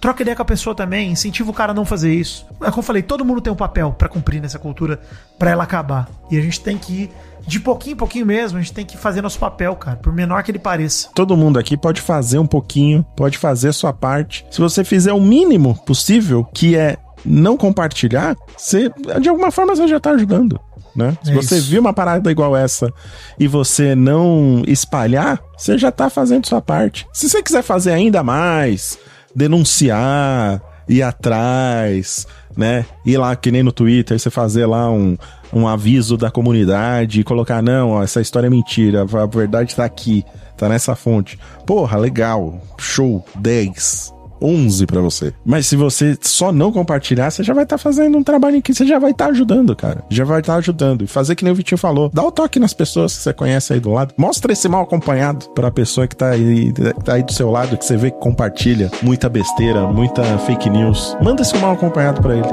troca ideia com a pessoa também, incentiva o cara a não fazer isso. É como eu falei, todo mundo tem um papel pra cumprir nessa cultura, pra ela acabar. E a gente tem que ir de pouquinho em pouquinho mesmo, a gente tem que fazer nosso papel, cara, por menor que ele pareça. Todo mundo aqui pode fazer um pouquinho, pode fazer a sua parte. Se você fizer o mínimo possível, que é não compartilhar, você, de alguma forma você já tá ajudando. Né? Se É você isso. viu uma parada igual essa e você não espalhar, você já tá fazendo sua parte. Se você quiser fazer ainda mais, denunciar, ir atrás, né? Ir lá, que nem no Twitter, você fazer lá um, um aviso da comunidade e colocar, não, ó, essa história é mentira, a verdade tá aqui, tá nessa fonte. Porra, legal, show, 10. 11 pra você. Mas se você só não compartilhar, você já vai estar fazendo um trabalho que você já vai estar ajudando, cara. Já vai estar ajudando. E fazer que nem o Vitinho falou. Dá o toque nas pessoas que você conhece aí do lado. Mostra esse mal acompanhado pra pessoa que tá aí, tá aí do seu lado, que você vê que compartilha muita besteira, muita fake news. Manda esse mal acompanhado pra ele.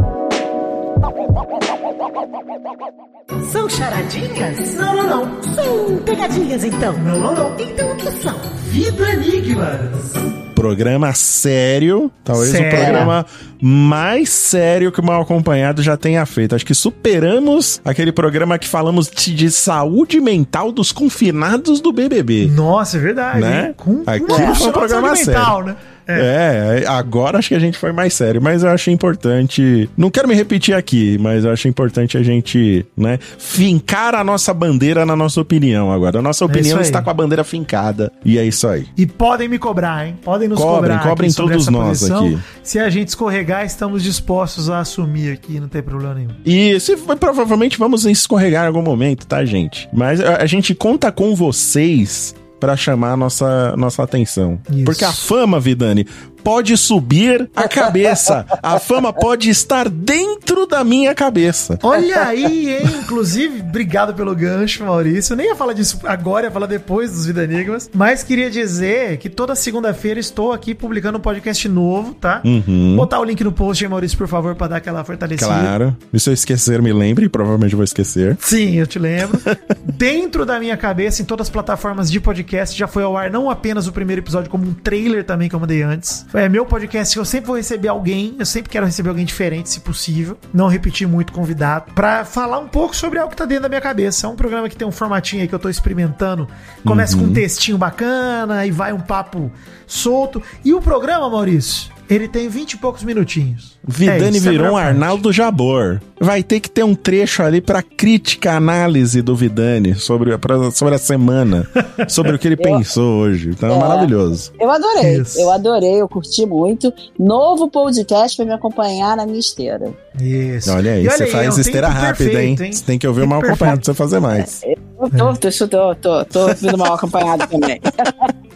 São charadinhas? Não, não, não. São pegadinhas, então? Não, não, não. Então o que são? Vida Enigmas. Programa sério, talvez Sério. o programa mais sério que o Mal Acompanhado já tenha feito. Acho que superamos aquele programa que falamos de, de saúde mental dos confinados do BBB. Nossa, é verdade. Né? Com Aquilo foi um programa saúde mental, né? É. agora acho que a gente foi mais sério, mas eu acho importante. Não quero me repetir aqui, mas eu acho importante a gente, né, fincar a nossa bandeira na nossa opinião agora. A nossa opinião É está com a bandeira fincada. E é isso aí. E podem me cobrar, hein? Podem nos Cobrem, cobrar. cobrem todos nós posição. aqui. Se a gente escorregar, estamos dispostos a assumir aqui, não tem problema nenhum. E se, provavelmente vamos escorregar em algum momento, tá, gente? Mas a, a gente conta com vocês pra chamar a nossa, nossa atenção. Isso. Porque a fama, Vidani, pode subir a *laughs* cabeça. a fama pode estar dentro da minha cabeça. Olha aí, hein? Inclusive, obrigado pelo gancho, Maurício. Eu nem ia falar disso agora, ia falar depois dos Vida Enigmas. Mas queria dizer que toda segunda-feira estou aqui publicando um podcast novo, tá? Uhum. Botar o link no post aí, Maurício, por favor, pra dar aquela fortalecida. Claro. E se eu esquecer, me lembre, provavelmente vou esquecer. Sim, eu te lembro. *laughs* Dentro da minha cabeça, em todas as plataformas de podcast, já foi ao ar não apenas o primeiro episódio, como um trailer também que eu mandei antes. É meu podcast que eu sempre vou receber alguém, eu sempre quero receber alguém diferente, se possível. Não repetir muito convidado. Pra falar um pouco sobre algo que tá dentro da minha cabeça. É um programa que tem um formatinho aí que eu tô experimentando. Começa com um textinho bacana e vai um papo solto. E o programa, Maurício, ele tem 20 e poucos minutinhos. Vidani É isso, é virou um. Arnaldo Jabor. Vai ter que ter um trecho ali pra crítica, análise do Vidani sobre, pra- sobre a semana, *laughs* sobre o que ele pensou hoje. Então é, É. maravilhoso. Eu adorei, Isso. eu adorei, eu curti muito. Novo podcast pra me acompanhar na minha esteira. Isso. Olha aí, E você é faz um esteira rápida, hein? Você tem que ouvir mal acompanhado pra você fazer mais. Eu tô, tô, tô, tô, tô vindo mal acompanhado também. *laughs*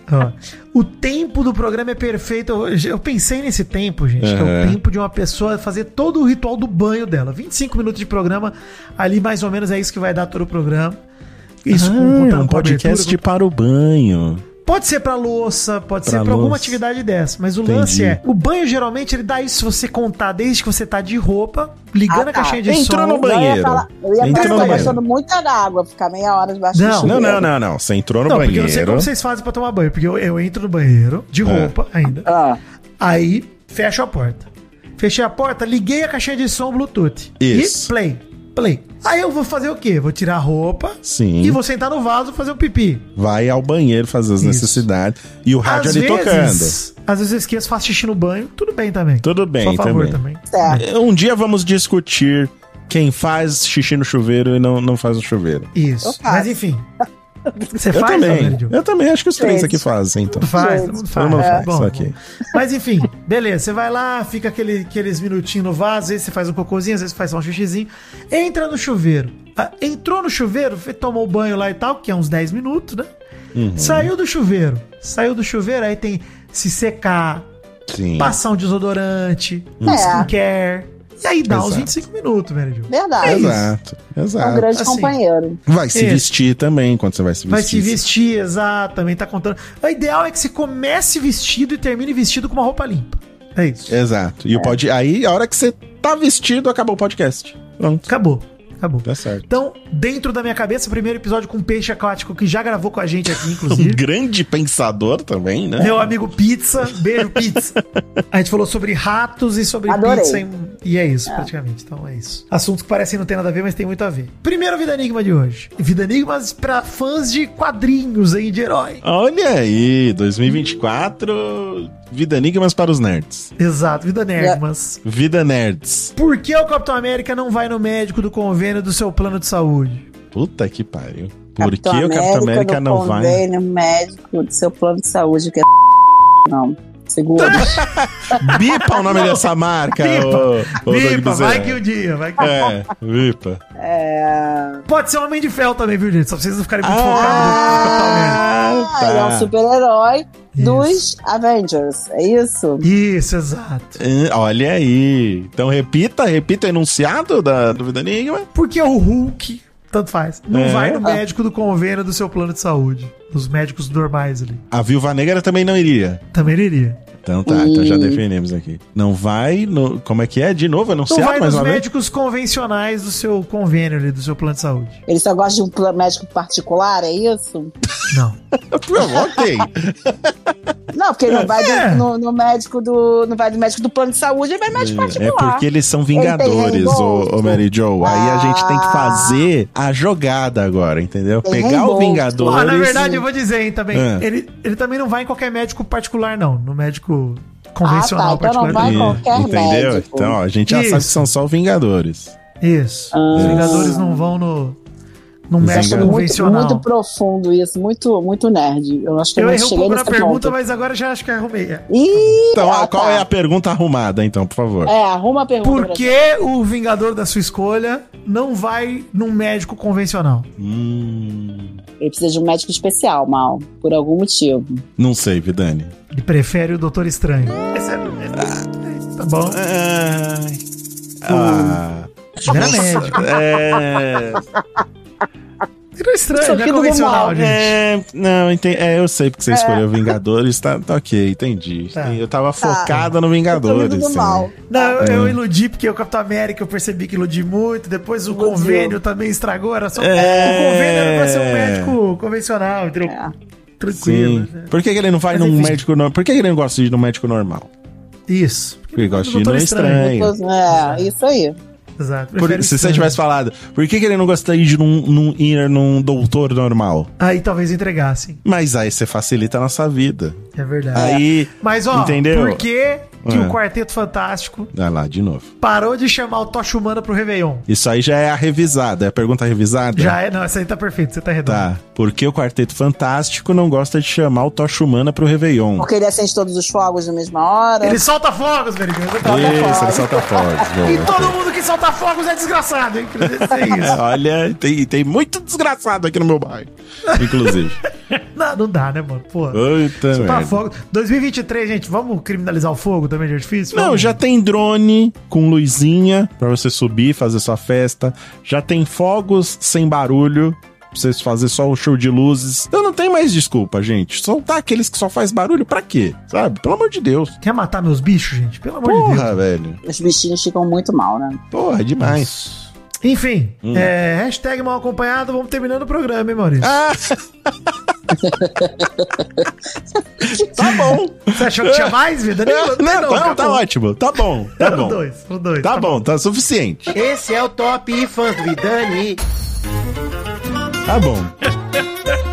O tempo do programa é perfeito. Eu, eu pensei nesse tempo, gente, que é o tempo de uma pessoa fazer todo o ritual do banho dela. 25 minutos de programa, ali mais ou menos é isso que vai dar todo o programa. Isso ah, com- com- é um com podcast abertura, para o banho. Pode ser pra louça, pode Pra ser pra alguma atividade dessa. Mas o Entendi. lance é: o banho geralmente ele dá isso se você contar desde que você tá de roupa, ligando Ah, a tá. caixinha de Entrou som. no banho. Eu ia Banheiro. falar, eu ia Entrou falar, no banheiro. gastando muita água, ficar meia hora debaixo Não. do Não, chuveiro. não, não, não. Você entrou no Não, porque eu não sei banheiro. como vocês fazem pra tomar banho. Porque eu, eu entro no banheiro, de É. roupa ainda. Ah, Aí, fecho a porta. Fechei a porta, liguei a caixinha de som Bluetooth. Isso. E play. Play. Aí eu vou fazer o quê? Vou tirar a roupa Sim. e vou sentar no vaso fazer um pipi. Vai ao banheiro fazer as Isso. necessidades. E o rádio ali tocando. às vezes eu esqueço, faço xixi no banho, tudo bem também. Tudo bem, Sou a favor também. também. certo. Um dia vamos discutir quem faz xixi no chuveiro e não, não faz no chuveiro. Isso. Mas enfim. Você Eu faz, também. Almeida? Eu também, acho que os três aqui fazem, então. Faz, todo mundo Todo faz. mundo É. faz, Bom, ok. Mas enfim, beleza. Você vai lá, fica aquele, aqueles minutinhos no vaso, às vezes você faz um cocôzinho, às vezes faz só um xixizinho. Entra no chuveiro. Ah, Entrou no chuveiro, tomou banho lá e tal, que é uns 10 minutos, né? Uhum. Saiu do chuveiro. Saiu do chuveiro, aí tem se secar, Sim. passar um desodorante, um É. skincare. E aí dá uns Exato. 25 minutos, velho. Gil. Verdade. Exato, É um exato. grande Assim. companheiro. Vai se Isso. vestir também quando você vai se vestir. Vai se vestir, exato, também tá contando. O ideal é que você comece vestido e termine vestido com uma roupa limpa. É isso. Exato. E o pod... aí, a hora que você tá vestido, acabou o podcast. Pronto. Acabou. Acabou. Tá certo. Então, dentro da minha cabeça, o primeiro episódio com peixe aquático, que já gravou com a gente aqui, *laughs* Um inclusive. grande pensador também, né? Meu amigo Pizza, beijo Pizza. A gente falou sobre ratos e sobre Adorei. pizza. em- E é isso, praticamente. Então é isso. Assuntos que parecem não ter nada a ver, mas tem muito a ver. Primeiro Vida Enigma de hoje. Vida Enigmas pra fãs de quadrinhos aí, de herói. Olha aí, 2024, Vida Enigmas para os nerds. Exato, Vida Nerdmas. Vida Nerds. Por que o Capitão América não vai no médico do convênio do seu plano de saúde? Puta que pariu. Por que o Capitão América no não vai? convênio médico do seu plano de saúde, que é *laughs* não. Seguro. *laughs* Bipa o nome dessa marca, Bipa. Doug Vipa, Bezerra. vai que o dia, vai que É, Vipa. é... Pode ser Homem de Ferro também, viu, gente? Só pra vocês não ficarem muito focados no Capitão América. Ah, Ah, ele é um super-herói Isso. dos Avengers. É isso? Isso, exato. Ah, Olha aí. Então repita, repita o enunciado da dúvida enigma. Porque o Hulk, tanto faz, não É. vai no médico do convênio do seu plano de saúde. Os médicos normais ali. A Viúva Negra também não iria. Também ele iria. Então tá, então já definimos aqui. Não vai no. Como é que é? De novo, Não anunciado vai mais nos uma vez? médicos convencionais do seu convênio ali, do seu plano de saúde. Ele só gosta de um médico particular, é isso? Não. *laughs* ok. Não, porque ele não vai do- É. no, no médico do. Não vai do médico do plano de saúde, ele vai no médico É particular. porque eles são vingadores, reembolso. ô, ô Mary Jo. Aí a gente tem que Ah. fazer a jogada agora, entendeu? Tem Pegar o reembolso. Vingadores. Ah, na verdade, eu vou dizer, hein, também. É. Ele, ele também não vai em qualquer médico particular, não. No médico convencional Ah, tá, então não particular. vai Ih, qualquer Entendeu? médico. Então, ó, a gente já Isso. sabe que são só Vingadores. Isso. Os Ah. Vingadores não vão no, médico acho Vingadores. muito, convencional. muito profundo isso, muito, muito nerd. Eu acho que eu, Eu não errei um pouco na pergunta, ponto. mas agora já acho que arrumei. Ih, Então, ah, qual tá. é a pergunta arrumada, então, por favor? É, arruma a pergunta. Por que o Vingador da sua escolha não vai num médico convencional? Hum, Ele precisa de um médico especial, mal, por algum motivo. não sei, Vidani. Ele prefere o Doutor Estranho. É- esse- Tá bom. Ai. Ah, Ele era médico. é, Doutor Estranho, Isso não é aqui convencional, mal. gente. é, não, entendi, é, eu sei porque você escolheu Vingadores, tá, tá ok, entendi. Tá. Eu tava Tá. focada no Eu Vingadores. sim. mal. Não, eu, É. eu iludi porque o Capitão América eu percebi que iludi muito. Depois o Iludiu. convênio também estragou. Era só. É. O convênio era pra ser um médico convencional, entendeu? É. Tranquilo. Sim. né? Por que, que ele não vai Mas num enfim. médico normal? Por que, que ele não gosta de ir num médico normal? Isso. Porque ele gosta de ir Doutor no estranho. É, isso aí. Exato. Por- se você tivesse falado, por que, que ele não gostaria de ir num, num- ir num doutor normal? Aí talvez entregassem. Mas aí você facilita a nossa vida. É verdade. Aí. Mas, ó, Entendeu? por que, que É. o Quarteto Fantástico Vai lá, de novo. parou de chamar o Tocha Humana pro Réveillon? Isso aí já é a revisada. É a pergunta revisada? Já é, não, essa aí tá perfeito, você tá redondo. Tá. Porque o Quarteto Fantástico não gosta de chamar o Tocha Humana pro Réveillon. Porque ele acende todos os fogos na mesma hora. Ele solta fogos, Meridiano. Isso, ele solta fogos. *laughs* E todo mundo que solta fogos é desgraçado, hein? É, isso. *laughs* Olha, tem, tem muito desgraçado aqui no meu bairro. Inclusive. *laughs* Não, não dá, né, mano? Pô. Puta Soltar merda. fogo. 2023, gente, vamos criminalizar o fogo também de artifício? Não, já tem drone com luzinha pra você subir, fazer sua festa. Já tem fogos sem barulho. Pra vocês fazer só o show de luzes. Então não tem mais desculpa, gente. Soltar aqueles que só faz barulho pra quê? Sabe? Pelo amor de Deus. Quer matar meus bichos, gente? Pelo amor de Deus. Porra, velho. Os bichinhos ficam muito mal, né? Porra, demais. Enfim, Hum. é, hashtag mal acompanhado, vamos terminando o programa, hein, Maurício? Ah! *laughs* tá bom. Você achou que tinha mais, vida? Não, não, tá, acabou. tá ótimo. Tá bom. Tá bom. dois, dois. Tá bom, tá suficiente. Esse é o Top Fãs do Vidani. Tá bom.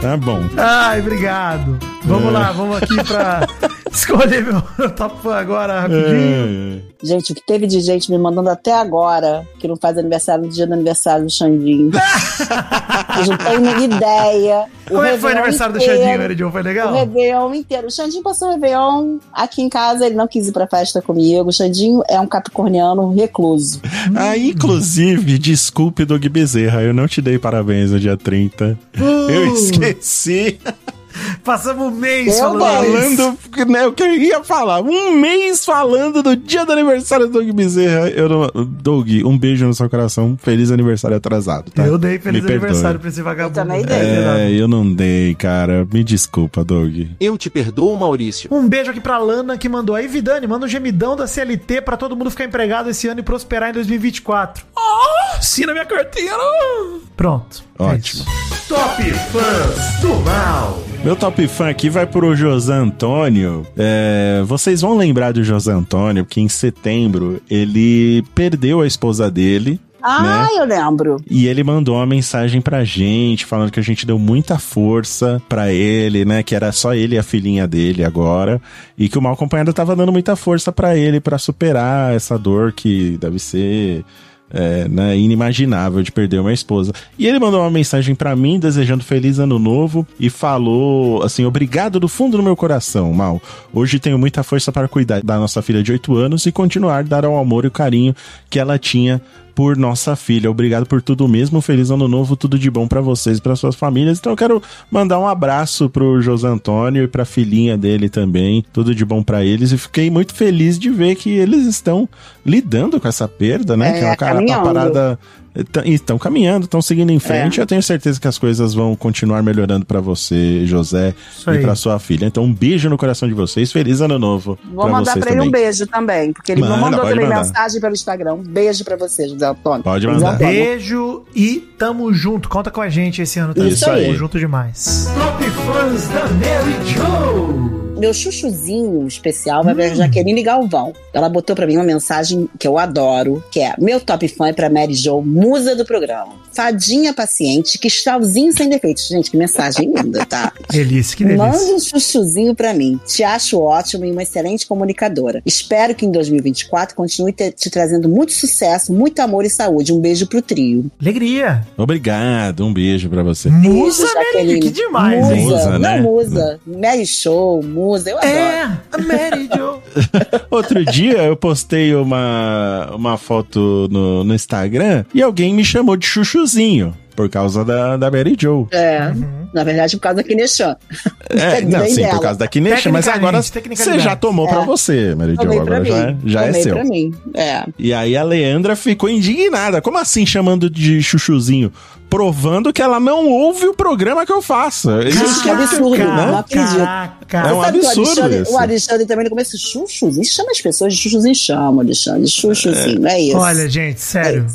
Tá bom. Ai, obrigado. Vamos É. lá, vamos aqui pra *laughs* escolher meu top fã agora, rapidinho. É. Gente, o que teve de gente me mandando até agora que não faz aniversário no dia do aniversário do Xandinho. *laughs* Vocês não têm nem ideia. O Como é que foi o aniversário do inteiro, Xandinho, Meridion? Foi O legal? Réveillon inteiro. O Xandinho passou o Réveillon aqui em casa, ele não quis ir pra festa comigo. O Xandinho é um capricorniano recluso. Ah, inclusive, desculpe, Doug Bezerra, eu não te dei parabéns no dia 30. Eu esqueci. *laughs* Passamos um mês Eu falando isso. falando, né, o que eu ia falar. Um mês falando do dia do aniversário do Doug Bezerra. Eu não, Doug, um beijo no seu coração. Feliz aniversário atrasado, tá? Eu dei feliz Me perdoe. aniversário pra esse vagabundo. Eu também dei. É, eu não dei, cara. Me desculpa, Doug. Eu te perdoo, Maurício. Um beijo aqui pra Lana que mandou aí, Vidani, manda um gemidão da CLT pra todo mundo ficar empregado esse ano e prosperar em 2024. Oh, assina minha carteira! Pronto. é Ótimo. isso. Top Fãs do Mal. Meu top fã aqui vai pro José Antônio. É, vocês vão lembrar do José Antônio, que em setembro ele perdeu a esposa dele. Ah, eu lembro. E ele mandou uma mensagem pra gente, falando que a gente deu muita força pra ele, né? Que era só ele e a filhinha dele agora. E que o mal acompanhado tava dando muita força pra ele pra superar essa dor que deve ser. É, né, inimaginável de perder uma esposa. E ele mandou uma mensagem pra mim, desejando feliz ano novo, e falou assim: obrigado do fundo do meu coração, Mal. Hoje tenho muita força para cuidar da nossa filha de 8 anos e continuar dar o amor e o carinho que ela tinha por nossa filha. Obrigado por tudo mesmo. Feliz ano novo, tudo de bom pra vocês e para suas famílias. Então eu quero mandar um abraço pro José Antônio e pra filhinha dele também. Tudo de bom pra eles e fiquei muito feliz de ver que eles estão lidando com essa perda, né? É, que é uma, cara- uma parada Estão caminhando, estão seguindo em frente. Eu tenho certeza que as coisas vão continuar melhorando pra você, José, Isso e pra sua filha. Então, um beijo no coração de vocês. Feliz ano novo. Vou pra mandar vocês pra ele um beijo também, porque ele Manda, me mandou também mandar. mensagem pelo Instagram. Um beijo pra você, José Antônio. Pode mandar. Antônio. Beijo e tamo junto. Conta com a gente esse ano também. Isso aí. Tamo junto demais. Top fãs da Mary Jo. Meu chuchuzinho especial vai Hum. pra Jaqueline Galvão. Ela botou pra mim uma mensagem que eu adoro, que é: Meu top fã é pra Mary Jo, musa do programa. Fadinha paciente, cristalzinho sem defeitos. Gente, que mensagem linda, tá? *laughs* Delícia, que Manda delícia. um chuchuzinho pra mim. Te acho ótimo e uma excelente comunicadora. Espero que em 2024 continue te, te trazendo muito sucesso, muito amor e saúde. Um beijo pro trio. Alegria. Obrigado, um beijo pra você. Musa, Beijo, Mary, Jaqueline. que demais, musa, hein? Musa, né? Não, musa. Mary Show, musa. Eu adoro. É, a Mary Jo. *laughs* Outro dia eu postei uma, uma foto no, no Instagram e alguém me chamou de chuchuzinho. Por causa da, da Mary Jo. É, na verdade, por causa da Kineshan. É, *laughs* não, sim, dela. por causa da Kinesha, mas agora você já tomou pra É. você, Mary Jo. Tomei pra Agora mim. já, já é Tomei seu. pra mim. É. E aí a Leandra ficou indignada. Como assim chamando de chuchuzinho? Provando que ela não ouve o programa que eu faço. Gente, que absurdo, não acredito. Caraca. É um que o absurdo Alexandre, isso. o Alexandre também no começo, chuchuzinho, chama as pessoas de chuchuzinho, chama, Alexandre, chuchuzinho, é, isso. Olha, gente, sério.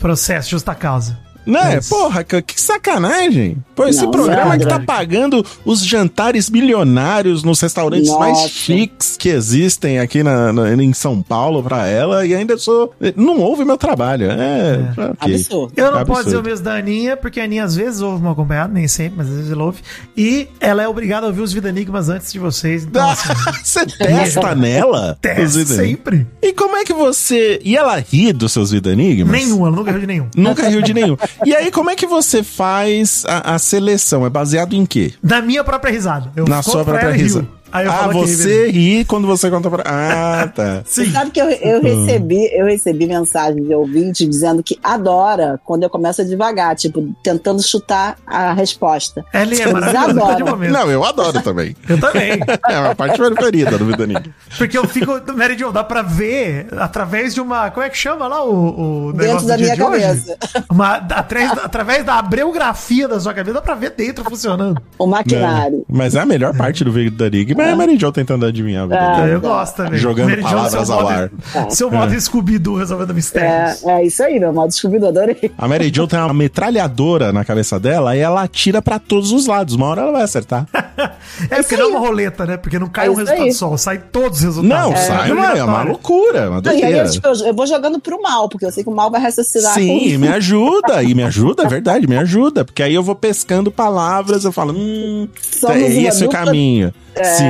Processo, justa causa. Né? Mas- Porra, que, que sacanagem. Pô, esse Não, programa que Leandra. tá pagando os jantares milionários nos restaurantes Nossa. mais chiques que existem aqui na, na- em São Paulo pra ela e ainda sou. Não ouve meu trabalho. É. ok. Absurdo. Eu não Absurdo. posso dizer o mesmo da Aninha, porque a Aninha às vezes ouve mal acompanhado, nem sempre, mas às vezes ela ouve. E ela é obrigada a ouvir os Vida Enigmas antes de vocês. Então, *laughs* assim, Você testa nela? *laughs* os testa sempre. E como é que você. E ela ri dos seus Vida Enigmas? Nenhum, ela nunca riu de nenhum. Nunca riu de nenhum. E aí, como é que você faz a, a seleção? É baseado em quê? Da minha própria risada. Eu Na sua própria risada. rio. Aí eu Ah, ri você mesmo. ri quando você conta pra. Ah, *laughs* tá. Você sabe que eu, eu recebi, eu recebi mensagem de ouvinte dizendo que adora quando eu começo a devagar, tipo, tentando chutar a resposta. Ela é maravilhosa momento. Não, eu adoro também. Eu também. *laughs* É a parte preferida do Vida Enigma. Porque eu fico. Mary Jo, dá pra ver através de uma. Como é que chama lá o, o negócio Dentro da minha de hoje? cabeça. Uma, através, através da abreografia da sua cabeça, dá pra ver dentro funcionando. O maquinário. Mas é a melhor parte do Vida Enigma é a Mary Jo tentando adivinhar vida Ah, eu gosto também. Jogando Mary palavras seu ao modo- ar. *laughs* Seu modo Scooby-Doo resolvendo mistérios. É, é isso aí, meu modo descobrido, adorei. A Mary Jo tem uma metralhadora na cabeça dela e ela atira pra todos os lados. Uma hora ela vai acertar. *laughs* É, porque não é uma roleta, né? Porque não cai É um resultado aí. só, sai todos os resultados. Não, sai uma, é uma loucura, uma Não, e aí eu, tipo, eu, eu vou jogando pro mal, porque eu sei que o mal vai raciocinar Sim, com me ajuda, e me ajuda, é verdade, me ajuda. Porque aí eu vou pescando palavras, eu falo, hum, Somos é esse o caminho. sim,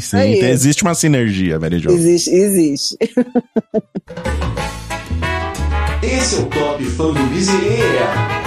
sim, aí. então existe uma sinergia, Mary Jo. Existe, existe. Esse é o Top Fã do Miseria.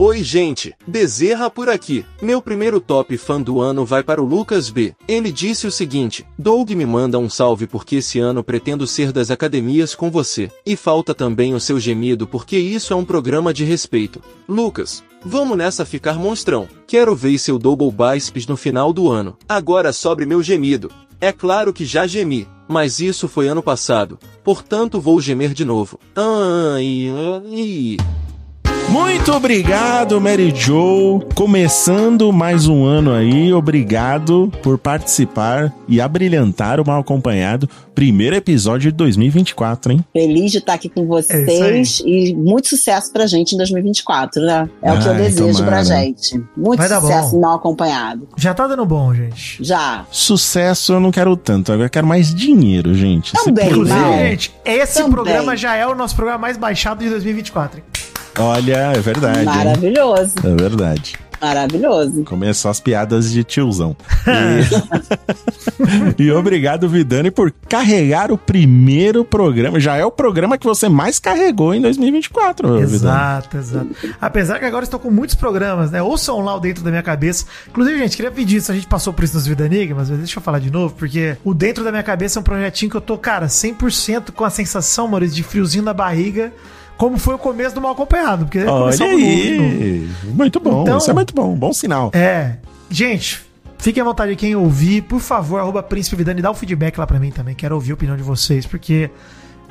Oi, gente, Bezerra por aqui. Meu primeiro top fã do ano vai para o Lucas B. Ele disse o seguinte: Doug me manda um salve porque esse ano pretendo ser das academias com você. E falta também o seu gemido porque isso é um programa de respeito. Lucas, vamos nessa ficar monstrão. Quero ver seu double biceps no final do ano. Agora sobre meu gemido. É claro que já gemi, mas isso foi ano passado. Portanto vou gemer de novo. Ai, ai. Muito obrigado, Mary Jo. Começando mais um ano aí, obrigado por participar e abrilhantar o Mal Acompanhado. Primeiro episódio de 2024, hein? Feliz de estar aqui com É vocês e muito sucesso pra gente em 2024, né? É o que eu Ai, desejo tomara. pra gente. Muito Vai sucesso mal acompanhado. Já tá dando bom, gente. Já. Sucesso eu não quero tanto, agora eu quero mais dinheiro, gente. Também. Inclusive, gente, esse Também. programa já é o nosso programa mais baixado de 2024. Hein? Olha, é verdade. hein? Maravilhoso. É verdade. Maravilhoso. Começou as piadas de tiozão. *laughs* E... *laughs* e obrigado, Vidani, por carregar o primeiro programa. Já é o programa que você mais carregou em 2024, Vidani. Exato, exato. Apesar que agora estou com muitos programas, né? Ouçam lá o dentro da minha cabeça. Inclusive, gente, queria pedir isso. A gente passou por isso nos Vida Enigmas, mas deixa eu falar de novo, porque o dentro da minha cabeça é um projetinho que eu tô, cara, 100% com a sensação, Maurício, de friozinho na barriga como foi o começo do Mal Acompanhado. Porque Olha novo aí. Muito bom. Então- Isso é muito bom. Bom sinal. É. Gente, fiquem à vontade quem ouvir. Por favor, arroba Príncipe Vidani, dá um feedback lá pra mim também. Quero ouvir a opinião de vocês, porque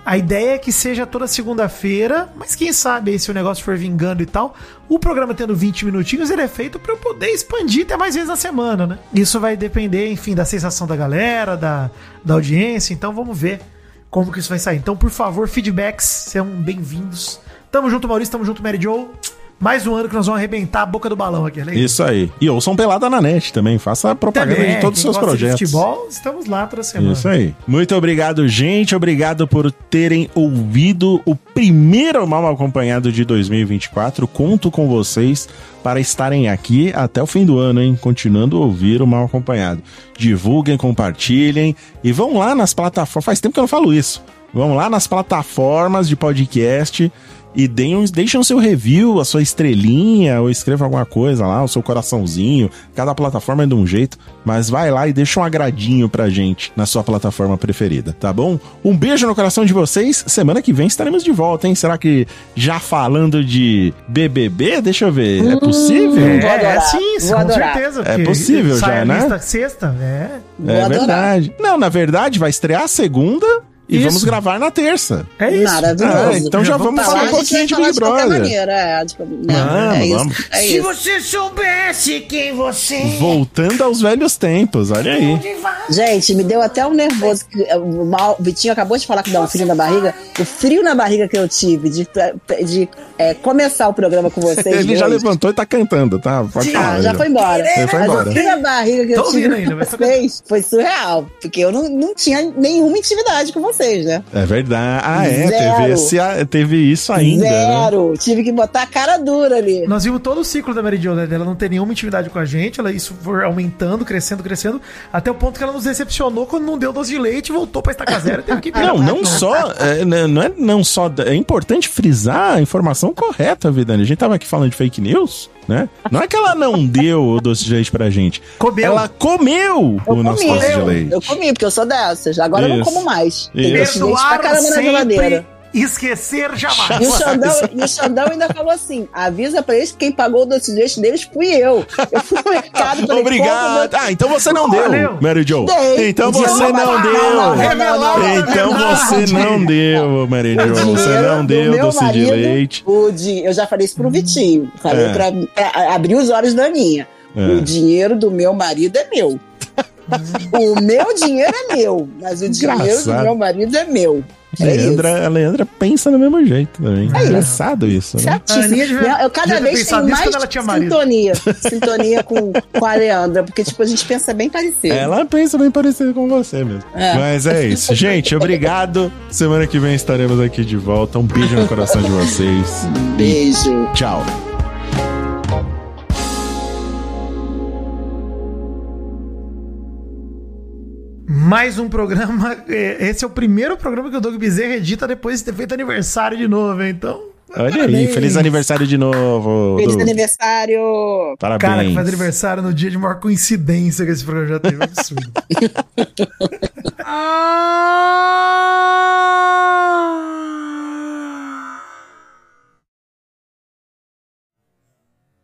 a ideia é que seja toda segunda-feira, mas quem sabe aí se o negócio for vingando e tal, o programa tendo 20 minutinhos, ele é feito pra eu poder expandir até mais vezes na semana, né? Isso vai depender, enfim, da sensação da galera, da, da audiência, então vamos ver como que isso vai sair. Então, por favor, feedbacks, sejam bem-vindos. Tamo junto, Maurício, tamo junto, Mary Joe. Mais um ano que nós vamos arrebentar a boca do balão aqui, né? Isso aí. E ouçam Pelada na Net também. Faça propaganda Também, de todos os seus gosta de projetos. futebol, estamos lá toda semana. Isso aí. Muito obrigado, gente. Obrigado por terem ouvido o primeiro Mal Acompanhado de 2024. Conto com vocês para estarem aqui até o fim do ano, hein? Continuando a ouvir o Mal Acompanhado. Divulguem, compartilhem e vão lá nas plataformas. Faz tempo que eu não falo isso. Vão lá nas plataformas de podcast e deem um- deixem o seu review, a sua estrelinha, ou escreva alguma coisa lá, o seu coraçãozinho. Cada plataforma é de um jeito, mas vai lá e deixa um agradinho pra gente na sua plataforma preferida, tá bom? Um beijo no coração de vocês. Semana que vem estaremos de volta, hein? Será que já falando de BBB? Deixa eu ver. É possível? Vou É, adorar, sim, vou com adorar. certeza. É possível já, a né? sexta, é. Vou É adorar. verdade. Não, na verdade, vai estrear a segunda e Isso. vamos gravar na terça. É isso. Maravilhoso. Ah, então já vamos Falar, falar um a gente pouquinho de Big de qualquer Brother. maneira, é, tipo, né, Vamos, é isso, é Se isso. você soubesse quem você Voltando aos velhos tempos, olha aí. Gente, me deu até um nervoso. que, é, O Vitinho acabou de falar que dá um frio na barriga. O frio na barriga que eu tive de, de é, começar o programa com vocês. *laughs* Ele já levantou e tá cantando, tá? Pode falar. Ah, já foi embora. Ele foi Mas embora. o frio na barriga que Tô eu tive ainda, com mas foi surreal. Porque eu não, não tinha nenhuma intimidade com vocês, né? É verdade. Ah, é. Zero. Teve, esse, teve isso ainda. Né? Zero. Tive que botar a cara dura ali. Nós vimos todo o ciclo da Mary Jo, né? Dela não ter nenhuma intimidade com a gente, ela isso foi aumentando, crescendo, crescendo, até o ponto que ela nos decepcionou quando não deu doce de leite e voltou pra estaca zero e teve que *laughs* Não, não só. é, né, não é não só. É importante frisar a informação correta, Vidani. A gente tava aqui falando de fake news, né? Não é que ela não deu o doce de leite pra gente. Comeu. Ela comeu Eu o nosso comi, doce de leite. eu comi, porque eu sou dessas. Agora eu não Isso. como mais. Tem Isso. doce de leite pra caramba na sempre, geladeira. Esquecer jamais. E o, Xandão, e o Xandão ainda falou assim: avisa pra eles que quem pagou o doce de leite deles fui eu. Eu fui no mercado falei, Obrigado. Ah, então você não Valeu. deu, Mary Jo. Dei. Então você não, deu. Então você não deu, Mary Jo. Você dinheiro não deu doce de marido, leite. O di... Eu já falei isso pro Vitinho. Falei É. pra, pra abrir os olhos da Aninha. É. O dinheiro do meu marido é meu. *laughs* o meu dinheiro é meu, mas o dinheiro Engraçado. do meu marido é meu. É Leandra, a Leandra pensa do mesmo jeito também. É isso. Engraçado isso, né? Certíssimo. A devia- eu cada vez tenho mais sintonia. *laughs* sintonia com, com a Leandra, porque tipo, a gente pensa bem parecido. Ela pensa bem parecido com você mesmo. É. Mas é isso. Gente, obrigado. Semana que vem estaremos aqui de volta. Um beijo no coração de vocês. Beijo. Tchau. Mais um programa. *laughs* é, Esse é o primeiro programa que o Doug Bezerra edita depois de ter feito aniversário de novo, hein? então. Olha aí, parabéns. feliz aniversário de novo. Feliz Du. aniversário! Parabéns. Cara, que faz aniversário no dia de maior coincidência que esse programa já teve. Absurdo. *laughs* Ah!